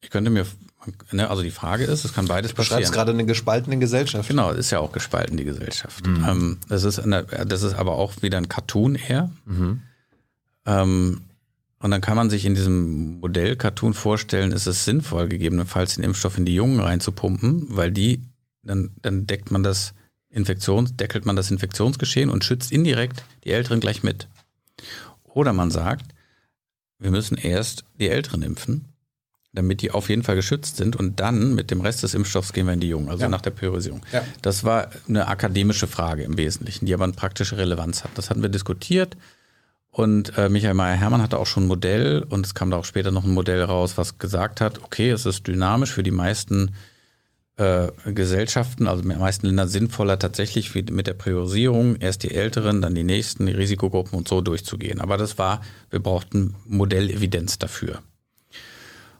Speaker 2: Ich könnte mir, ne, also die Frage ist, es kann beides
Speaker 1: Du beschreibst
Speaker 2: passieren.
Speaker 1: gerade eine gespaltene Gesellschaft.
Speaker 2: Genau, ist ja auch gespalten, die Gesellschaft. Ähm, das, ist eine, das ist aber auch wieder ein Cartoon eher. Ähm, und dann kann man sich in diesem Modell-Cartoon vorstellen, ist es sinnvoll, gegebenenfalls den Impfstoff in die Jungen reinzupumpen, weil die, dann, dann deckt man das Infektions, deckelt man das Infektionsgeschehen und schützt indirekt die Älteren gleich mit. Oder man sagt, wir müssen erst die Älteren impfen, damit die auf jeden Fall geschützt sind und dann mit dem Rest des Impfstoffs gehen wir in die Jungen, also
Speaker 1: Ja.
Speaker 2: nach der Priorisierung.
Speaker 1: Ja.
Speaker 2: Das war eine akademische Frage im Wesentlichen, die aber eine praktische Relevanz hat. Das hatten wir diskutiert und äh, Michael Meyer-Hermann hatte auch schon ein Modell und es kam da auch später noch ein Modell raus, was gesagt hat, okay, es ist dynamisch für die meisten äh, Gesellschaften, also in den meisten Ländern sinnvoller tatsächlich wie mit der Priorisierung erst die Älteren, dann die nächsten, die Risikogruppen und so durchzugehen. Aber das war, wir brauchten Modellevidenz dafür.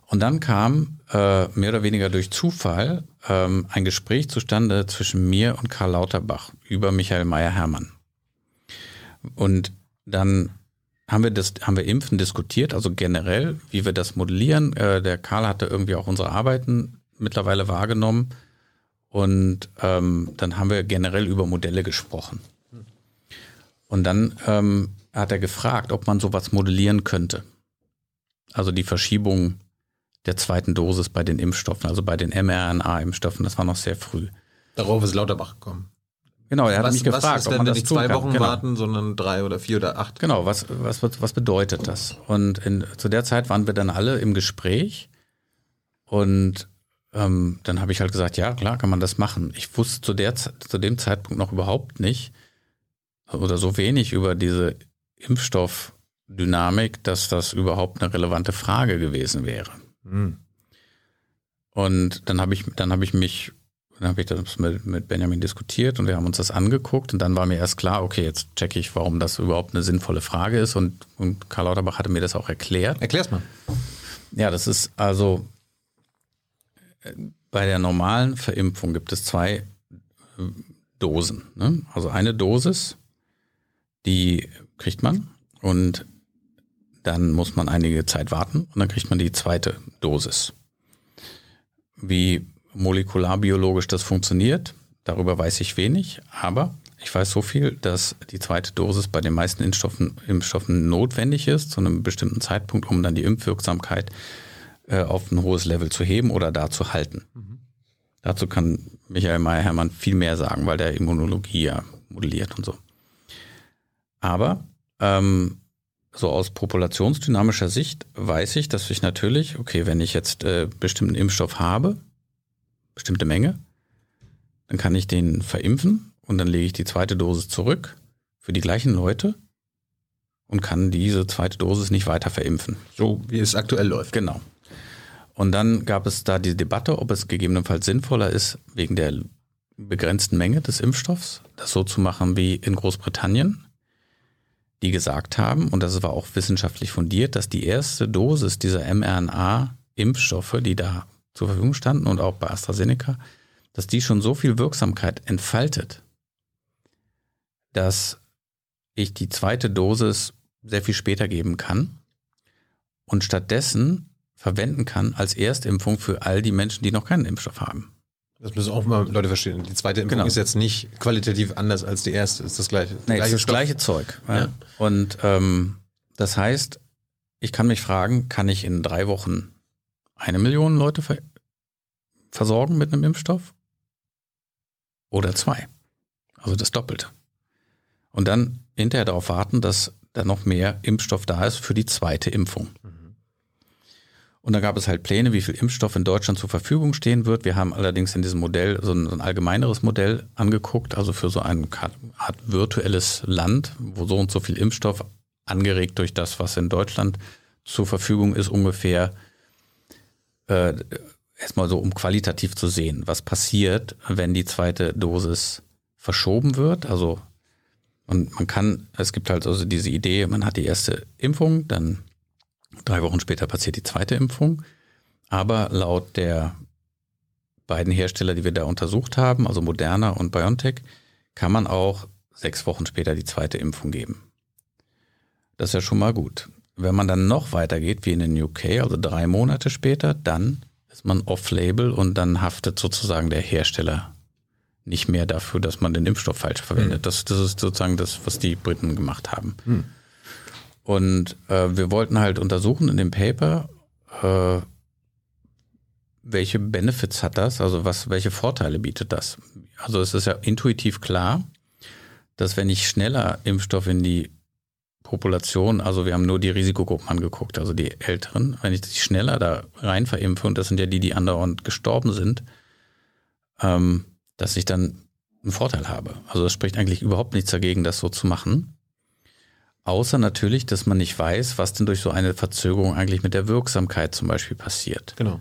Speaker 2: Und dann kam äh, mehr oder weniger durch Zufall ähm, ein Gespräch zustande zwischen mir und Karl Lauterbach über Michael Meyer-Hermann. Und dann haben wir das, haben wir Impfen diskutiert, also generell, wie wir das modellieren. Äh, der Karl hatte irgendwie auch unsere Arbeiten mittlerweile wahrgenommen. Und ähm, dann haben wir generell über Modelle gesprochen. Und dann ähm, hat er gefragt, ob man sowas modellieren könnte. Also die Verschiebung der zweiten Dosis bei den Impfstoffen, also bei den mRNA-Impfstoffen, das war noch sehr früh.
Speaker 1: Darauf ist Lauterbach gekommen.
Speaker 2: Genau, er hat
Speaker 1: was,
Speaker 2: mich gefragt,
Speaker 1: was ist
Speaker 2: ob
Speaker 1: denn,
Speaker 2: man
Speaker 1: wenn
Speaker 2: das tun
Speaker 1: zwei. Wochen
Speaker 2: genau.
Speaker 1: warten, sondern drei oder vier oder acht?
Speaker 2: Genau, was, was, was, bedeutet das? Und in, zu der Zeit waren wir dann alle im Gespräch und ähm, dann habe ich halt gesagt, ja, klar kann man das machen. Ich wusste zu, der, zu dem Zeitpunkt noch überhaupt nicht oder so wenig über diese Impfstoffdynamik, dass das überhaupt eine relevante Frage gewesen wäre.
Speaker 1: Hm.
Speaker 2: Und dann habe ich, dann habe ich mich, dann habe ich das mit, mit Benjamin diskutiert und wir haben uns das angeguckt und dann war mir erst klar, okay, jetzt checke ich, warum das überhaupt eine sinnvolle Frage ist und, und Karl Lauterbach hatte mir das auch erklärt.
Speaker 1: Erklär's mal.
Speaker 2: Ja, das ist also äh, bei der normalen Verimpfung gibt es zwei äh, Dosen. Ne? Also eine Dosis, die kriegt man und dann muss man einige Zeit warten und dann kriegt man die zweite Dosis. Wie molekularbiologisch das funktioniert, darüber weiß ich wenig, aber ich weiß so viel, dass die zweite Dosis bei den meisten Impfstoffen, Impfstoffen notwendig ist, zu einem bestimmten Zeitpunkt, um dann die Impfwirksamkeit äh, auf ein hohes Level zu heben oder da zu halten. Dazu kann Michael Meyer-Hermann viel mehr sagen, weil der Immunologie ja modelliert und so. Aber ähm, so aus populationsdynamischer Sicht weiß ich, dass ich natürlich, okay, wenn ich jetzt äh, bestimmten Impfstoff habe, bestimmte Menge, dann kann ich den verimpfen und dann lege ich die zweite Dosis zurück für die gleichen Leute und kann diese zweite Dosis nicht weiter verimpfen.
Speaker 1: So wie es aktuell läuft.
Speaker 2: Genau. Und dann gab es da die Debatte, ob es gegebenenfalls sinnvoller ist, wegen der begrenzten Menge des Impfstoffs, das so zu machen wie in Großbritannien, die gesagt haben, und das war auch wissenschaftlich fundiert, dass die erste Dosis dieser mRNA-Impfstoffe, die da zur Verfügung standen und auch bei AstraZeneca, dass die schon so viel Wirksamkeit entfaltet, dass ich die zweite Dosis sehr viel später geben kann und stattdessen verwenden kann als Erstimpfung für all die Menschen, die noch keinen Impfstoff haben.
Speaker 1: Das müssen auch mal Leute verstehen. Die zweite Impfung
Speaker 2: Genau.
Speaker 1: ist jetzt nicht qualitativ anders als die erste. Ist das gleiche.
Speaker 2: Nee, es ist das gleiche Zeug. Ja.
Speaker 1: Ja.
Speaker 2: Und ähm, das heißt, ich kann mich fragen, kann ich in drei Wochen eine Million Leute ver versorgen mit einem Impfstoff? Oder zwei? Also das Doppelte. Und dann hinterher darauf warten, dass da noch mehr Impfstoff da ist für die zweite Impfung. Und da gab es halt Pläne, wie viel Impfstoff in Deutschland zur Verfügung stehen wird. Wir haben allerdings in diesem Modell so ein, so ein allgemeineres Modell angeguckt, also für so ein Art virtuelles Land, wo so und so viel Impfstoff angeregt durch das, was in Deutschland zur Verfügung ist, ungefähr äh, erstmal so, um qualitativ zu sehen, was passiert, wenn die zweite Dosis verschoben wird. Also und man kann, es gibt halt also diese Idee, man hat die erste Impfung, dann drei Wochen später passiert die zweite Impfung. Aber laut der beiden Hersteller, die wir da untersucht haben, also Moderna und BioNTech, kann man auch sechs Wochen später die zweite Impfung geben. Das ist ja schon mal gut. Wenn man dann noch weitergeht, wie in den UK, also drei Monate später, dann ist man off-label und dann haftet sozusagen der Hersteller nicht mehr dafür, dass man den Impfstoff falsch verwendet. Das, das ist sozusagen das, was die Briten gemacht haben. Und äh, wir wollten halt untersuchen in dem Paper, äh, welche Benefits hat das, also was, welche Vorteile bietet das. Also es ist ja intuitiv klar, dass wenn ich schneller Impfstoff in die Population, also wir haben nur die Risikogruppen angeguckt, also die Älteren, wenn ich die schneller da rein verimpfe, und das sind ja die, die andauernd gestorben sind, ähm, dass ich dann einen Vorteil habe. Also das spricht eigentlich überhaupt nichts dagegen, das so zu machen. Außer natürlich, dass man nicht weiß, was denn durch so eine Verzögerung eigentlich mit der Wirksamkeit zum Beispiel passiert.
Speaker 1: Genau.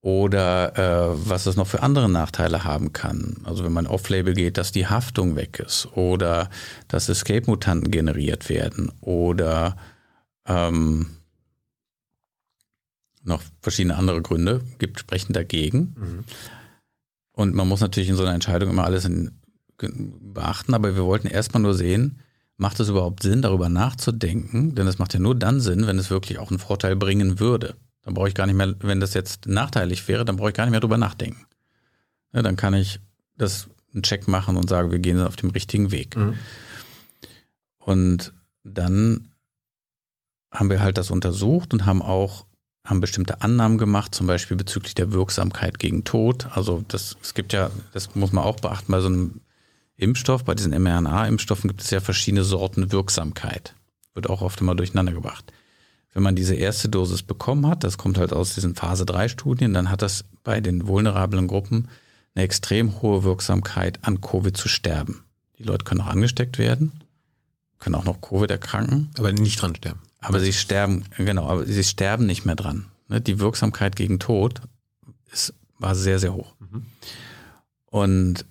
Speaker 2: Oder äh, was es noch für andere Nachteile haben kann. Also wenn man off-label geht, dass die Haftung weg ist. Oder dass Escape-Mutanten generiert werden. Oder ähm, noch verschiedene andere Gründe gibt, sprechen dagegen. Und man muss natürlich in so einer Entscheidung immer alles in, beachten, aber wir wollten erstmal nur sehen, macht es überhaupt Sinn, darüber nachzudenken? Denn es macht ja nur dann Sinn, wenn es wirklich auch einen Vorteil bringen würde. Dann brauche ich gar nicht mehr, wenn das jetzt nachteilig wäre, dann brauche ich gar nicht mehr drüber nachdenken. Ja, dann kann ich das einen Check machen und sagen, wir gehen auf dem richtigen Weg.
Speaker 1: Mhm.
Speaker 2: Und dann haben wir halt das untersucht und haben auch haben bestimmte Annahmen gemacht, zum Beispiel bezüglich der Wirksamkeit gegen Tod. Also das, es gibt ja, das muss man auch beachten, bei so einem Impfstoff, bei diesen mRNA-Impfstoffen gibt es ja verschiedene Sorten Wirksamkeit. Wird auch oft immer durcheinander gebracht. Wenn man diese erste Dosis bekommen hat, das kommt halt aus diesen Phase-3-Studien, dann hat das bei den vulnerablen Gruppen eine extrem hohe Wirksamkeit, an Covid zu sterben. Die Leute können auch angesteckt werden, können auch noch Covid erkranken,
Speaker 1: Aber nicht dran sterben.
Speaker 2: aber sie sterben, genau, aber sie sterben nicht mehr dran. Ne, Die Wirksamkeit gegen Tod ist, war sehr, sehr hoch. Und äh,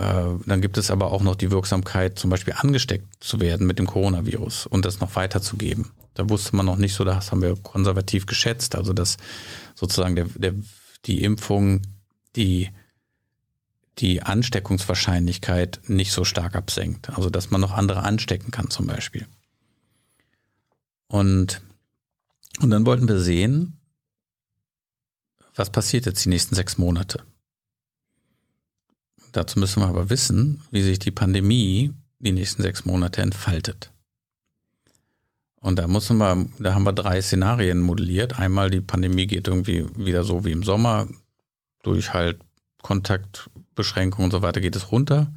Speaker 2: dann gibt es aber auch noch die Wirksamkeit, zum Beispiel angesteckt zu werden mit dem Coronavirus und das noch weiterzugeben. Da wusste man noch nicht so, das haben wir konservativ geschätzt, also dass sozusagen der, der, die Impfung die, die Ansteckungswahrscheinlichkeit nicht so stark absenkt. Also dass man noch andere anstecken kann zum Beispiel. Und, und dann wollten wir sehen, was passiert jetzt die nächsten sechs Monate. Dazu müssen wir aber wissen, wie sich die Pandemie die nächsten sechs Monate entfaltet. Und da müssen wir, da haben wir drei Szenarien modelliert. Einmal die Pandemie geht irgendwie wieder so wie im Sommer durch halt Kontaktbeschränkungen und so weiter geht es runter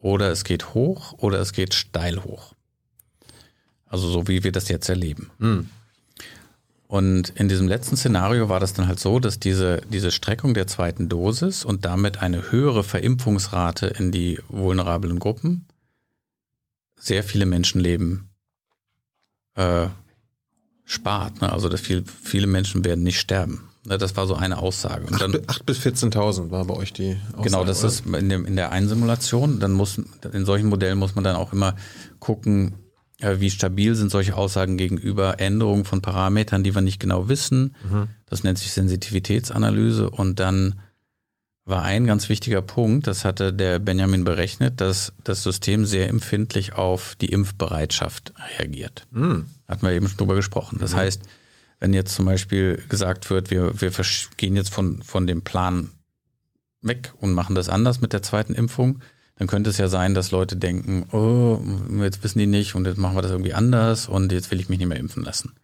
Speaker 2: oder es geht hoch oder es geht steil hoch. Also so wie wir das jetzt erleben.
Speaker 1: Hm.
Speaker 2: Und in diesem letzten Szenario war das dann halt so, dass diese, diese Streckung der zweiten Dosis und damit eine höhere Verimpfungsrate in die vulnerablen Gruppen sehr viele Menschenleben äh, spart. Ne? Also dass viel, viele Menschen werden nicht sterben. Ne? Das war so eine Aussage. Und dann,
Speaker 1: 8 bis 14.000 war bei euch die Aussage,
Speaker 2: Genau, das
Speaker 1: oder?
Speaker 2: ist in, dem, in der Einsimulation. Dann muss, in solchen Modellen muss man dann auch immer gucken, wie stabil sind solche Aussagen gegenüber Änderungen von Parametern, die wir nicht genau wissen. Das nennt sich Sensitivitätsanalyse. Und dann war ein ganz wichtiger Punkt, das hatte der Benjamin berechnet, dass das System sehr empfindlich auf die Impfbereitschaft reagiert.
Speaker 1: Hm.
Speaker 2: Hatten wir eben schon drüber gesprochen. Das heißt, wenn jetzt zum Beispiel gesagt wird, wir, wir gehen jetzt von, von dem Plan weg und machen das anders mit der zweiten Impfung, dann könnte es ja sein, dass Leute denken, oh, jetzt wissen die nicht und jetzt machen wir das irgendwie anders und jetzt will ich mich nicht mehr impfen lassen.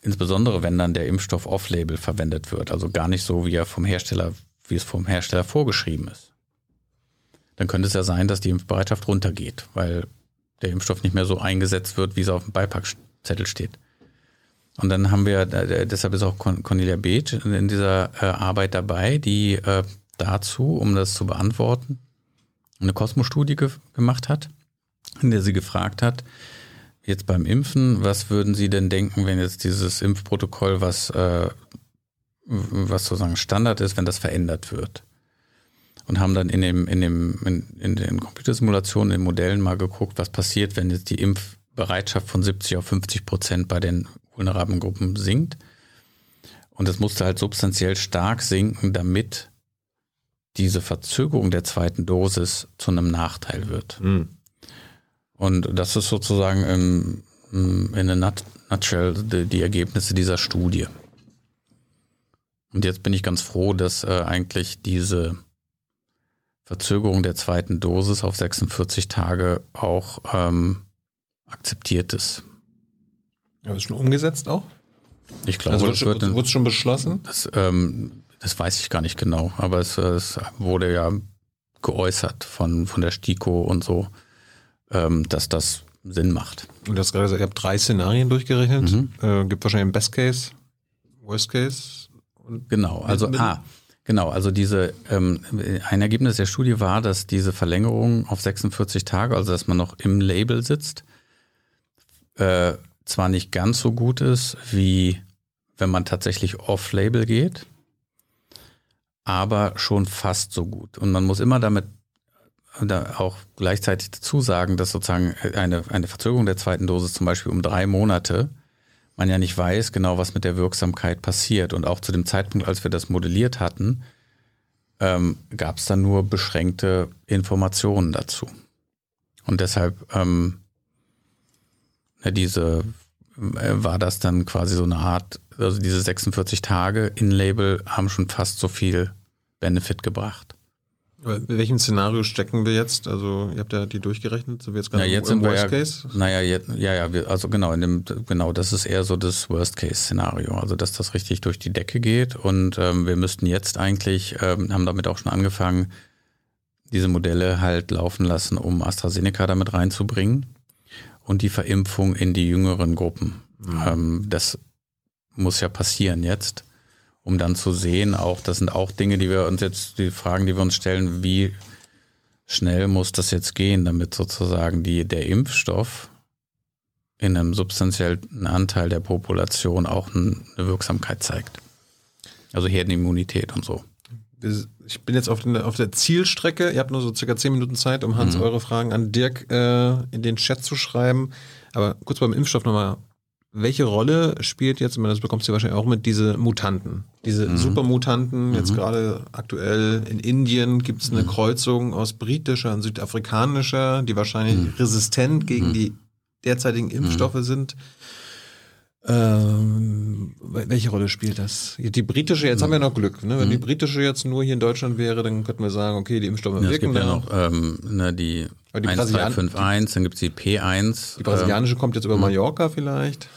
Speaker 2: Insbesondere wenn dann der Impfstoff off-label verwendet wird, also gar nicht so, wie er vom Hersteller, wie es vom Hersteller vorgeschrieben ist. Dann könnte es ja sein, dass die Impfbereitschaft runtergeht, weil der Impfstoff nicht mehr so eingesetzt wird, wie es auf dem Beipackzettel steht. Und dann haben wir, äh, deshalb ist auch Cornelia Beeth in dieser äh, Arbeit dabei, die äh, dazu, um das zu beantworten, eine Kosmos-Studie ge gemacht hat, in der sie gefragt hat, jetzt beim Impfen, was würden Sie denn denken, wenn jetzt dieses Impfprotokoll, was, äh, was sozusagen Standard ist, wenn das verändert wird? Und haben dann in, dem, in, dem, in, in den Computersimulationen, in den Modellen mal geguckt, was passiert, wenn jetzt die Impfbereitschaft von 70 auf 50 Prozent bei den vulnerablen Gruppen sinkt. Und es musste halt substanziell stark sinken, damit diese Verzögerung der zweiten Dosis zu einem Nachteil wird.
Speaker 1: Hm.
Speaker 2: Und das ist sozusagen im, im- in a nut- nutshell die, die Ergebnisse dieser Studie. Und jetzt bin ich ganz froh, dass äh, eigentlich diese Verzögerung der zweiten Dosis auf 46 Tage auch ähm, akzeptiert ist.
Speaker 1: Ja, ist schon umgesetzt auch?
Speaker 2: Ich glaube,
Speaker 1: Also
Speaker 2: das, wird,
Speaker 1: wurde wurde schon beschlossen?
Speaker 2: das, ähm, das weiß ich gar nicht genau, aber es, es wurde ja geäußert von, von der STIKO und so, ähm, dass das Sinn macht.
Speaker 1: Und du hast gerade gesagt, ihr habt drei Szenarien durchgerechnet.
Speaker 2: Mhm.
Speaker 1: Äh, gibt wahrscheinlich einen Best Case, Worst Case. Und
Speaker 2: Genau, also ah, genau, also diese ähm, ein Ergebnis der Studie war, dass diese Verlängerung auf 46 Tage, also dass man noch im Label sitzt, äh, zwar nicht ganz so gut ist, wie wenn man tatsächlich off-Label geht, aber schon fast so gut. Und man muss immer damit da auch gleichzeitig dazu sagen, dass sozusagen eine, eine Verzögerung der zweiten Dosis zum Beispiel um drei Monate man ja nicht weiß genau, was mit der Wirksamkeit passiert. Und auch zu dem Zeitpunkt, als wir das modelliert hatten, ähm, gab es dann nur beschränkte Informationen dazu. Und deshalb ähm, diese äh, war das dann quasi so eine Art, also diese 46 Tage in Label haben schon fast so viel Benefit gebracht.
Speaker 1: in welchem Szenario stecken wir jetzt? Also, ihr habt ja die durchgerechnet, so wie jetzt
Speaker 2: Ja,
Speaker 1: gerade
Speaker 2: jetzt
Speaker 1: im Worst
Speaker 2: ja,
Speaker 1: Case.
Speaker 2: naja, jetzt, ja, ja, wir, also genau, in dem, genau, das ist eher so das Worst-Case-Szenario, also dass das richtig durch die Decke geht und ähm, wir müssten jetzt eigentlich, ähm, haben damit auch schon angefangen, diese Modelle halt laufen lassen, um AstraZeneca damit reinzubringen und die Verimpfung in die jüngeren Gruppen. Ähm, das muss ja passieren jetzt, um dann zu sehen, auch das sind auch Dinge, die wir uns jetzt, die Fragen, die wir uns stellen, wie schnell muss das jetzt gehen, damit sozusagen die, der Impfstoff in einem substanziellen Anteil der Population auch eine Wirksamkeit zeigt. Also Herdenimmunität und so.
Speaker 1: Ich bin jetzt auf, den, auf der Zielstrecke. Ihr habt nur so circa zehn Minuten Zeit, um Hans eure Fragen an Dirk äh, in den Chat zu schreiben. Aber kurz beim Impfstoff nochmal. Welche Rolle spielt jetzt, das bekommst du wahrscheinlich auch mit, diese Mutanten? Diese Supermutanten, jetzt gerade aktuell in Indien gibt es eine Kreuzung aus britischer und südafrikanischer, die wahrscheinlich resistent gegen die derzeitigen Impfstoffe sind. Ähm, welche Rolle spielt das? Die britische, jetzt haben wir noch Glück. Ne? Wenn die britische jetzt nur hier in Deutschland wäre, dann könnten wir sagen, okay, die Impfstoffe
Speaker 2: Ja, es
Speaker 1: wirken
Speaker 2: gibt ja noch ähm, ne, die,
Speaker 1: Aber die
Speaker 2: 1251, dann gibt's die P1.
Speaker 1: Die brasilianische kommt jetzt über Mallorca vielleicht.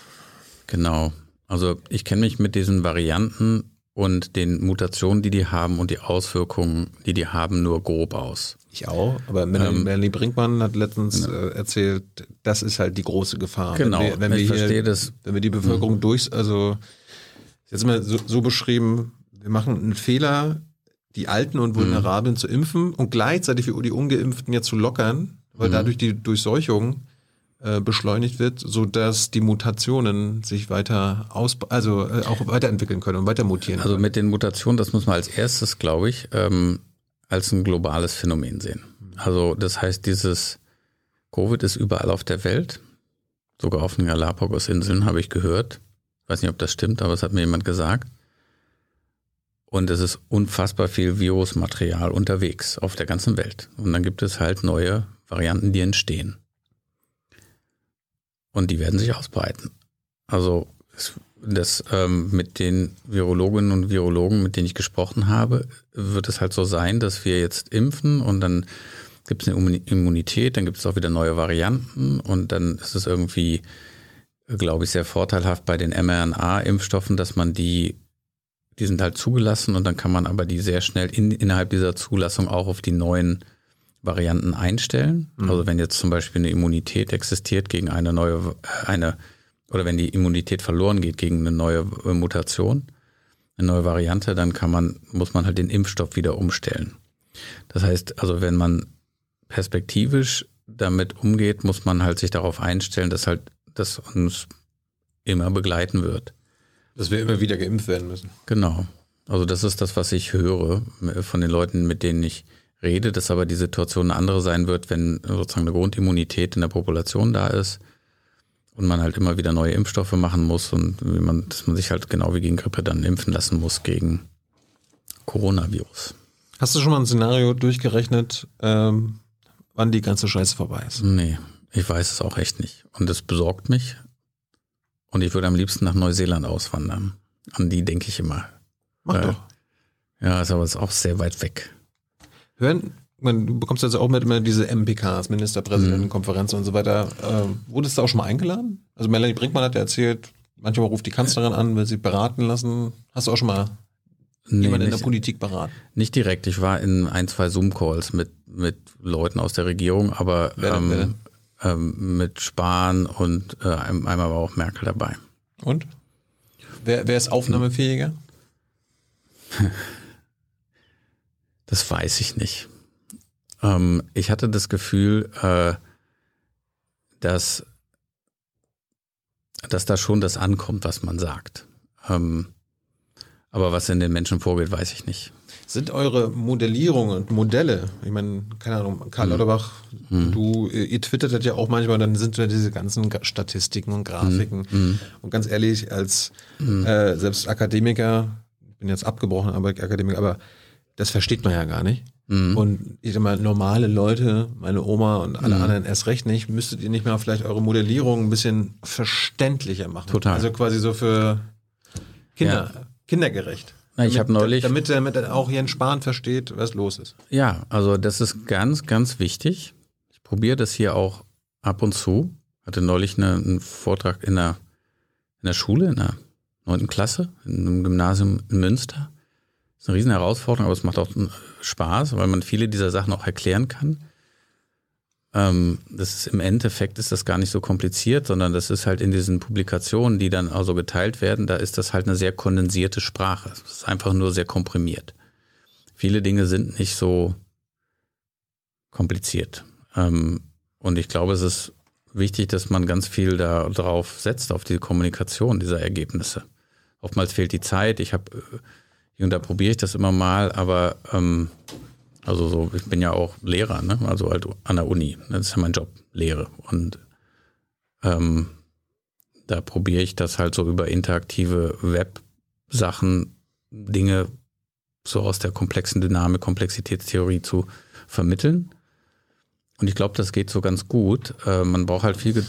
Speaker 2: Genau. Also ich kenne mich mit diesen Varianten und den Mutationen, die die haben und die Auswirkungen, die die haben, nur grob aus.
Speaker 1: Ich auch, aber Melanie,
Speaker 2: Ähm,
Speaker 1: Brinkmann hat letztens äh, erzählt, das ist halt die große Gefahr.
Speaker 2: Genau,
Speaker 1: wenn wir, wenn wir,
Speaker 2: ich
Speaker 1: hier,
Speaker 2: verstehe das. Mhm.
Speaker 1: wenn wir die Bevölkerung durch, also jetzt mal so, so beschrieben, wir machen einen Fehler, die Alten und Vulnerablen zu impfen und gleichzeitig die Ungeimpften jetzt zu lockern, weil
Speaker 2: Mhm.
Speaker 1: dadurch die Durchseuchung äh, beschleunigt wird, so dass die Mutationen sich weiter aus, also äh, auch weiterentwickeln können und weiter mutieren.
Speaker 2: Also mit den Mutationen, das muss man als erstes, glaube ich, ähm, als ein globales Phänomen sehen. Also das heißt, dieses Covid ist überall auf der Welt, sogar auf den Galapagos-Inseln habe ich gehört. Ich weiß nicht, ob das stimmt, aber es hat mir jemand gesagt. Und es ist unfassbar viel Virusmaterial unterwegs auf der ganzen Welt. Und dann gibt es halt neue Varianten, die entstehen. Und die werden sich ausbreiten. Also das ähm, mit den Virologinnen und Virologen, mit denen ich gesprochen habe, wird es halt so sein, dass wir jetzt impfen und dann gibt es eine Immun- Immunität, dann gibt es auch wieder neue Varianten und dann ist es irgendwie, glaube ich, sehr vorteilhaft bei den mRNA-Impfstoffen, dass man die, die sind halt zugelassen und dann kann man aber die sehr schnell in, innerhalb dieser Zulassung auch auf die neuen Varianten einstellen. Also wenn jetzt zum Beispiel eine Immunität existiert gegen eine neue, äh, eine, oder wenn die Immunität verloren geht gegen eine neue äh, Mutation, eine neue Variante, dann kann man, muss man halt den Impfstoff wieder umstellen. Das heißt, also wenn man perspektivisch damit umgeht, muss man halt sich darauf einstellen, dass halt das uns immer begleiten wird.
Speaker 1: dass wir immer wieder geimpft werden müssen.
Speaker 2: Genau. Also das ist das, was ich höre äh, von den Leuten, mit denen ich rede, dass aber die Situation eine andere sein wird, wenn sozusagen eine Grundimmunität in der Population da ist und man halt immer wieder neue Impfstoffe machen muss und wie man, dass man sich halt genau wie gegen Grippe dann impfen lassen muss gegen Coronavirus.
Speaker 1: Hast du schon mal ein Szenario durchgerechnet, ähm, wann die ganze Scheiße vorbei ist?
Speaker 2: Nee, ich weiß es auch echt nicht. Und es besorgt mich. Und ich würde am liebsten nach Neuseeland auswandern. An die denke ich immer.
Speaker 1: Mach
Speaker 2: Äh,
Speaker 1: doch.
Speaker 2: Ja, ist aber auch sehr weit weg.
Speaker 1: Hören, man, du bekommst jetzt auch mit immer diese MPKs, Ministerpräsidentenkonferenzen und so weiter. Ähm, wurdest du auch schon mal eingeladen? Also Melanie Brinkmann hat ja erzählt, manchmal ruft die Kanzlerin an, will sie beraten lassen. Hast du auch schon mal
Speaker 2: Nee,
Speaker 1: jemanden in
Speaker 2: nicht,
Speaker 1: der Politik beraten?
Speaker 2: nicht direkt. Ich war in ein, zwei Zoom-Calls mit, mit Leuten aus der Regierung, aber
Speaker 1: Wer denn, wer
Speaker 2: ähm, ähm, mit Spahn und äh, ein- einmal war auch Merkel dabei.
Speaker 1: Und? Wer, wer ist aufnahmefähiger?
Speaker 2: Das weiß ich nicht. Ähm, ich hatte das Gefühl, äh, dass, dass da schon das ankommt, was man sagt. Ähm, aber was in den Menschen vorgeht, weiß ich nicht.
Speaker 1: Sind eure Modellierungen und Modelle, ich meine, keine Ahnung, Karl Lauterbach, du, ihr twittert ja auch manchmal, dann sind da diese ganzen Ga- Statistiken und Grafiken. Und ganz ehrlich, als äh, selbst Akademiker, ich bin jetzt abgebrochen, aber Akademiker, aber das versteht man ja gar nicht. Und ich sag mal, normale Leute, meine Oma und alle anderen erst recht nicht, müsstet ihr nicht mal vielleicht eure Modellierung ein bisschen verständlicher machen.
Speaker 2: Total.
Speaker 1: Also quasi so für Kinder, kindergerecht.
Speaker 2: Na, ich
Speaker 1: Damit-
Speaker 2: hab neulich-
Speaker 1: Damit, damit auch Jens Spahn versteht, was los ist.
Speaker 2: Ja, also das ist ganz, ganz wichtig. Ich probiere das hier auch ab und zu. Hatte neulich eine, einen Vortrag in der, in der Schule, in der neunten Klasse, in einem Gymnasium in Münster. Ist eine riesen Herausforderung, aber es macht auch äh, Spaß, weil man viele dieser Sachen auch erklären kann. Ähm, das ist im Endeffekt ist das gar nicht so kompliziert, sondern das ist halt in diesen Publikationen, die dann also geteilt werden, da ist das halt eine sehr kondensierte Sprache. Es ist einfach nur sehr komprimiert. Viele Dinge sind nicht so kompliziert. Ähm, und ich glaube, es ist wichtig, dass man ganz viel da drauf setzt, auf die Kommunikation dieser Ergebnisse. Oftmals fehlt die Zeit. Ich habe, hier und da probiere ich das immer mal, aber ähm, also so, ich bin ja auch Lehrer, ne? Also halt an der Uni. Das ist ja mein Job, Lehre. Und ähm, da probiere ich das halt so über interaktive Web-Sachen, Dinge so aus der komplexen Dynamik, Komplexitätstheorie zu vermitteln. Und ich glaube, das geht so ganz gut. Äh, man braucht halt viel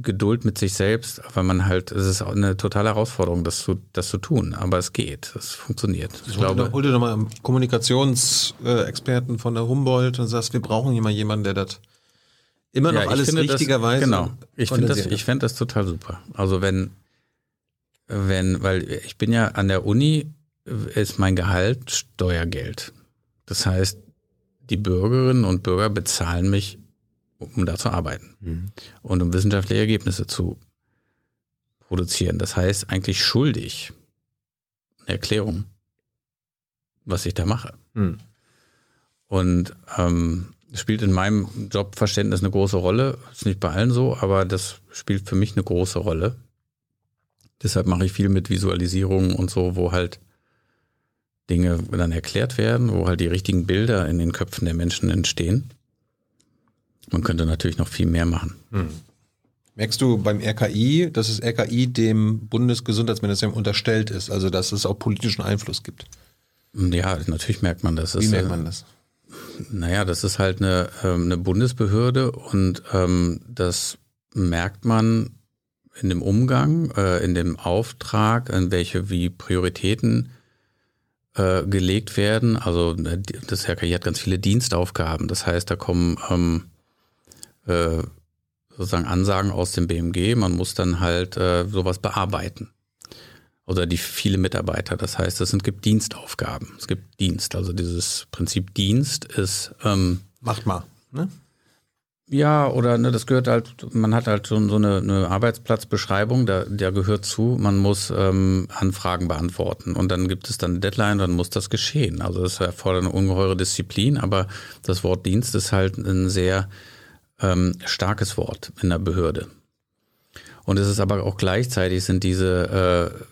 Speaker 2: Geduld mit sich selbst, weil man halt, es ist eine totale Herausforderung, das zu, das zu tun. Aber es geht, es funktioniert. Ich
Speaker 1: Hol dir,
Speaker 2: glaube,
Speaker 1: hol dir doch mal einen Kommunikationsexperten von der Humboldt und sagst, wir brauchen hier mal jemanden, der das immer noch
Speaker 2: Ja, ich
Speaker 1: alles
Speaker 2: finde das-
Speaker 1: richtigerweise.
Speaker 2: Genau. Ich finde das, ich fände das total super. Also wenn, wenn, weil ich bin ja an der Uni ist mein Gehalt Steuergeld. Das heißt, die Bürgerinnen und Bürger bezahlen mich, um da zu arbeiten
Speaker 1: Mhm.
Speaker 2: und um wissenschaftliche Ergebnisse zu produzieren. Das heißt, eigentlich schuldig eine Erklärung, was ich da mache.
Speaker 1: Mhm.
Speaker 2: Und ähm, spielt in meinem Jobverständnis eine große Rolle. Ist nicht bei allen so, aber das spielt für mich eine große Rolle. Deshalb mache ich viel mit Visualisierungen und so, wo halt Dinge dann erklärt werden, wo halt die richtigen Bilder in den Köpfen der Menschen entstehen. Man könnte natürlich noch viel mehr machen.
Speaker 1: Merkst du beim RKI, dass das RKI dem Bundesgesundheitsministerium unterstellt ist, also dass es auch politischen Einfluss gibt?
Speaker 2: Ja, natürlich merkt man das.
Speaker 1: Wie
Speaker 2: ist,
Speaker 1: merkt
Speaker 2: äh,
Speaker 1: man das?
Speaker 2: Naja, das ist halt eine, ähm, eine Bundesbehörde und ähm, das merkt man in dem Umgang, äh, in dem Auftrag, in welche wie Prioritäten äh, gelegt werden. Also äh, das RKI hat ganz viele Dienstaufgaben. Das heißt, da kommen ähm, äh, sozusagen Ansagen aus dem BMG. Man muss dann halt äh, sowas bearbeiten. Oder die viele Mitarbeiter. Das heißt, es gibt Dienstaufgaben. Es gibt Dienst. Also dieses Prinzip Dienst ist ähm,
Speaker 1: Macht mal. Ne?
Speaker 2: ja, oder ne, das gehört halt, man hat halt schon so eine, eine Arbeitsplatzbeschreibung, da, der gehört zu, man muss ähm, Anfragen beantworten und dann gibt es dann eine Deadline, dann muss das geschehen. Also das erfordert eine ungeheure Disziplin, aber das Wort Dienst ist halt ein sehr ähm, starkes Wort in der Behörde. Und es ist aber auch gleichzeitig sind diese, äh,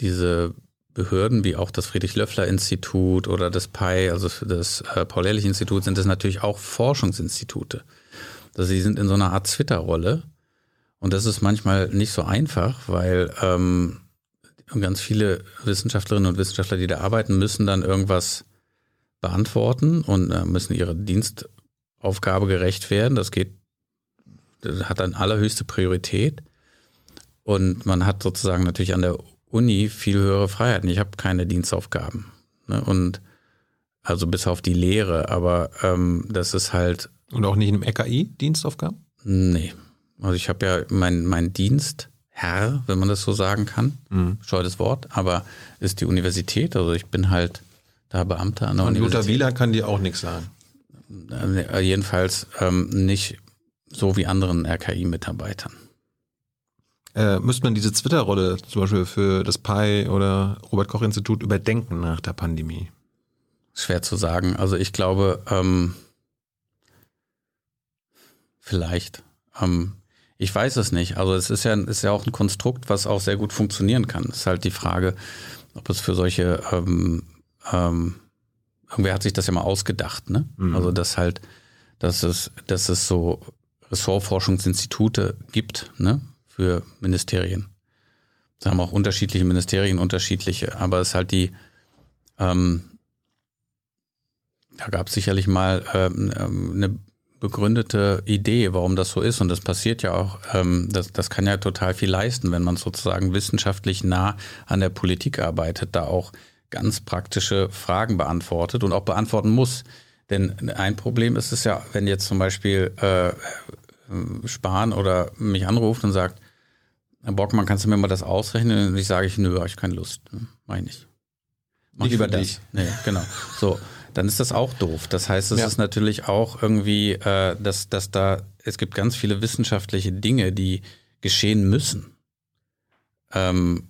Speaker 2: diese Behörden wie auch das Friedrich-Löffler-Institut oder das PI, also das äh, Paul-Ehrlich-Institut, sind das natürlich auch Forschungsinstitute. Also sie sind in so einer Art Twitter-Rolle. Und das ist manchmal nicht so einfach, weil ähm, ganz viele Wissenschaftlerinnen und Wissenschaftler, die da arbeiten, müssen dann irgendwas beantworten und äh, müssen ihrer Dienstaufgabe gerecht werden. Das geht, das hat dann allerhöchste Priorität. Und man hat sozusagen natürlich an der Uni viel höhere Freiheiten. Ich habe keine Dienstaufgaben. Ne? Und also bis auf die Lehre, aber ähm, das ist halt
Speaker 1: Und auch nicht in einem RKI Dienstaufgaben?
Speaker 2: Nee. Also ich habe ja mein, mein Dienstherr, wenn man das so sagen kann,
Speaker 1: Mhm.
Speaker 2: scheutes Wort, aber ist die Universität. Also ich bin halt da Beamter an der
Speaker 1: Und Luther
Speaker 2: Universität.
Speaker 1: Wieler kann dir auch nichts sagen.
Speaker 2: Äh, Jedenfalls ähm, nicht so wie anderen RKI-Mitarbeitern.
Speaker 1: Äh, müsste man diese Twitter-Rolle zum Beispiel für das PI oder Robert-Koch-Institut überdenken nach der Pandemie?
Speaker 2: Schwer zu sagen. Also ich glaube, ähm, vielleicht. Ähm, ich weiß es nicht. Also es ist ja, ist ja auch ein Konstrukt, was auch sehr gut funktionieren kann. Es ist halt die Frage, ob es für solche, ähm, ähm, irgendwer hat sich das ja mal ausgedacht, ne?
Speaker 1: Mhm.
Speaker 2: Also dass halt, dass es, dass es so Ressortforschungsinstitute gibt, ne? Für Ministerien. Da haben auch unterschiedliche Ministerien unterschiedliche, aber es ist halt die, ähm, da gab es sicherlich mal ähm, ähm, eine begründete Idee, warum das so ist. Und das passiert ja auch, ähm, das, das kann ja total viel leisten, wenn man sozusagen wissenschaftlich nah an der Politik arbeitet, da auch ganz praktische Fragen beantwortet und auch beantworten muss. Denn ein Problem ist es ja, wenn jetzt zum Beispiel äh, Spahn oder mich anruft und sagt, Herr Bockmann, kannst du mir mal das ausrechnen? Und ich sage, ich, nö, habe ich keine Lust. Meine ich. Mach
Speaker 1: Nicht
Speaker 2: lieber das.
Speaker 1: dich.
Speaker 2: Nee, genau. So, dann ist das auch doof. Das heißt, es
Speaker 1: Ja.
Speaker 2: ist natürlich auch irgendwie, äh, dass, dass da, es gibt ganz viele wissenschaftliche Dinge, die geschehen müssen. Ähm,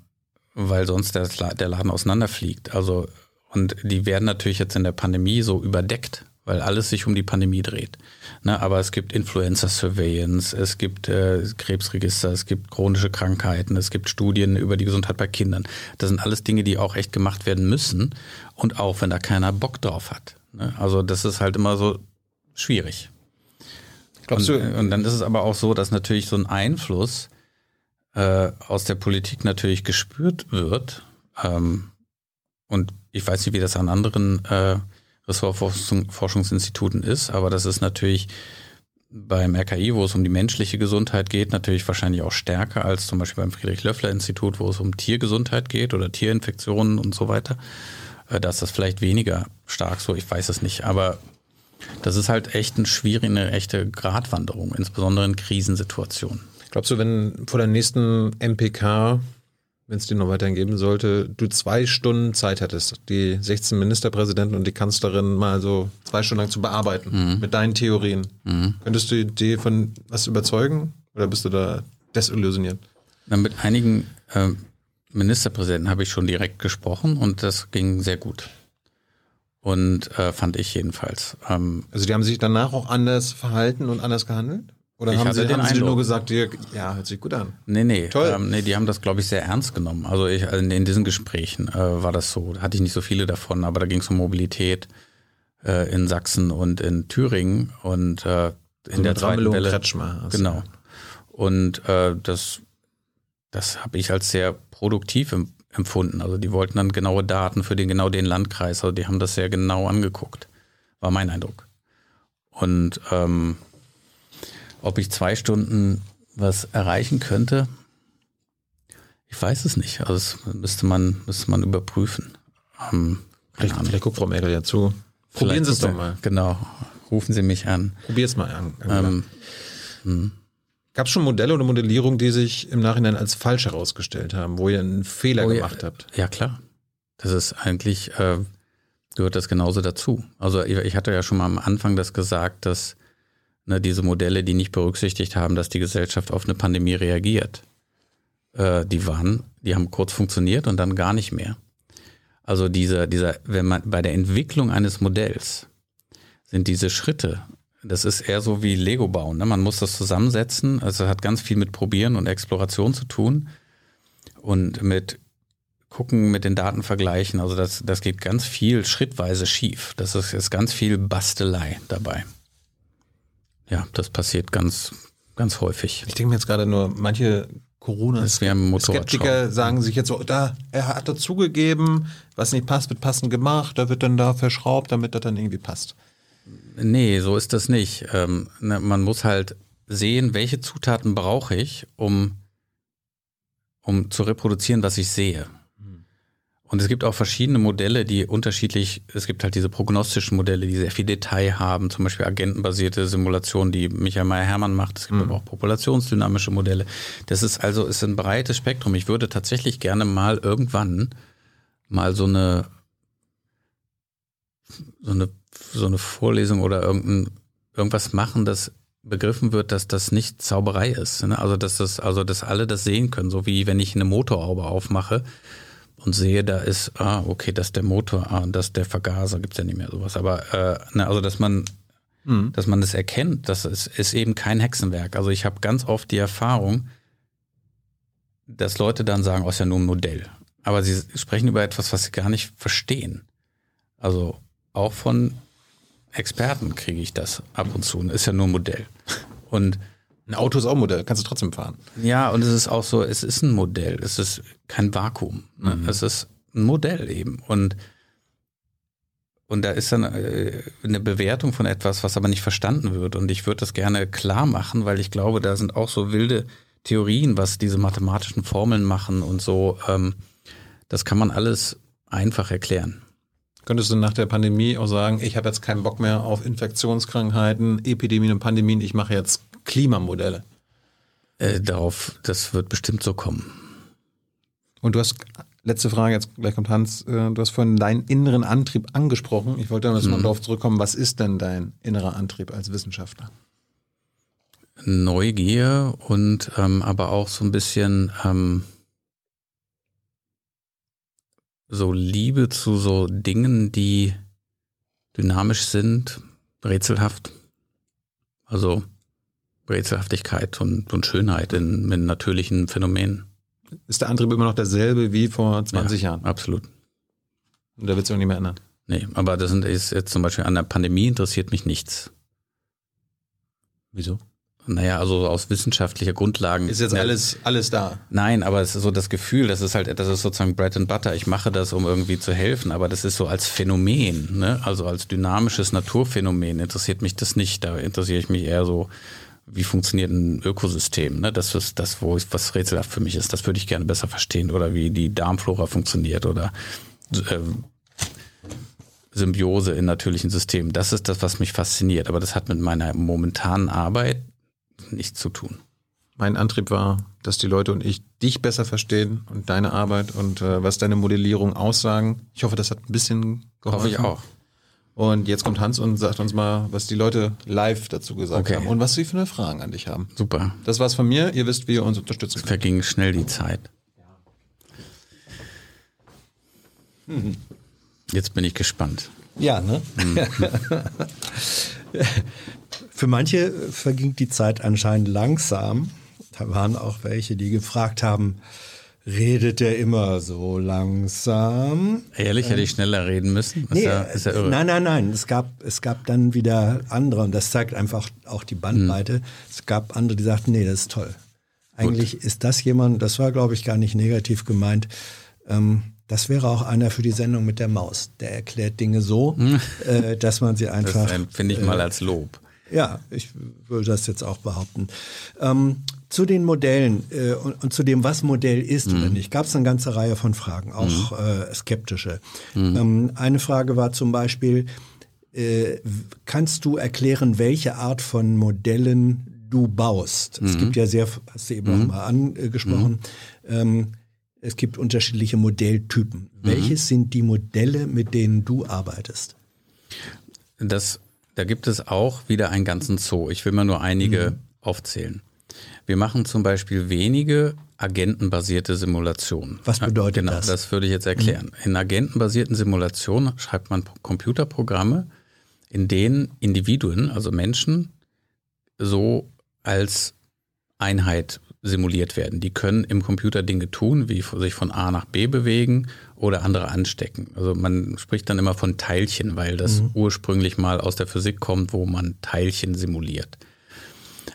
Speaker 2: weil sonst der, der Laden auseinanderfliegt. Also, und die werden natürlich jetzt in der Pandemie so überdeckt, weil alles sich um die Pandemie dreht. Ne, aber es gibt Influencer Surveillance, es gibt äh, Krebsregister, es gibt chronische Krankheiten, es gibt Studien über die Gesundheit bei Kindern. Das sind alles Dinge, die auch echt gemacht werden müssen und auch wenn da keiner Bock drauf hat. Ne? Also das ist halt immer so schwierig.
Speaker 1: Glaubst
Speaker 2: und,
Speaker 1: du,
Speaker 2: und dann ist es aber auch so, dass natürlich so ein Einfluss äh, aus der Politik natürlich gespürt wird. Ähm, und ich weiß nicht, wie das an anderen äh, Ressortforschungsinstituten ist, aber das ist natürlich beim RKI, wo es um die menschliche Gesundheit geht, natürlich wahrscheinlich auch stärker als zum Beispiel beim Friedrich-Löffler-Institut, wo es um Tiergesundheit geht oder Tierinfektionen und so weiter. Äh, da ist das vielleicht weniger stark so, ich weiß es nicht. Aber das ist halt echt ein schwierig, eine echte Gratwanderung, insbesondere in Krisensituationen.
Speaker 1: glaubst du, wenn vor der nächsten MPK wenn es dir noch weiterhin geben sollte, du zwei Stunden Zeit hättest, die 16 Ministerpräsidenten und die Kanzlerin mal so zwei Stunden lang zu bearbeiten mit deinen Theorien. Könntest du die von was überzeugen oder bist du da desillusioniert?
Speaker 2: Na, mit einigen äh, Ministerpräsidenten habe ich schon direkt gesprochen und das ging sehr gut. Und äh, fand ich jedenfalls. Ähm,
Speaker 1: Also die haben sich danach auch anders verhalten und anders gehandelt? Oder
Speaker 2: Ich
Speaker 1: haben sie,
Speaker 2: den
Speaker 1: haben sie nur gesagt, Dirk, ja, hört sich gut an?
Speaker 2: Nee, nee.
Speaker 1: Toll.
Speaker 2: Ähm, nee, die haben das, glaube ich, sehr ernst genommen. Also ich, in, in diesen Gesprächen äh, war das so. Da hatte ich nicht so viele davon, aber da ging es um Mobilität äh, in Sachsen und in Thüringen und äh, in
Speaker 1: So
Speaker 2: der
Speaker 1: mit
Speaker 2: zweiten
Speaker 1: Ramelow
Speaker 2: Welle.
Speaker 1: Kretschmer. du
Speaker 2: Genau. Und äh, das, das habe ich als sehr produktiv em- empfunden. Also die wollten dann genaue Daten für den genau den Landkreis. Also die haben das sehr genau angeguckt. War mein Eindruck. Und ähm, ob ich zwei Stunden was erreichen könnte, ich weiß es nicht. Also das müsste man, müsste man überprüfen. Ähm,
Speaker 1: Vielleicht, vielleicht guckt Frau Merkel ja zu. Probieren Sie es doch mal.
Speaker 2: Genau. Rufen Sie mich an.
Speaker 1: Probier es mal an.
Speaker 2: Ähm,
Speaker 1: Gab es schon Modelle oder Modellierungen, die sich im Nachhinein als falsch herausgestellt haben, wo ihr einen Fehler
Speaker 2: Oh ja.
Speaker 1: gemacht habt?
Speaker 2: Ja, klar. Das ist eigentlich, äh, gehört das genauso dazu. Also ich, ich hatte ja schon mal am Anfang das gesagt, dass ne, diese Modelle, die nicht berücksichtigt haben, dass die Gesellschaft auf eine Pandemie reagiert, äh, die waren, die haben kurz funktioniert und dann gar nicht mehr. Also dieser, dieser, wenn man bei der Entwicklung eines Modells sind diese Schritte, das ist eher so wie Lego bauen. Ne? Man muss das zusammensetzen. Also hat ganz viel mit Probieren und Exploration zu tun und mit gucken, mit den Daten vergleichen. Also das, das geht ganz viel schrittweise schief. Das ist, ist ganz viel Bastelei dabei. Ja, das passiert ganz, ganz häufig.
Speaker 1: Ich denke mir jetzt gerade nur, manche corona
Speaker 2: Das ist wie am Motorradschrauben.
Speaker 1: Skeptiker sagen sich jetzt so, da, er hat dazugegeben, was nicht passt, wird passend gemacht, da wird dann da verschraubt, damit das dann irgendwie passt.
Speaker 2: Nee, so ist das nicht. Ähm, ne, man muss halt sehen, welche Zutaten brauche ich, um, um zu reproduzieren, was ich sehe. Und es gibt auch verschiedene Modelle, die unterschiedlich, es gibt halt diese prognostischen Modelle, die sehr viel Detail haben, zum Beispiel agentenbasierte Simulationen, die Michael Meyer-Hermann macht. Es gibt aber auch populationsdynamische Modelle. Das ist also ist ein breites Spektrum. Ich würde tatsächlich gerne mal irgendwann mal so eine so eine, so eine Vorlesung oder irgendein, irgendwas machen, das begriffen wird, dass das nicht Zauberei ist. Ne? Also dass das, also dass alle das sehen können, so wie wenn ich eine Motorhaube aufmache und sehe, da ist, ah, okay, das ist der Motor, ah, das ist der Vergaser, gibt's ja nicht mehr sowas. Aber äh, ne, also dass man, dass man das erkennt, das ist, ist eben kein Hexenwerk. Also ich habe ganz oft die Erfahrung, dass Leute dann sagen, oh, ist ja nur ein Modell. Aber sie sprechen über etwas, was sie gar nicht verstehen. Also auch von Experten kriege ich das ab und zu. Ist ja nur ein Modell. Und
Speaker 1: Ein Auto ist auch ein Modell, kannst du trotzdem fahren.
Speaker 2: ja, und es ist auch so, es ist ein Modell. Es ist kein Vakuum. Ne? Es ist ein Modell eben. Und, und da ist dann äh, eine Bewertung von etwas, was aber nicht verstanden wird. Und ich würde das gerne klar machen, weil ich glaube, da sind auch so wilde Theorien, was diese mathematischen Formeln machen und so. Ähm, das kann man alles einfach erklären.
Speaker 1: Könntest du nach der Pandemie auch sagen, ich habe jetzt keinen Bock mehr auf Infektionskrankheiten, Epidemien und Pandemien, ich mache jetzt Klimamodelle.
Speaker 2: Äh, darauf, das wird bestimmt so kommen.
Speaker 1: Und du hast, letzte Frage, jetzt gleich kommt Hans, äh, du hast vorhin deinen inneren Antrieb angesprochen. Ich wollte jetzt mal darauf zurückkommen, was ist denn dein innerer Antrieb als Wissenschaftler?
Speaker 2: Neugier und ähm, aber auch so ein bisschen ähm, so Liebe zu so Dingen, die dynamisch sind, rätselhaft. Also Rätselhaftigkeit und, und Schönheit in, in natürlichen Phänomenen.
Speaker 1: Ist der Antrieb immer noch derselbe wie vor 20
Speaker 2: ja,
Speaker 1: Jahren?
Speaker 2: Absolut.
Speaker 1: Und da wird sich auch nicht mehr ändern.
Speaker 2: Nee, aber das ist jetzt zum Beispiel an der Pandemie interessiert mich nichts.
Speaker 1: Wieso?
Speaker 2: Naja, also aus wissenschaftlicher Grundlagen.
Speaker 1: Ist jetzt
Speaker 2: Ja,
Speaker 1: alles, alles da.
Speaker 2: Nein, aber es ist so das Gefühl, das ist halt, das ist sozusagen Bread and Butter. Ich mache das, um irgendwie zu helfen, aber das ist so als Phänomen, ne? also als dynamisches Naturphänomen interessiert mich das nicht. Da interessiere ich mich eher so, wie funktioniert ein Ökosystem. Ne? Das ist das, wo ich, was rätselhaft für mich ist. Das würde ich gerne besser verstehen oder wie die Darmflora funktioniert oder ähm, Symbiose in natürlichen Systemen. Das ist das, was mich fasziniert. Aber das hat mit meiner momentanen Arbeit nichts zu tun.
Speaker 1: mein Antrieb war, dass die Leute und ich dich besser verstehen und deine Arbeit und äh, was deine Modellierung aussagen. Ich hoffe, das hat ein bisschen geholfen.
Speaker 2: Hoffe ich auch.
Speaker 1: Und jetzt kommt Hans und sagt uns mal, was die Leute live dazu gesagt
Speaker 2: Okay.
Speaker 1: haben und was sie für eine Fragen an dich haben.
Speaker 2: Super.
Speaker 1: Das war's von mir. Ihr wisst, wie ihr uns unterstützen könnt.
Speaker 2: Verging schnell die Zeit. Jetzt bin ich gespannt.
Speaker 5: Ja, ne? Für manche verging die Zeit anscheinend langsam. Da waren auch welche, die gefragt haben, redet der immer so langsam?
Speaker 2: Ehrlich, hätte ich schneller reden müssen? Ist
Speaker 5: Nee,
Speaker 2: ja, ist ja
Speaker 5: nein, nein, nein. Es gab, es gab dann wieder andere und das zeigt einfach auch die Bandbreite.
Speaker 2: Hm.
Speaker 5: Es gab andere, die sagten, nee, das ist toll. Eigentlich ist das jemand, das war, glaube ich, gar nicht negativ gemeint. Ähm, das wäre auch einer für die Sendung mit der Maus. Der erklärt Dinge so, äh, dass man sie
Speaker 2: Hm. Das
Speaker 5: einfach.
Speaker 2: empfinde ich mal als Lob.
Speaker 5: Ja, ich würde das jetzt auch behaupten. Ähm, zu den Modellen äh, und, und zu dem, was Modell ist oder nicht, gab es eine ganze Reihe von Fragen, auch äh, skeptische. Ähm, eine Frage war zum Beispiel, äh, kannst du erklären, welche Art von Modellen du baust? Es gibt ja sehr, hast du eben auch mal angesprochen, ähm, es gibt unterschiedliche Modelltypen. Welches sind die Modelle, mit denen du arbeitest?
Speaker 2: Das, da gibt es auch wieder einen ganzen Zoo. Ich will mal nur einige
Speaker 5: Mhm.
Speaker 2: aufzählen. Wir machen zum Beispiel wenige agentenbasierte Simulationen.
Speaker 5: Was bedeutet
Speaker 2: genau,
Speaker 5: das? Mhm.
Speaker 2: das würde ich jetzt erklären. In agentenbasierten Simulationen schreibt man Computerprogramme, in denen Individuen, also Menschen, so als Einheit simuliert werden. Die können im Computer Dinge tun, wie sich von A nach B bewegen oder andere anstecken. Also man spricht dann immer von Teilchen, weil das ursprünglich mal aus der Physik kommt, wo man Teilchen simuliert.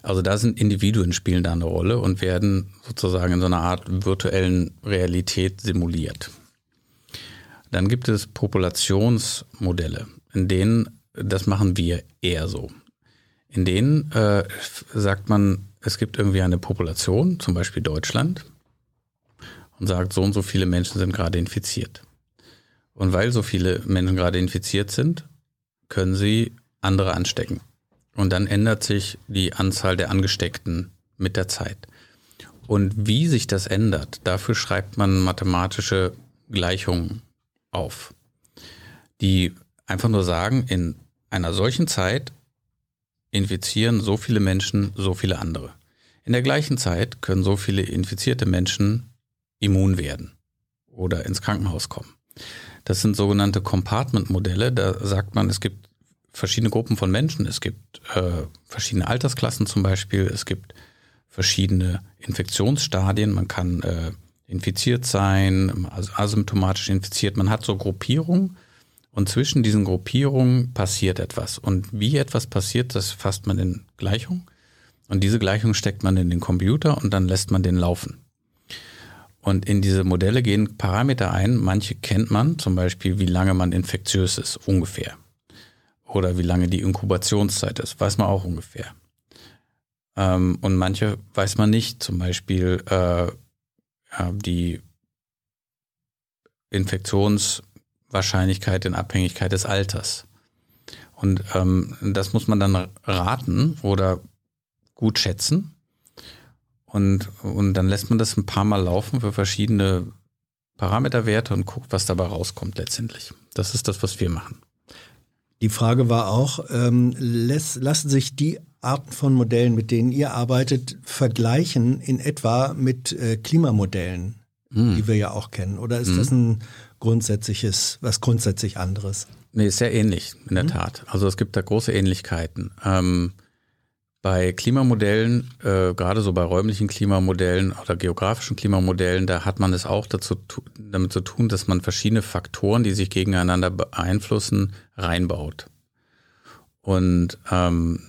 Speaker 2: Also da sind Individuen spielen da eine Rolle und werden sozusagen in so einer Art virtuellen Realität simuliert. Dann gibt es Populationsmodelle, in denen, das machen wir eher so. In denen äh, sagt man, es gibt irgendwie eine Population, zum Beispiel Deutschland, und sagt, so und so viele Menschen sind gerade infiziert. Und weil so viele Menschen gerade infiziert sind, können sie andere anstecken. Und dann ändert sich die Anzahl der Angesteckten mit der Zeit. Und wie sich das ändert, dafür schreibt man mathematische Gleichungen auf, die einfach nur sagen, in einer solchen Zeit infizieren so viele Menschen so viele andere. In der gleichen Zeit können so viele infizierte Menschen immun werden oder ins Krankenhaus kommen. Das sind sogenannte Compartment-Modelle. Da sagt man, es gibt verschiedene Gruppen von Menschen. Es gibt äh, verschiedene Altersklassen zum Beispiel. Es gibt verschiedene Infektionsstadien. Man kann äh, infiziert sein, also asymptomatisch infiziert. Man hat so Gruppierungen und zwischen diesen Gruppierungen passiert etwas. Und wie etwas passiert, das fasst man in Gleichung. Und diese Gleichung steckt man in den Computer und dann lässt man den laufen. Und in diese Modelle gehen Parameter ein. Manche kennt man, zum Beispiel, wie lange man infektiös ist, ungefähr. Oder wie lange die Inkubationszeit ist, weiß man auch ungefähr. Ähm, und manche weiß man nicht, zum Beispiel äh, die Infektionswahrscheinlichkeit in Abhängigkeit des Alters. Und ähm, das muss man dann raten oder gut schätzen. Und, und dann lässt man das ein paar Mal laufen für verschiedene Parameterwerte und guckt, was dabei rauskommt letztendlich. Das ist das, was wir machen.
Speaker 5: Die Frage war auch, ähm, lässt, lassen sich die Arten von Modellen, mit denen ihr arbeitet, vergleichen in etwa mit äh, Klimamodellen, die wir ja auch kennen? Oder ist das ein grundsätzliches, was grundsätzlich anderes?
Speaker 2: Nee, ist sehr ähnlich, in der Tat. Also es gibt da große Ähnlichkeiten. Ähm, bei Klimamodellen, äh, gerade so bei räumlichen Klimamodellen oder geografischen Klimamodellen, da hat man es auch dazu, damit zu tun, dass man verschiedene Faktoren, die sich gegeneinander beeinflussen, reinbaut. Und, ähm,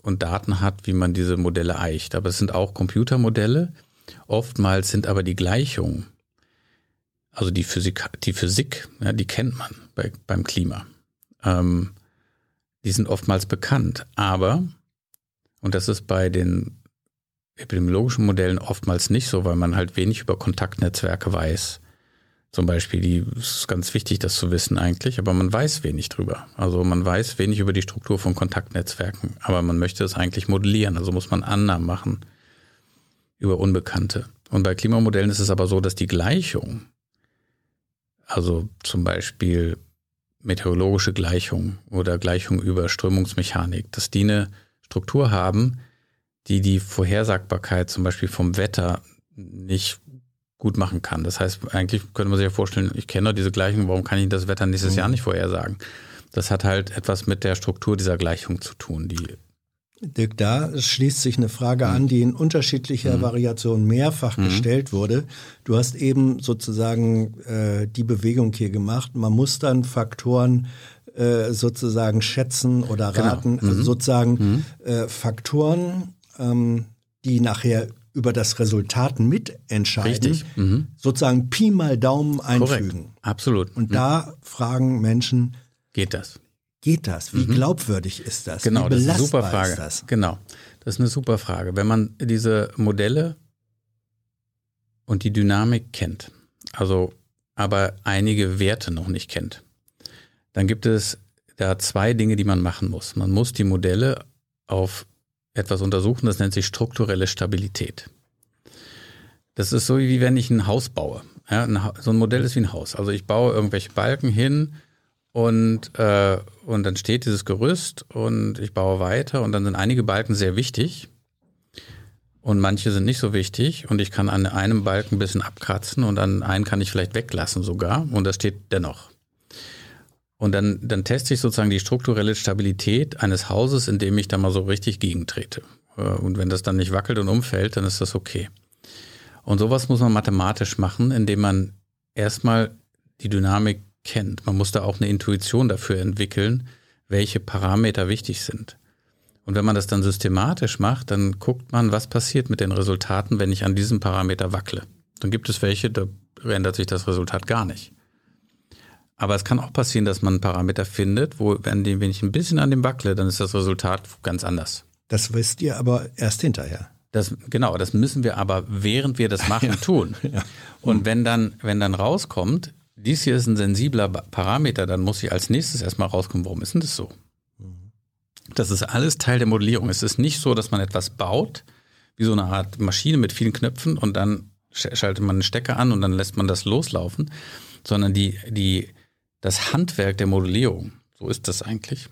Speaker 2: und Daten hat, wie man diese Modelle eicht. Aber es sind auch Computermodelle. Oftmals sind aber die Gleichungen, also die Physik, die Physik, ja, die kennt man bei, beim Klima. Ähm, die sind oftmals bekannt, aber, und das ist bei den epidemiologischen Modellen oftmals nicht so, weil man halt wenig über Kontaktnetzwerke weiß. Zum Beispiel, die es ist ganz wichtig, das zu wissen eigentlich, aber man weiß wenig drüber. Also man weiß wenig über die Struktur von Kontaktnetzwerken, aber man möchte es eigentlich modellieren, also muss man Annahmen machen. über Unbekannte. Und bei Klimamodellen ist es aber so, dass die Gleichung, also zum Beispiel meteorologische Gleichung oder Gleichung über Strömungsmechanik, dass die eine Struktur haben, die die Vorhersagbarkeit zum Beispiel vom Wetter nicht gut machen kann. Das heißt, eigentlich könnte man sich ja vorstellen, ich kenne doch diese Gleichung, warum kann ich das Wetter nächstes Jahr nicht vorhersagen? Das hat halt etwas mit der Struktur dieser Gleichung zu tun, die
Speaker 5: Dirk, da schließt sich eine Frage an, die in unterschiedlicher Variation mehrfach gestellt wurde. Du hast eben sozusagen äh, die Bewegung hier gemacht. Man muss dann Faktoren äh, sozusagen schätzen oder raten, also sozusagen äh, Faktoren, ähm, die nachher über das Resultat mitentscheiden,
Speaker 2: Richtig. Mhm.
Speaker 5: sozusagen Pi mal Daumen
Speaker 2: korrekt.
Speaker 5: einfügen.
Speaker 2: Absolut.
Speaker 5: Und da fragen Menschen,
Speaker 2: geht das.
Speaker 5: geht das? Wie glaubwürdig ist das?
Speaker 2: Genau, das ist eine super Frage.
Speaker 5: Das?
Speaker 2: Genau, das ist eine super Frage. Wenn man diese Modelle und die Dynamik kennt, also aber einige Werte noch nicht kennt, dann gibt es da zwei Dinge, die man machen muss. Man muss die Modelle auf etwas untersuchen, das nennt sich strukturelle Stabilität. Das ist so, wie wenn ich ein Haus baue. Ja, ein Ha- so ein Modell ist wie ein Haus. Also ich baue irgendwelche Balken hin und, äh, und dann steht dieses Gerüst und ich baue weiter und dann sind einige Balken sehr wichtig und manche sind nicht so wichtig und ich kann an einem Balken ein bisschen abkratzen und an einen kann ich vielleicht weglassen sogar und das steht dennoch. Und dann, dann teste ich sozusagen die strukturelle Stabilität eines Hauses, indem ich da mal so richtig gegentrete. Äh, Und wenn das dann nicht wackelt und umfällt, dann ist das okay. Und sowas muss man mathematisch machen, indem man erstmal die Dynamik kennt. Man muss da auch eine Intuition dafür entwickeln, welche Parameter wichtig sind. Und wenn man das dann systematisch macht, dann guckt man, was passiert mit den Resultaten, wenn ich an diesem Parameter wackle. Dann gibt es welche, da ändert sich das Resultat gar nicht. Aber es kann auch passieren, dass man einen Parameter findet, wo, wenn, ich ein bisschen an dem wackle, dann ist das Resultat ganz anders.
Speaker 5: Das wisst ihr aber erst hinterher.
Speaker 2: Das, genau, das müssen wir aber, während wir das machen, tun. Und wenn dann, wenn dann rauskommt, dies hier ist ein sensibler Parameter, dann muss ich als nächstes erstmal rauskommen, warum ist denn das so? Das ist alles Teil der Modellierung. Es ist nicht so, dass man etwas baut, wie so eine Art Maschine mit vielen Knöpfen und dann sch- schaltet man einen Stecker an und dann lässt man das loslaufen, sondern die, die, das Handwerk der Modellierung, so ist das eigentlich,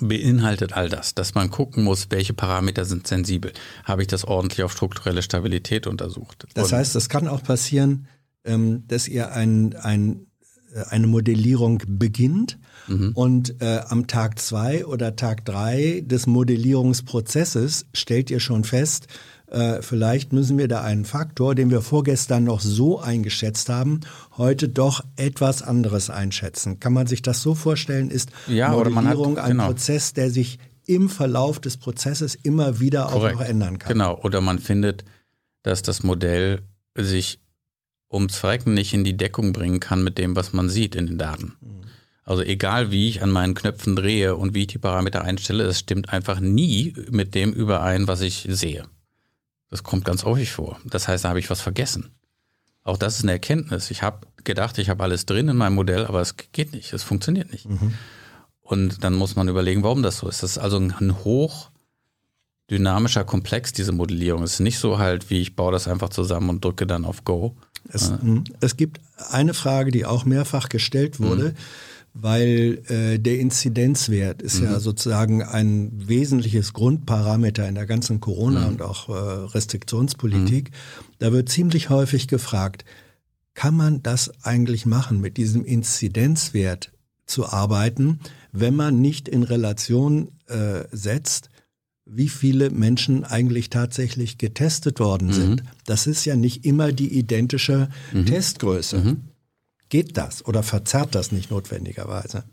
Speaker 2: beinhaltet all das, dass man gucken muss, welche Parameter sind sensibel. Habe ich das ordentlich auf strukturelle Stabilität untersucht?
Speaker 5: Das heißt, es kann auch passieren, ähm, dass ihr ein, ein, äh, eine Modellierung beginnt
Speaker 2: Mhm.
Speaker 5: und äh, am Tag zwei oder Tag drei des Modellierungsprozesses stellt ihr schon fest, äh, vielleicht müssen wir da einen Faktor, den wir vorgestern noch so eingeschätzt haben, heute doch etwas anderes einschätzen. Kann man sich das so vorstellen? Ist
Speaker 2: Ja, oder man hat-
Speaker 5: Modellierung ein
Speaker 2: genau.
Speaker 5: Prozess, der sich im Verlauf des Prozesses immer wieder auch noch ändern kann?
Speaker 2: Genau. Oder man findet, dass das Modell sich ums Verrecken nicht in die Deckung bringen kann mit dem, was man sieht in den Daten. Also egal wie ich an meinen Knöpfen drehe und wie ich die Parameter einstelle, es stimmt einfach nie mit dem überein, was ich sehe. Das kommt ganz häufig vor. Das heißt, da habe ich was vergessen. Auch das ist eine Erkenntnis. Ich habe gedacht, ich habe alles drin in meinem Modell, aber es geht nicht, es funktioniert nicht. Und dann muss man überlegen, warum das so ist. Das ist also ein hoch dynamischer Komplex, diese Modellierung. Es ist nicht so halt, wie ich baue das einfach zusammen und drücke dann auf Go.
Speaker 5: Es, mh, es gibt eine Frage, die auch mehrfach gestellt wurde, weil äh, der Inzidenzwert ist ja sozusagen ein wesentliches Grundparameter in der ganzen Corona- und auch äh, Restriktionspolitik. Da wird ziemlich häufig gefragt, kann man das eigentlich machen, mit diesem Inzidenzwert zu arbeiten, wenn man nicht in Relation äh, setzt, wie viele Menschen eigentlich tatsächlich getestet worden sind. Das ist ja nicht immer die identische Testgröße. Geht das oder verzerrt das nicht notwendigerweise?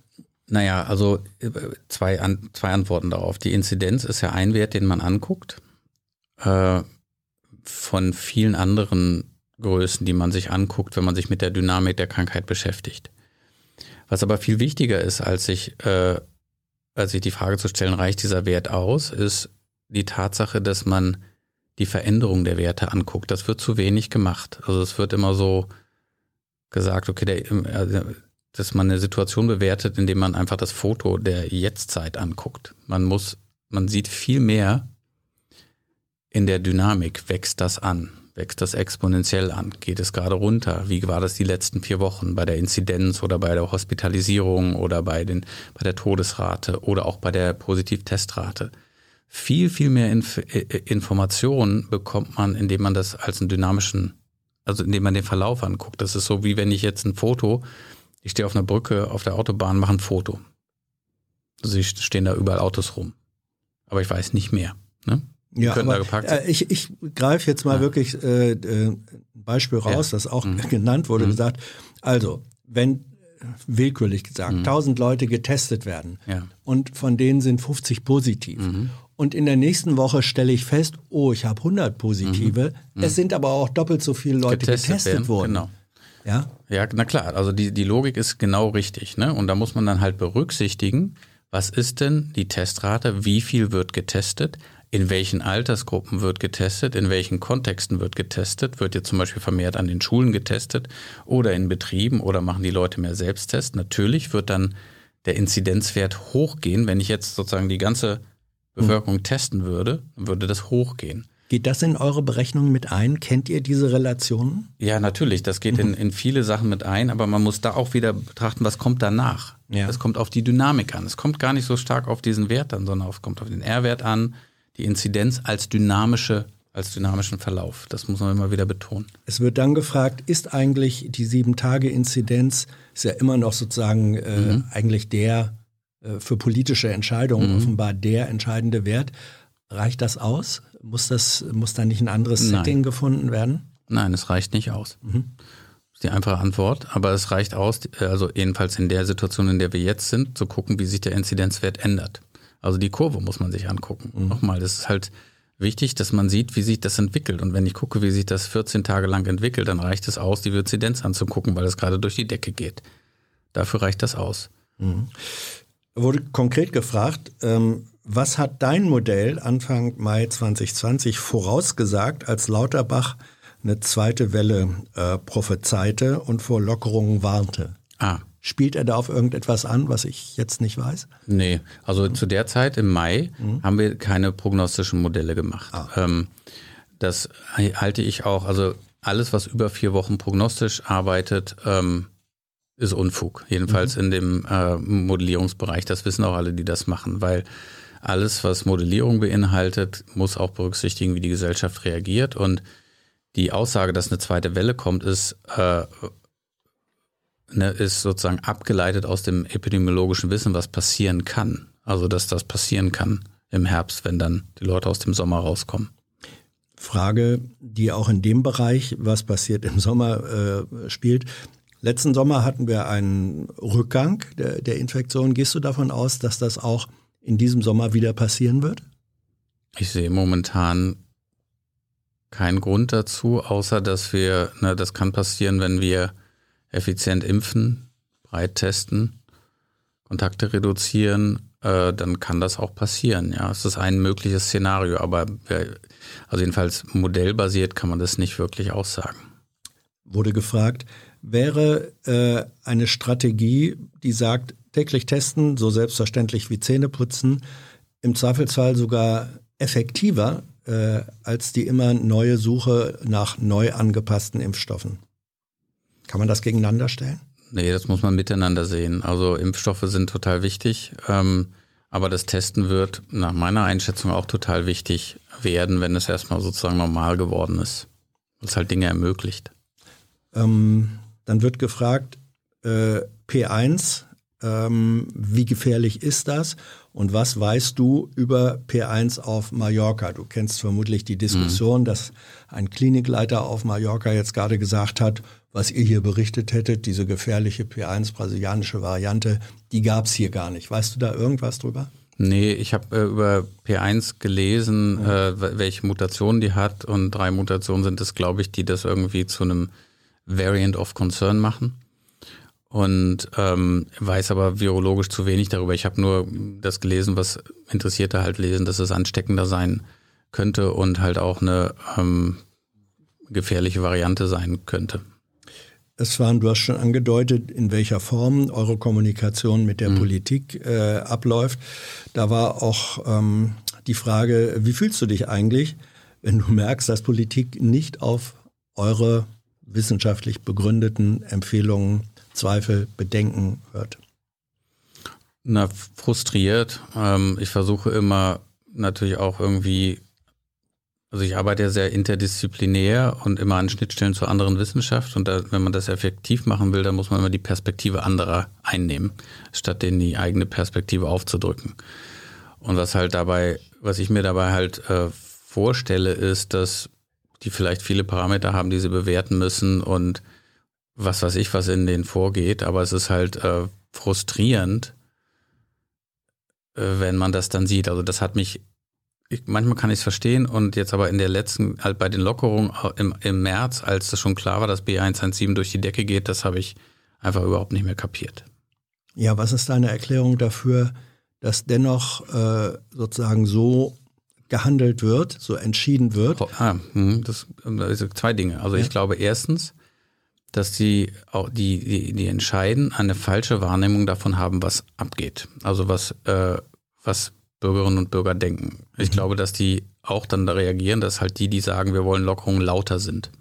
Speaker 2: Naja, also äh, zwei, An zwei Antworten darauf. Die Inzidenz ist ja ein Wert, den man anguckt, äh, von vielen anderen Größen, die man sich anguckt, wenn man sich mit der Dynamik der Krankheit beschäftigt. Was aber viel wichtiger ist, als sich, äh, als sich die Frage zu stellen, reicht dieser Wert aus, ist die Tatsache, dass man die Veränderung der Werte anguckt. Das wird zu wenig gemacht. Also es wird immer so gesagt, okay, der, äh, dass man eine Situation bewertet, indem man einfach das Foto der Jetztzeit anguckt. Man muss, man sieht viel mehr in der Dynamik wächst das an? Wächst das exponentiell an? Geht es gerade runter? Wie war das die letzten vier Wochen bei der Inzidenz oder bei der Hospitalisierung oder bei, den, bei der Todesrate oder auch bei der Positivtestrate? Viel, viel mehr Inf äh, Informationen bekommt man, indem man das als einen dynamischen, also indem man den Verlauf anguckt. Das ist so, wie wenn ich jetzt ein Foto, ich stehe auf einer Brücke auf der Autobahn, mache ein Foto. Also stehen da überall Autos rum. Aber ich weiß nicht mehr. Ne?
Speaker 5: Ja, aber, äh, ich, ich greife jetzt mal ja. wirklich äh, äh, ein Beispiel raus, ja. das auch mhm. genannt wurde, mhm. gesagt, also, wenn willkürlich gesagt, mhm. 1000 Leute getestet werden ja. und von denen sind 50 positiv. Mhm. Und in der nächsten Woche stelle ich fest, oh, ich habe 100 positive. Mhm. Es sind aber auch doppelt so viele Leute getestet, getestet worden. Genau.
Speaker 2: Ja? ja, na klar, also die, die Logik ist genau richtig. Ne? Und da muss man dann halt berücksichtigen, was ist denn die Testrate, wie viel wird getestet, in welchen Altersgruppen wird getestet, in welchen Kontexten wird getestet, wird jetzt zum Beispiel vermehrt an den Schulen getestet oder in Betrieben oder machen die Leute mehr Selbsttest. Natürlich wird dann der Inzidenzwert hochgehen. Wenn ich jetzt sozusagen die ganze Bevölkerung testen würde, würde das hochgehen.
Speaker 5: Geht das in eure Berechnungen mit ein? Kennt ihr diese Relationen?
Speaker 2: Ja, natürlich. Das geht in, in viele Sachen mit ein, aber man muss da auch wieder betrachten, was kommt danach. Ja. Es kommt auf die Dynamik an. Es kommt gar nicht so stark auf diesen Wert an, sondern es kommt auf den R-Wert an, die Inzidenz als dynamische als dynamischen Verlauf. Das muss man immer wieder betonen.
Speaker 5: Es wird dann gefragt, ist eigentlich die Sieben-Tage-Inzidenz, ist ja immer noch sozusagen äh, mhm. eigentlich der für politische Entscheidungen mhm. offenbar der entscheidende Wert. Reicht das aus? Muss, das, muss da nicht ein anderes Nein. Setting gefunden werden?
Speaker 2: Nein, es reicht nicht aus. Mhm. Das ist die einfache Antwort. Aber es reicht aus, also jedenfalls in der Situation, in der wir jetzt sind, zu gucken, wie sich der Inzidenzwert ändert. Also die Kurve muss man sich angucken. Mhm. Nochmal, das ist halt wichtig, dass man sieht, wie sich das entwickelt. Und wenn ich gucke, wie sich das 14 Tage lang entwickelt, dann reicht es aus, die Inzidenz anzugucken, weil es gerade durch die Decke geht. Dafür reicht das aus. Mhm.
Speaker 5: Wurde konkret gefragt, ähm, was hat dein Modell Anfang Mai 2020 vorausgesagt, als Lauterbach eine zweite Welle äh, prophezeite und vor Lockerungen warnte? Ah. Spielt er da auf irgendetwas an, was ich jetzt nicht weiß?
Speaker 2: Nee, also mhm. zu der Zeit im Mai mhm. haben wir keine prognostischen Modelle gemacht. Ah. Ähm, das halte ich auch, also alles, was über vier Wochen prognostisch arbeitet, ähm, ist Unfug. Jedenfalls mhm. in dem äh, Modellierungsbereich. Das wissen auch alle, die das machen, weil alles, was Modellierung beinhaltet, muss auch berücksichtigen, wie die Gesellschaft reagiert. Und die Aussage, dass eine zweite Welle kommt, ist äh, ne, ist sozusagen abgeleitet aus dem epidemiologischen Wissen, was passieren kann. Also, dass das passieren kann im Herbst, wenn dann die Leute aus dem Sommer rauskommen.
Speaker 5: Frage, die auch in dem Bereich, was passiert im Sommer, äh, spielt. Letzten Sommer hatten wir einen Rückgang der, der Infektion. Gehst du davon aus, dass das auch in diesem Sommer wieder passieren wird?
Speaker 2: Ich sehe momentan keinen Grund dazu, außer dass wir, ne, das kann passieren, wenn wir effizient impfen, breit testen, Kontakte reduzieren, äh, dann kann das auch passieren. Ja, es ist ein mögliches Szenario, aber also jedenfalls modellbasiert kann man das nicht wirklich aussagen.
Speaker 5: Wurde gefragt, wäre äh, eine Strategie, die sagt, täglich testen, so selbstverständlich wie Zähne putzen, im Zweifelsfall sogar effektiver äh, als die immer neue Suche nach neu angepassten Impfstoffen? Kann man das gegeneinander stellen?
Speaker 2: Nee, das muss man miteinander sehen. Also Impfstoffe sind total wichtig, ähm, aber das Testen wird nach meiner Einschätzung auch total wichtig werden, wenn es erstmal sozusagen normal geworden ist. Was es halt Dinge ermöglicht.
Speaker 5: Ähm, dann wird gefragt, äh, P1, ähm, wie gefährlich ist das? Und was weißt du über P1 auf Mallorca? Du kennst vermutlich die Diskussion, mhm. dass ein Klinikleiter auf Mallorca jetzt gerade gesagt hat, was ihr hier berichtet hättet, diese gefährliche P1 brasilianische Variante, die gab es hier gar nicht. Weißt du da irgendwas drüber?
Speaker 2: Nee, ich habe äh, über P1 gelesen, ja. äh, welche Mutationen die hat und drei Mutationen sind es, glaube ich, die das irgendwie zu einem Variant of Concern machen. Und ähm, weiß aber virologisch zu wenig darüber. Ich habe nur das gelesen, was Interessierte halt lesen, dass es ansteckender sein könnte und halt auch eine ähm, gefährliche Variante sein könnte.
Speaker 5: Es waren, du hast schon angedeutet, in welcher Form eure Kommunikation mit der mhm. Politik äh, abläuft. Da war auch ähm, die Frage, wie fühlst du dich eigentlich, wenn du merkst, dass Politik nicht auf eure wissenschaftlich begründeten Empfehlungen, Zweifel, Bedenken hört?
Speaker 2: Na, frustriert. Ähm, ich versuche immer natürlich auch irgendwie, also ich arbeite ja sehr interdisziplinär und immer an Schnittstellen zur anderen Wissenschaft und da, wenn man das effektiv machen will, dann muss man immer die Perspektive anderer einnehmen, statt denen die eigene Perspektive aufzudrücken. Und was halt dabei, was ich mir dabei halt äh, vorstelle, ist, dass die vielleicht viele Parameter haben, die sie bewerten müssen und was weiß ich, was in denen vorgeht, aber es ist halt äh, frustrierend, äh, wenn man das dann sieht. Also das hat mich, ich, manchmal kann ich es verstehen und jetzt aber in der letzten, halt bei den Lockerungen im, im März, als es schon klar war, dass B117 durch die Decke geht, das habe ich einfach überhaupt nicht mehr kapiert.
Speaker 5: Ja, was ist deine Erklärung dafür, dass dennoch äh, sozusagen so gehandelt wird, so entschieden wird?
Speaker 2: Ah, hm, das, das sind zwei Dinge. Also ja. ich glaube erstens, dass die auch die, die, die entscheiden, eine falsche Wahrnehmung davon haben, was abgeht. Also was, äh, was Bürgerinnen und Bürger denken. Ich mhm. glaube, dass die auch dann da reagieren, dass halt die, die sagen, wir wollen Lockerungen lauter sind.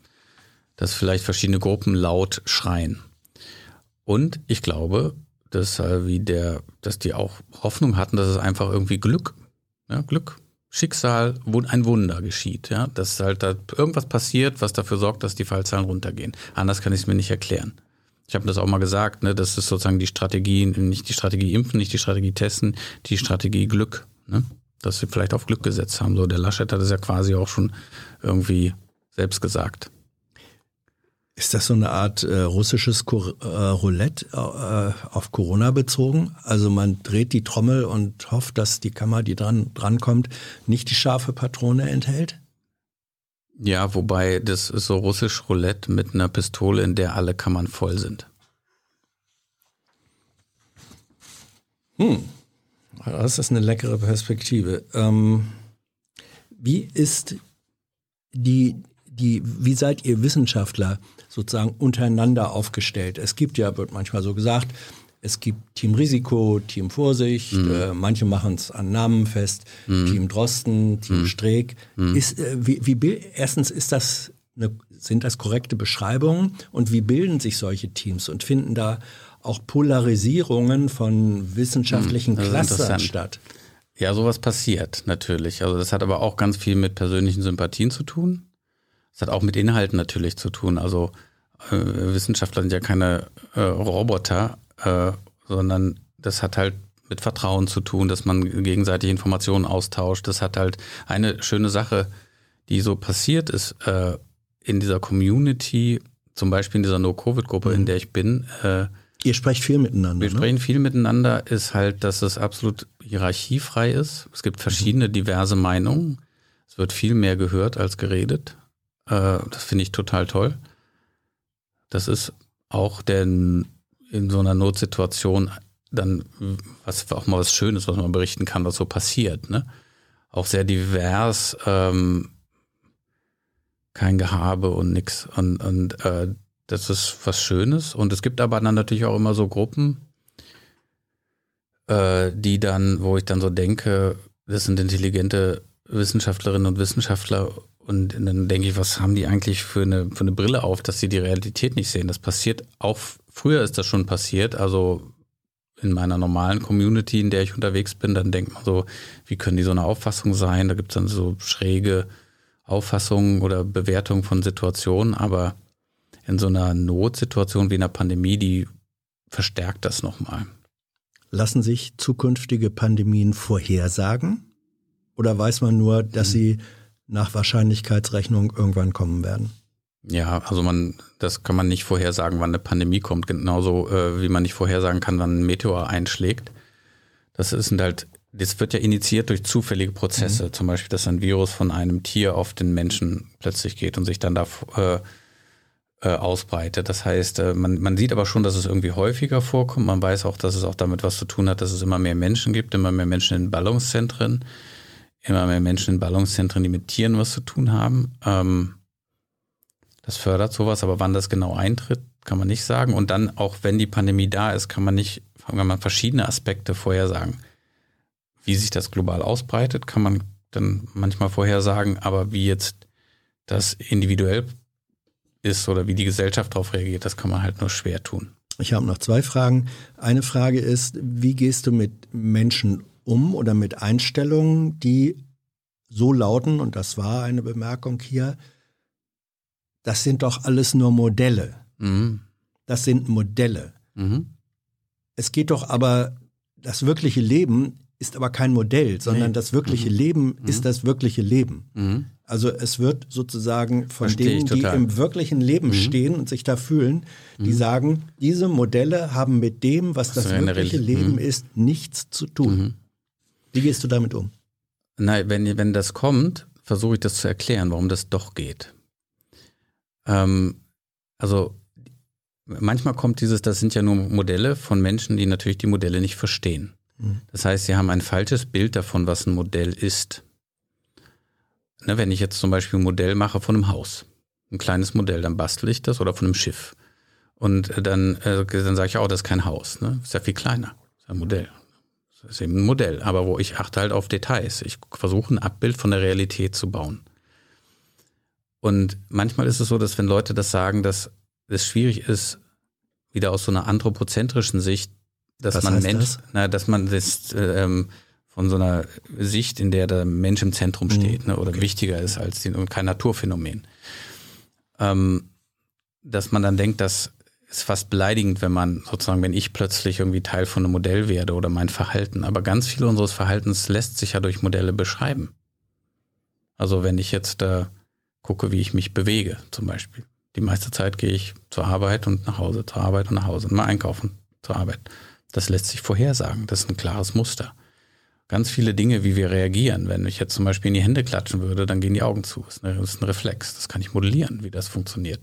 Speaker 2: Dass vielleicht verschiedene Gruppen laut schreien. Und ich glaube, dass äh, wie der, dass die auch Hoffnung hatten, dass es einfach irgendwie Glück, ja, Glück Schicksal, ein Wunder geschieht, ja, dass halt da irgendwas passiert, was dafür sorgt, dass die Fallzahlen runtergehen. Anders kann ich es mir nicht erklären. Ich habe das auch mal gesagt, ne, das ist sozusagen die Strategie, nicht die Strategie impfen, nicht die Strategie testen, die Strategie Glück, ne? Dass sie vielleicht auf Glück gesetzt haben. So, der Laschet hat es ja quasi auch schon irgendwie selbst gesagt.
Speaker 5: Ist das so eine Art äh, russisches Cor äh, Roulette äh, auf Corona bezogen? Also man dreht die Trommel und hofft, dass die Kammer, die dran drankommt, nicht die scharfe Patrone enthält?
Speaker 2: Ja, wobei das ist so russisch Roulette mit einer Pistole, in der alle Kammern voll sind.
Speaker 5: Hm, das ist eine leckere Perspektive. Ähm, wie ist die, die, wie seid ihr Wissenschaftler sozusagen untereinander aufgestellt. Es gibt ja, wird manchmal so gesagt, es gibt Team Risiko, Team Vorsicht, mhm. äh, manche machen es an Namen fest, mhm. Team Drosten, Team mhm. Streeck. Mhm. Ist, äh, wie, wie, erstens ist das eine, sind das korrekte Beschreibungen und wie bilden sich solche Teams und finden da auch Polarisierungen von wissenschaftlichen mhm. Clustern statt?
Speaker 2: Ja, sowas passiert natürlich. Also das hat aber auch ganz viel mit persönlichen Sympathien zu tun. Es hat auch mit Inhalten natürlich zu tun. Also äh, Wissenschaftler sind ja keine äh, Roboter, äh, sondern das hat halt mit Vertrauen zu tun, dass man gegenseitig Informationen austauscht. Das hat halt eine schöne Sache, die so passiert ist äh, in dieser Community, zum Beispiel in dieser No-Covid-Gruppe, mhm. in der ich bin.
Speaker 5: Äh, Ihr sprecht viel miteinander.
Speaker 2: Wir ne? sprechen viel miteinander, ist halt, dass es absolut hierarchiefrei ist. Es gibt verschiedene diverse Meinungen. Es wird viel mehr gehört als geredet. Äh, das finde ich total toll. Das ist auch denn in so einer Notsituation dann was auch mal was Schönes, was man berichten kann, was so passiert. Ne? Auch sehr divers, ähm, kein Gehabe und nix. Und, und äh, das ist was Schönes. Und es gibt aber dann natürlich auch immer so Gruppen, äh, die dann, wo ich dann so denke, das sind intelligente Wissenschaftlerinnen und Wissenschaftler und dann denke ich, was haben die eigentlich für eine, für eine Brille auf, dass sie die Realität nicht sehen? Das passiert auch, früher ist das schon passiert, also in meiner normalen Community, in der ich unterwegs bin, dann denkt man so, wie können die so eine Auffassung sein? Da gibt es dann so schräge Auffassungen oder Bewertungen von Situationen, aber in so einer Notsituation wie einer Pandemie, die verstärkt das nochmal.
Speaker 5: Lassen sich zukünftige Pandemien vorhersagen? Oder weiß man nur, dass hm. sie nach Wahrscheinlichkeitsrechnung irgendwann kommen werden.
Speaker 2: Ja, also man, das kann man nicht vorhersagen, wann eine Pandemie kommt, genauso äh, wie man nicht vorhersagen kann, wann ein Meteor einschlägt. Das sind halt, das wird ja initiiert durch zufällige Prozesse, mhm. zum Beispiel, dass ein Virus von einem Tier auf den Menschen plötzlich geht und sich dann da äh, äh, ausbreitet. Das heißt, äh, man, man sieht aber schon, dass es irgendwie häufiger vorkommt. Man weiß auch, dass es auch damit was zu tun hat, dass es immer mehr Menschen gibt, immer mehr Menschen in Ballungszentren immer mehr Menschen in Ballungszentren, die mit Tieren was zu tun haben. Ähm, das fördert sowas, aber wann das genau eintritt, kann man nicht sagen. Und dann, auch wenn die Pandemie da ist, kann man nicht, kann man verschiedene Aspekte vorhersagen. Wie sich das global ausbreitet, kann man dann manchmal vorhersagen, aber wie jetzt das individuell ist oder wie die Gesellschaft darauf reagiert, das kann man halt nur schwer tun.
Speaker 5: Ich habe noch zwei Fragen. Eine Frage ist, wie gehst du mit Menschen um oder mit Einstellungen, die so lauten, und das war eine Bemerkung hier, das sind doch alles nur Modelle.
Speaker 2: Mhm.
Speaker 5: Das sind Modelle.
Speaker 2: Mhm.
Speaker 5: Es geht doch aber, das wirkliche Leben ist aber kein Modell, sondern
Speaker 2: Nee.
Speaker 5: das wirkliche Leben ist das wirkliche Leben.
Speaker 2: Mhm.
Speaker 5: Also es wird sozusagen von
Speaker 2: Verstehe
Speaker 5: denen, die.
Speaker 2: Mhm.
Speaker 5: im wirklichen Leben stehen und sich da fühlen, die sagen, diese Modelle haben mit dem, was das
Speaker 2: eine
Speaker 5: wirkliche. Leben
Speaker 2: Mhm.
Speaker 5: ist, nichts zu tun. Wie gehst du damit um?
Speaker 2: Nein, wenn, wenn das kommt, versuche ich das zu erklären, warum das doch geht. Ähm, also manchmal kommt dieses, das sind ja nur Modelle von Menschen, die natürlich die Modelle nicht verstehen. Das heißt, sie haben ein falsches Bild davon, was ein Modell ist. Ne, wenn ich jetzt zum Beispiel ein Modell mache von einem Haus, ein kleines Modell, dann bastel ich das oder von einem Schiff. Und dann, äh, dann sage ich, oh, das ist kein Haus, ne? ist ja viel kleiner, ist ja ein Modell. Das ist eben ein Modell, aber wo ich achte halt auf Details. Ich versuche ein Abbild von der Realität zu bauen. Und manchmal ist es so, dass wenn Leute das sagen, dass es schwierig ist, wieder aus so einer anthropozentrischen Sicht, dass
Speaker 5: Was
Speaker 2: man Mensch,
Speaker 5: das?
Speaker 2: na, dass man das äh, ähm, von so einer Sicht, in der der Mensch im Zentrum steht, ne, oder wichtiger ist als die, und kein Naturphänomen. Ähm, dass man dann denkt, das ist fast beleidigend, wenn man sozusagen, wenn ich plötzlich irgendwie Teil von einem Modell werde oder mein Verhalten. Aber ganz viel unseres Verhaltens lässt sich ja durch Modelle beschreiben. Also wenn ich jetzt da gucke, wie ich mich bewege, zum Beispiel. Die meiste Zeit gehe ich zur Arbeit und nach Hause, zur Arbeit und nach Hause und mal einkaufen, zur Arbeit. Das lässt sich vorhersagen. Das ist ein klares Muster. Ganz viele Dinge, wie wir reagieren. Wenn ich jetzt zum Beispiel in die Hände klatschen würde, dann gehen die Augen zu. Das ist ein Reflex. Das kann ich modellieren, wie das funktioniert.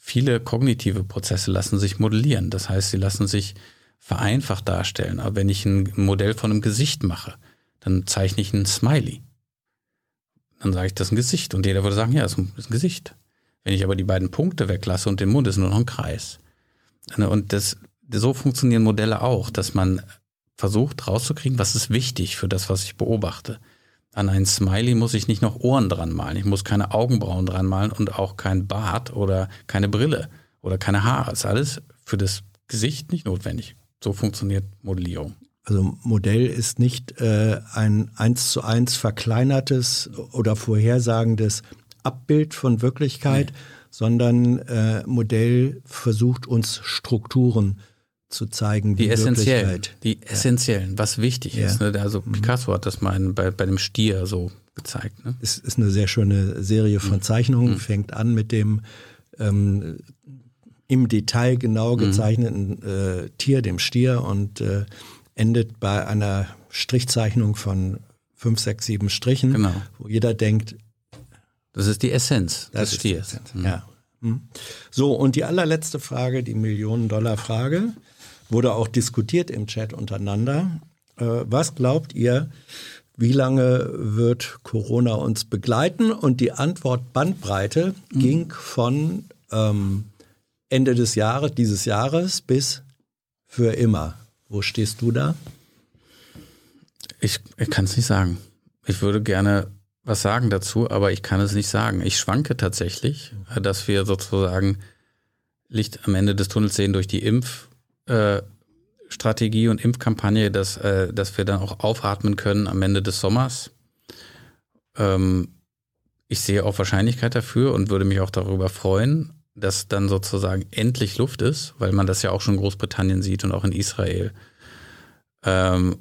Speaker 2: Viele kognitive Prozesse lassen sich modellieren. Das heißt, sie lassen sich vereinfacht darstellen. Aber wenn ich ein Modell von einem Gesicht mache, dann zeichne ich ein Smiley. Dann sage ich, das ist ein Gesicht. Und jeder würde sagen, ja, das ist ein, Gesicht. Wenn ich aber die beiden Punkte weglasse und den Mund, ist nur noch ein Kreis. Und das, so funktionieren Modelle auch, dass man versucht rauszukriegen, was ist wichtig für das, was ich beobachte. An ein Smiley muss ich nicht noch Ohren dran malen. Ich muss keine Augenbrauen dran malen und auch kein Bart oder keine Brille oder keine Haare. Das ist alles für das Gesicht nicht notwendig. So funktioniert Modellierung.
Speaker 5: Also Modell ist nicht äh, ein eins zu eins verkleinertes oder vorhersagendes Abbild von Wirklichkeit, sondern äh, Modell versucht uns Strukturen zu zeigen,
Speaker 2: Die
Speaker 5: wie
Speaker 2: essentiellen, die essentiellen, was wichtig
Speaker 5: Ja.
Speaker 2: ist. Ne? Also Picasso hat das mal bei, bei dem Stier so gezeigt. Ne?
Speaker 5: Es ist eine sehr schöne Serie von Zeichnungen, fängt an mit dem ähm, im Detail genau gezeichneten äh, Tier, dem Stier, und äh, endet bei einer Strichzeichnung von fünf, sechs, sieben Strichen,
Speaker 2: Genau.
Speaker 5: wo jeder denkt,
Speaker 2: Das ist die Essenz
Speaker 5: das
Speaker 2: des
Speaker 5: ist die
Speaker 2: Stiers.
Speaker 5: Essenz. Ja. Hm. So, und die allerletzte Frage, die Millionen-Dollar-Frage, wurde auch diskutiert im Chat untereinander. Äh, was glaubt ihr, wie lange wird Corona uns begleiten? Und die Antwort Bandbreite ging von ähm, Ende des Jahres, dieses Jahres bis für immer. Wo stehst du da?
Speaker 2: Ich, ich kann es nicht sagen. Ich würde gerne was sagen dazu, aber ich kann es nicht sagen. Ich schwanke tatsächlich, äh, dass wir sozusagen Licht am Ende des Tunnels sehen durch die Impfstrategie und Impfkampagne, dass, äh, dass wir dann auch aufatmen können am Ende des Sommers. Ähm, ich sehe auch Wahrscheinlichkeit dafür und würde mich auch darüber freuen, dass dann sozusagen endlich Luft ist, weil man das ja auch schon in Großbritannien sieht und auch in Israel. Ähm,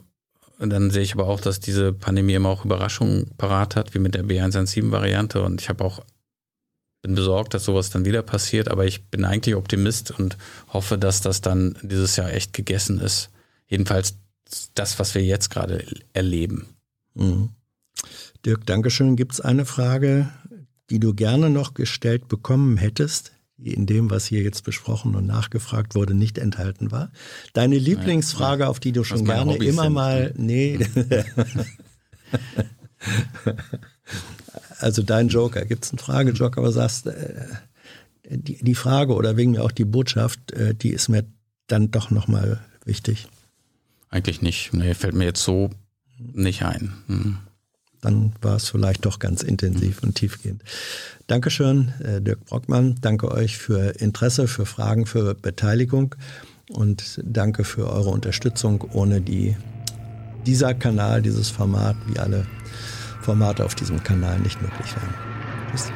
Speaker 2: und dann sehe ich aber auch, dass diese Pandemie immer auch Überraschungen parat hat, wie mit der B117-Variante. Und ich habe auch, bin besorgt, dass sowas dann wieder passiert, aber ich bin eigentlich Optimist und hoffe, dass das dann dieses Jahr echt gegessen ist. Jedenfalls das, was wir jetzt gerade erleben.
Speaker 5: Mhm. Dirk, Dankeschön. Gibt es eine Frage, die du gerne noch gestellt bekommen hättest, die in dem, was hier jetzt besprochen und nachgefragt wurde, nicht enthalten war? Deine Lieblingsfrage, auf die du schon gerne
Speaker 2: Hobbys
Speaker 5: immer
Speaker 2: sind.
Speaker 5: mal, nee. also dein Joker, gibt es einen Fragejoker, aber sagst, äh, die, die Frage oder wegen mir auch die Botschaft, äh, die ist mir dann doch nochmal wichtig.
Speaker 2: Eigentlich nicht. Nee, fällt mir jetzt so nicht ein. Hm.
Speaker 5: dann war es vielleicht doch ganz intensiv und tiefgehend. Dankeschön, äh, Dirk Brockmann. Danke euch für Interesse, für Fragen, für Beteiligung und danke für eure Unterstützung, ohne die dieser Kanal, dieses Format, wie alle Formate auf diesem Kanal nicht möglich wären. Tschüss.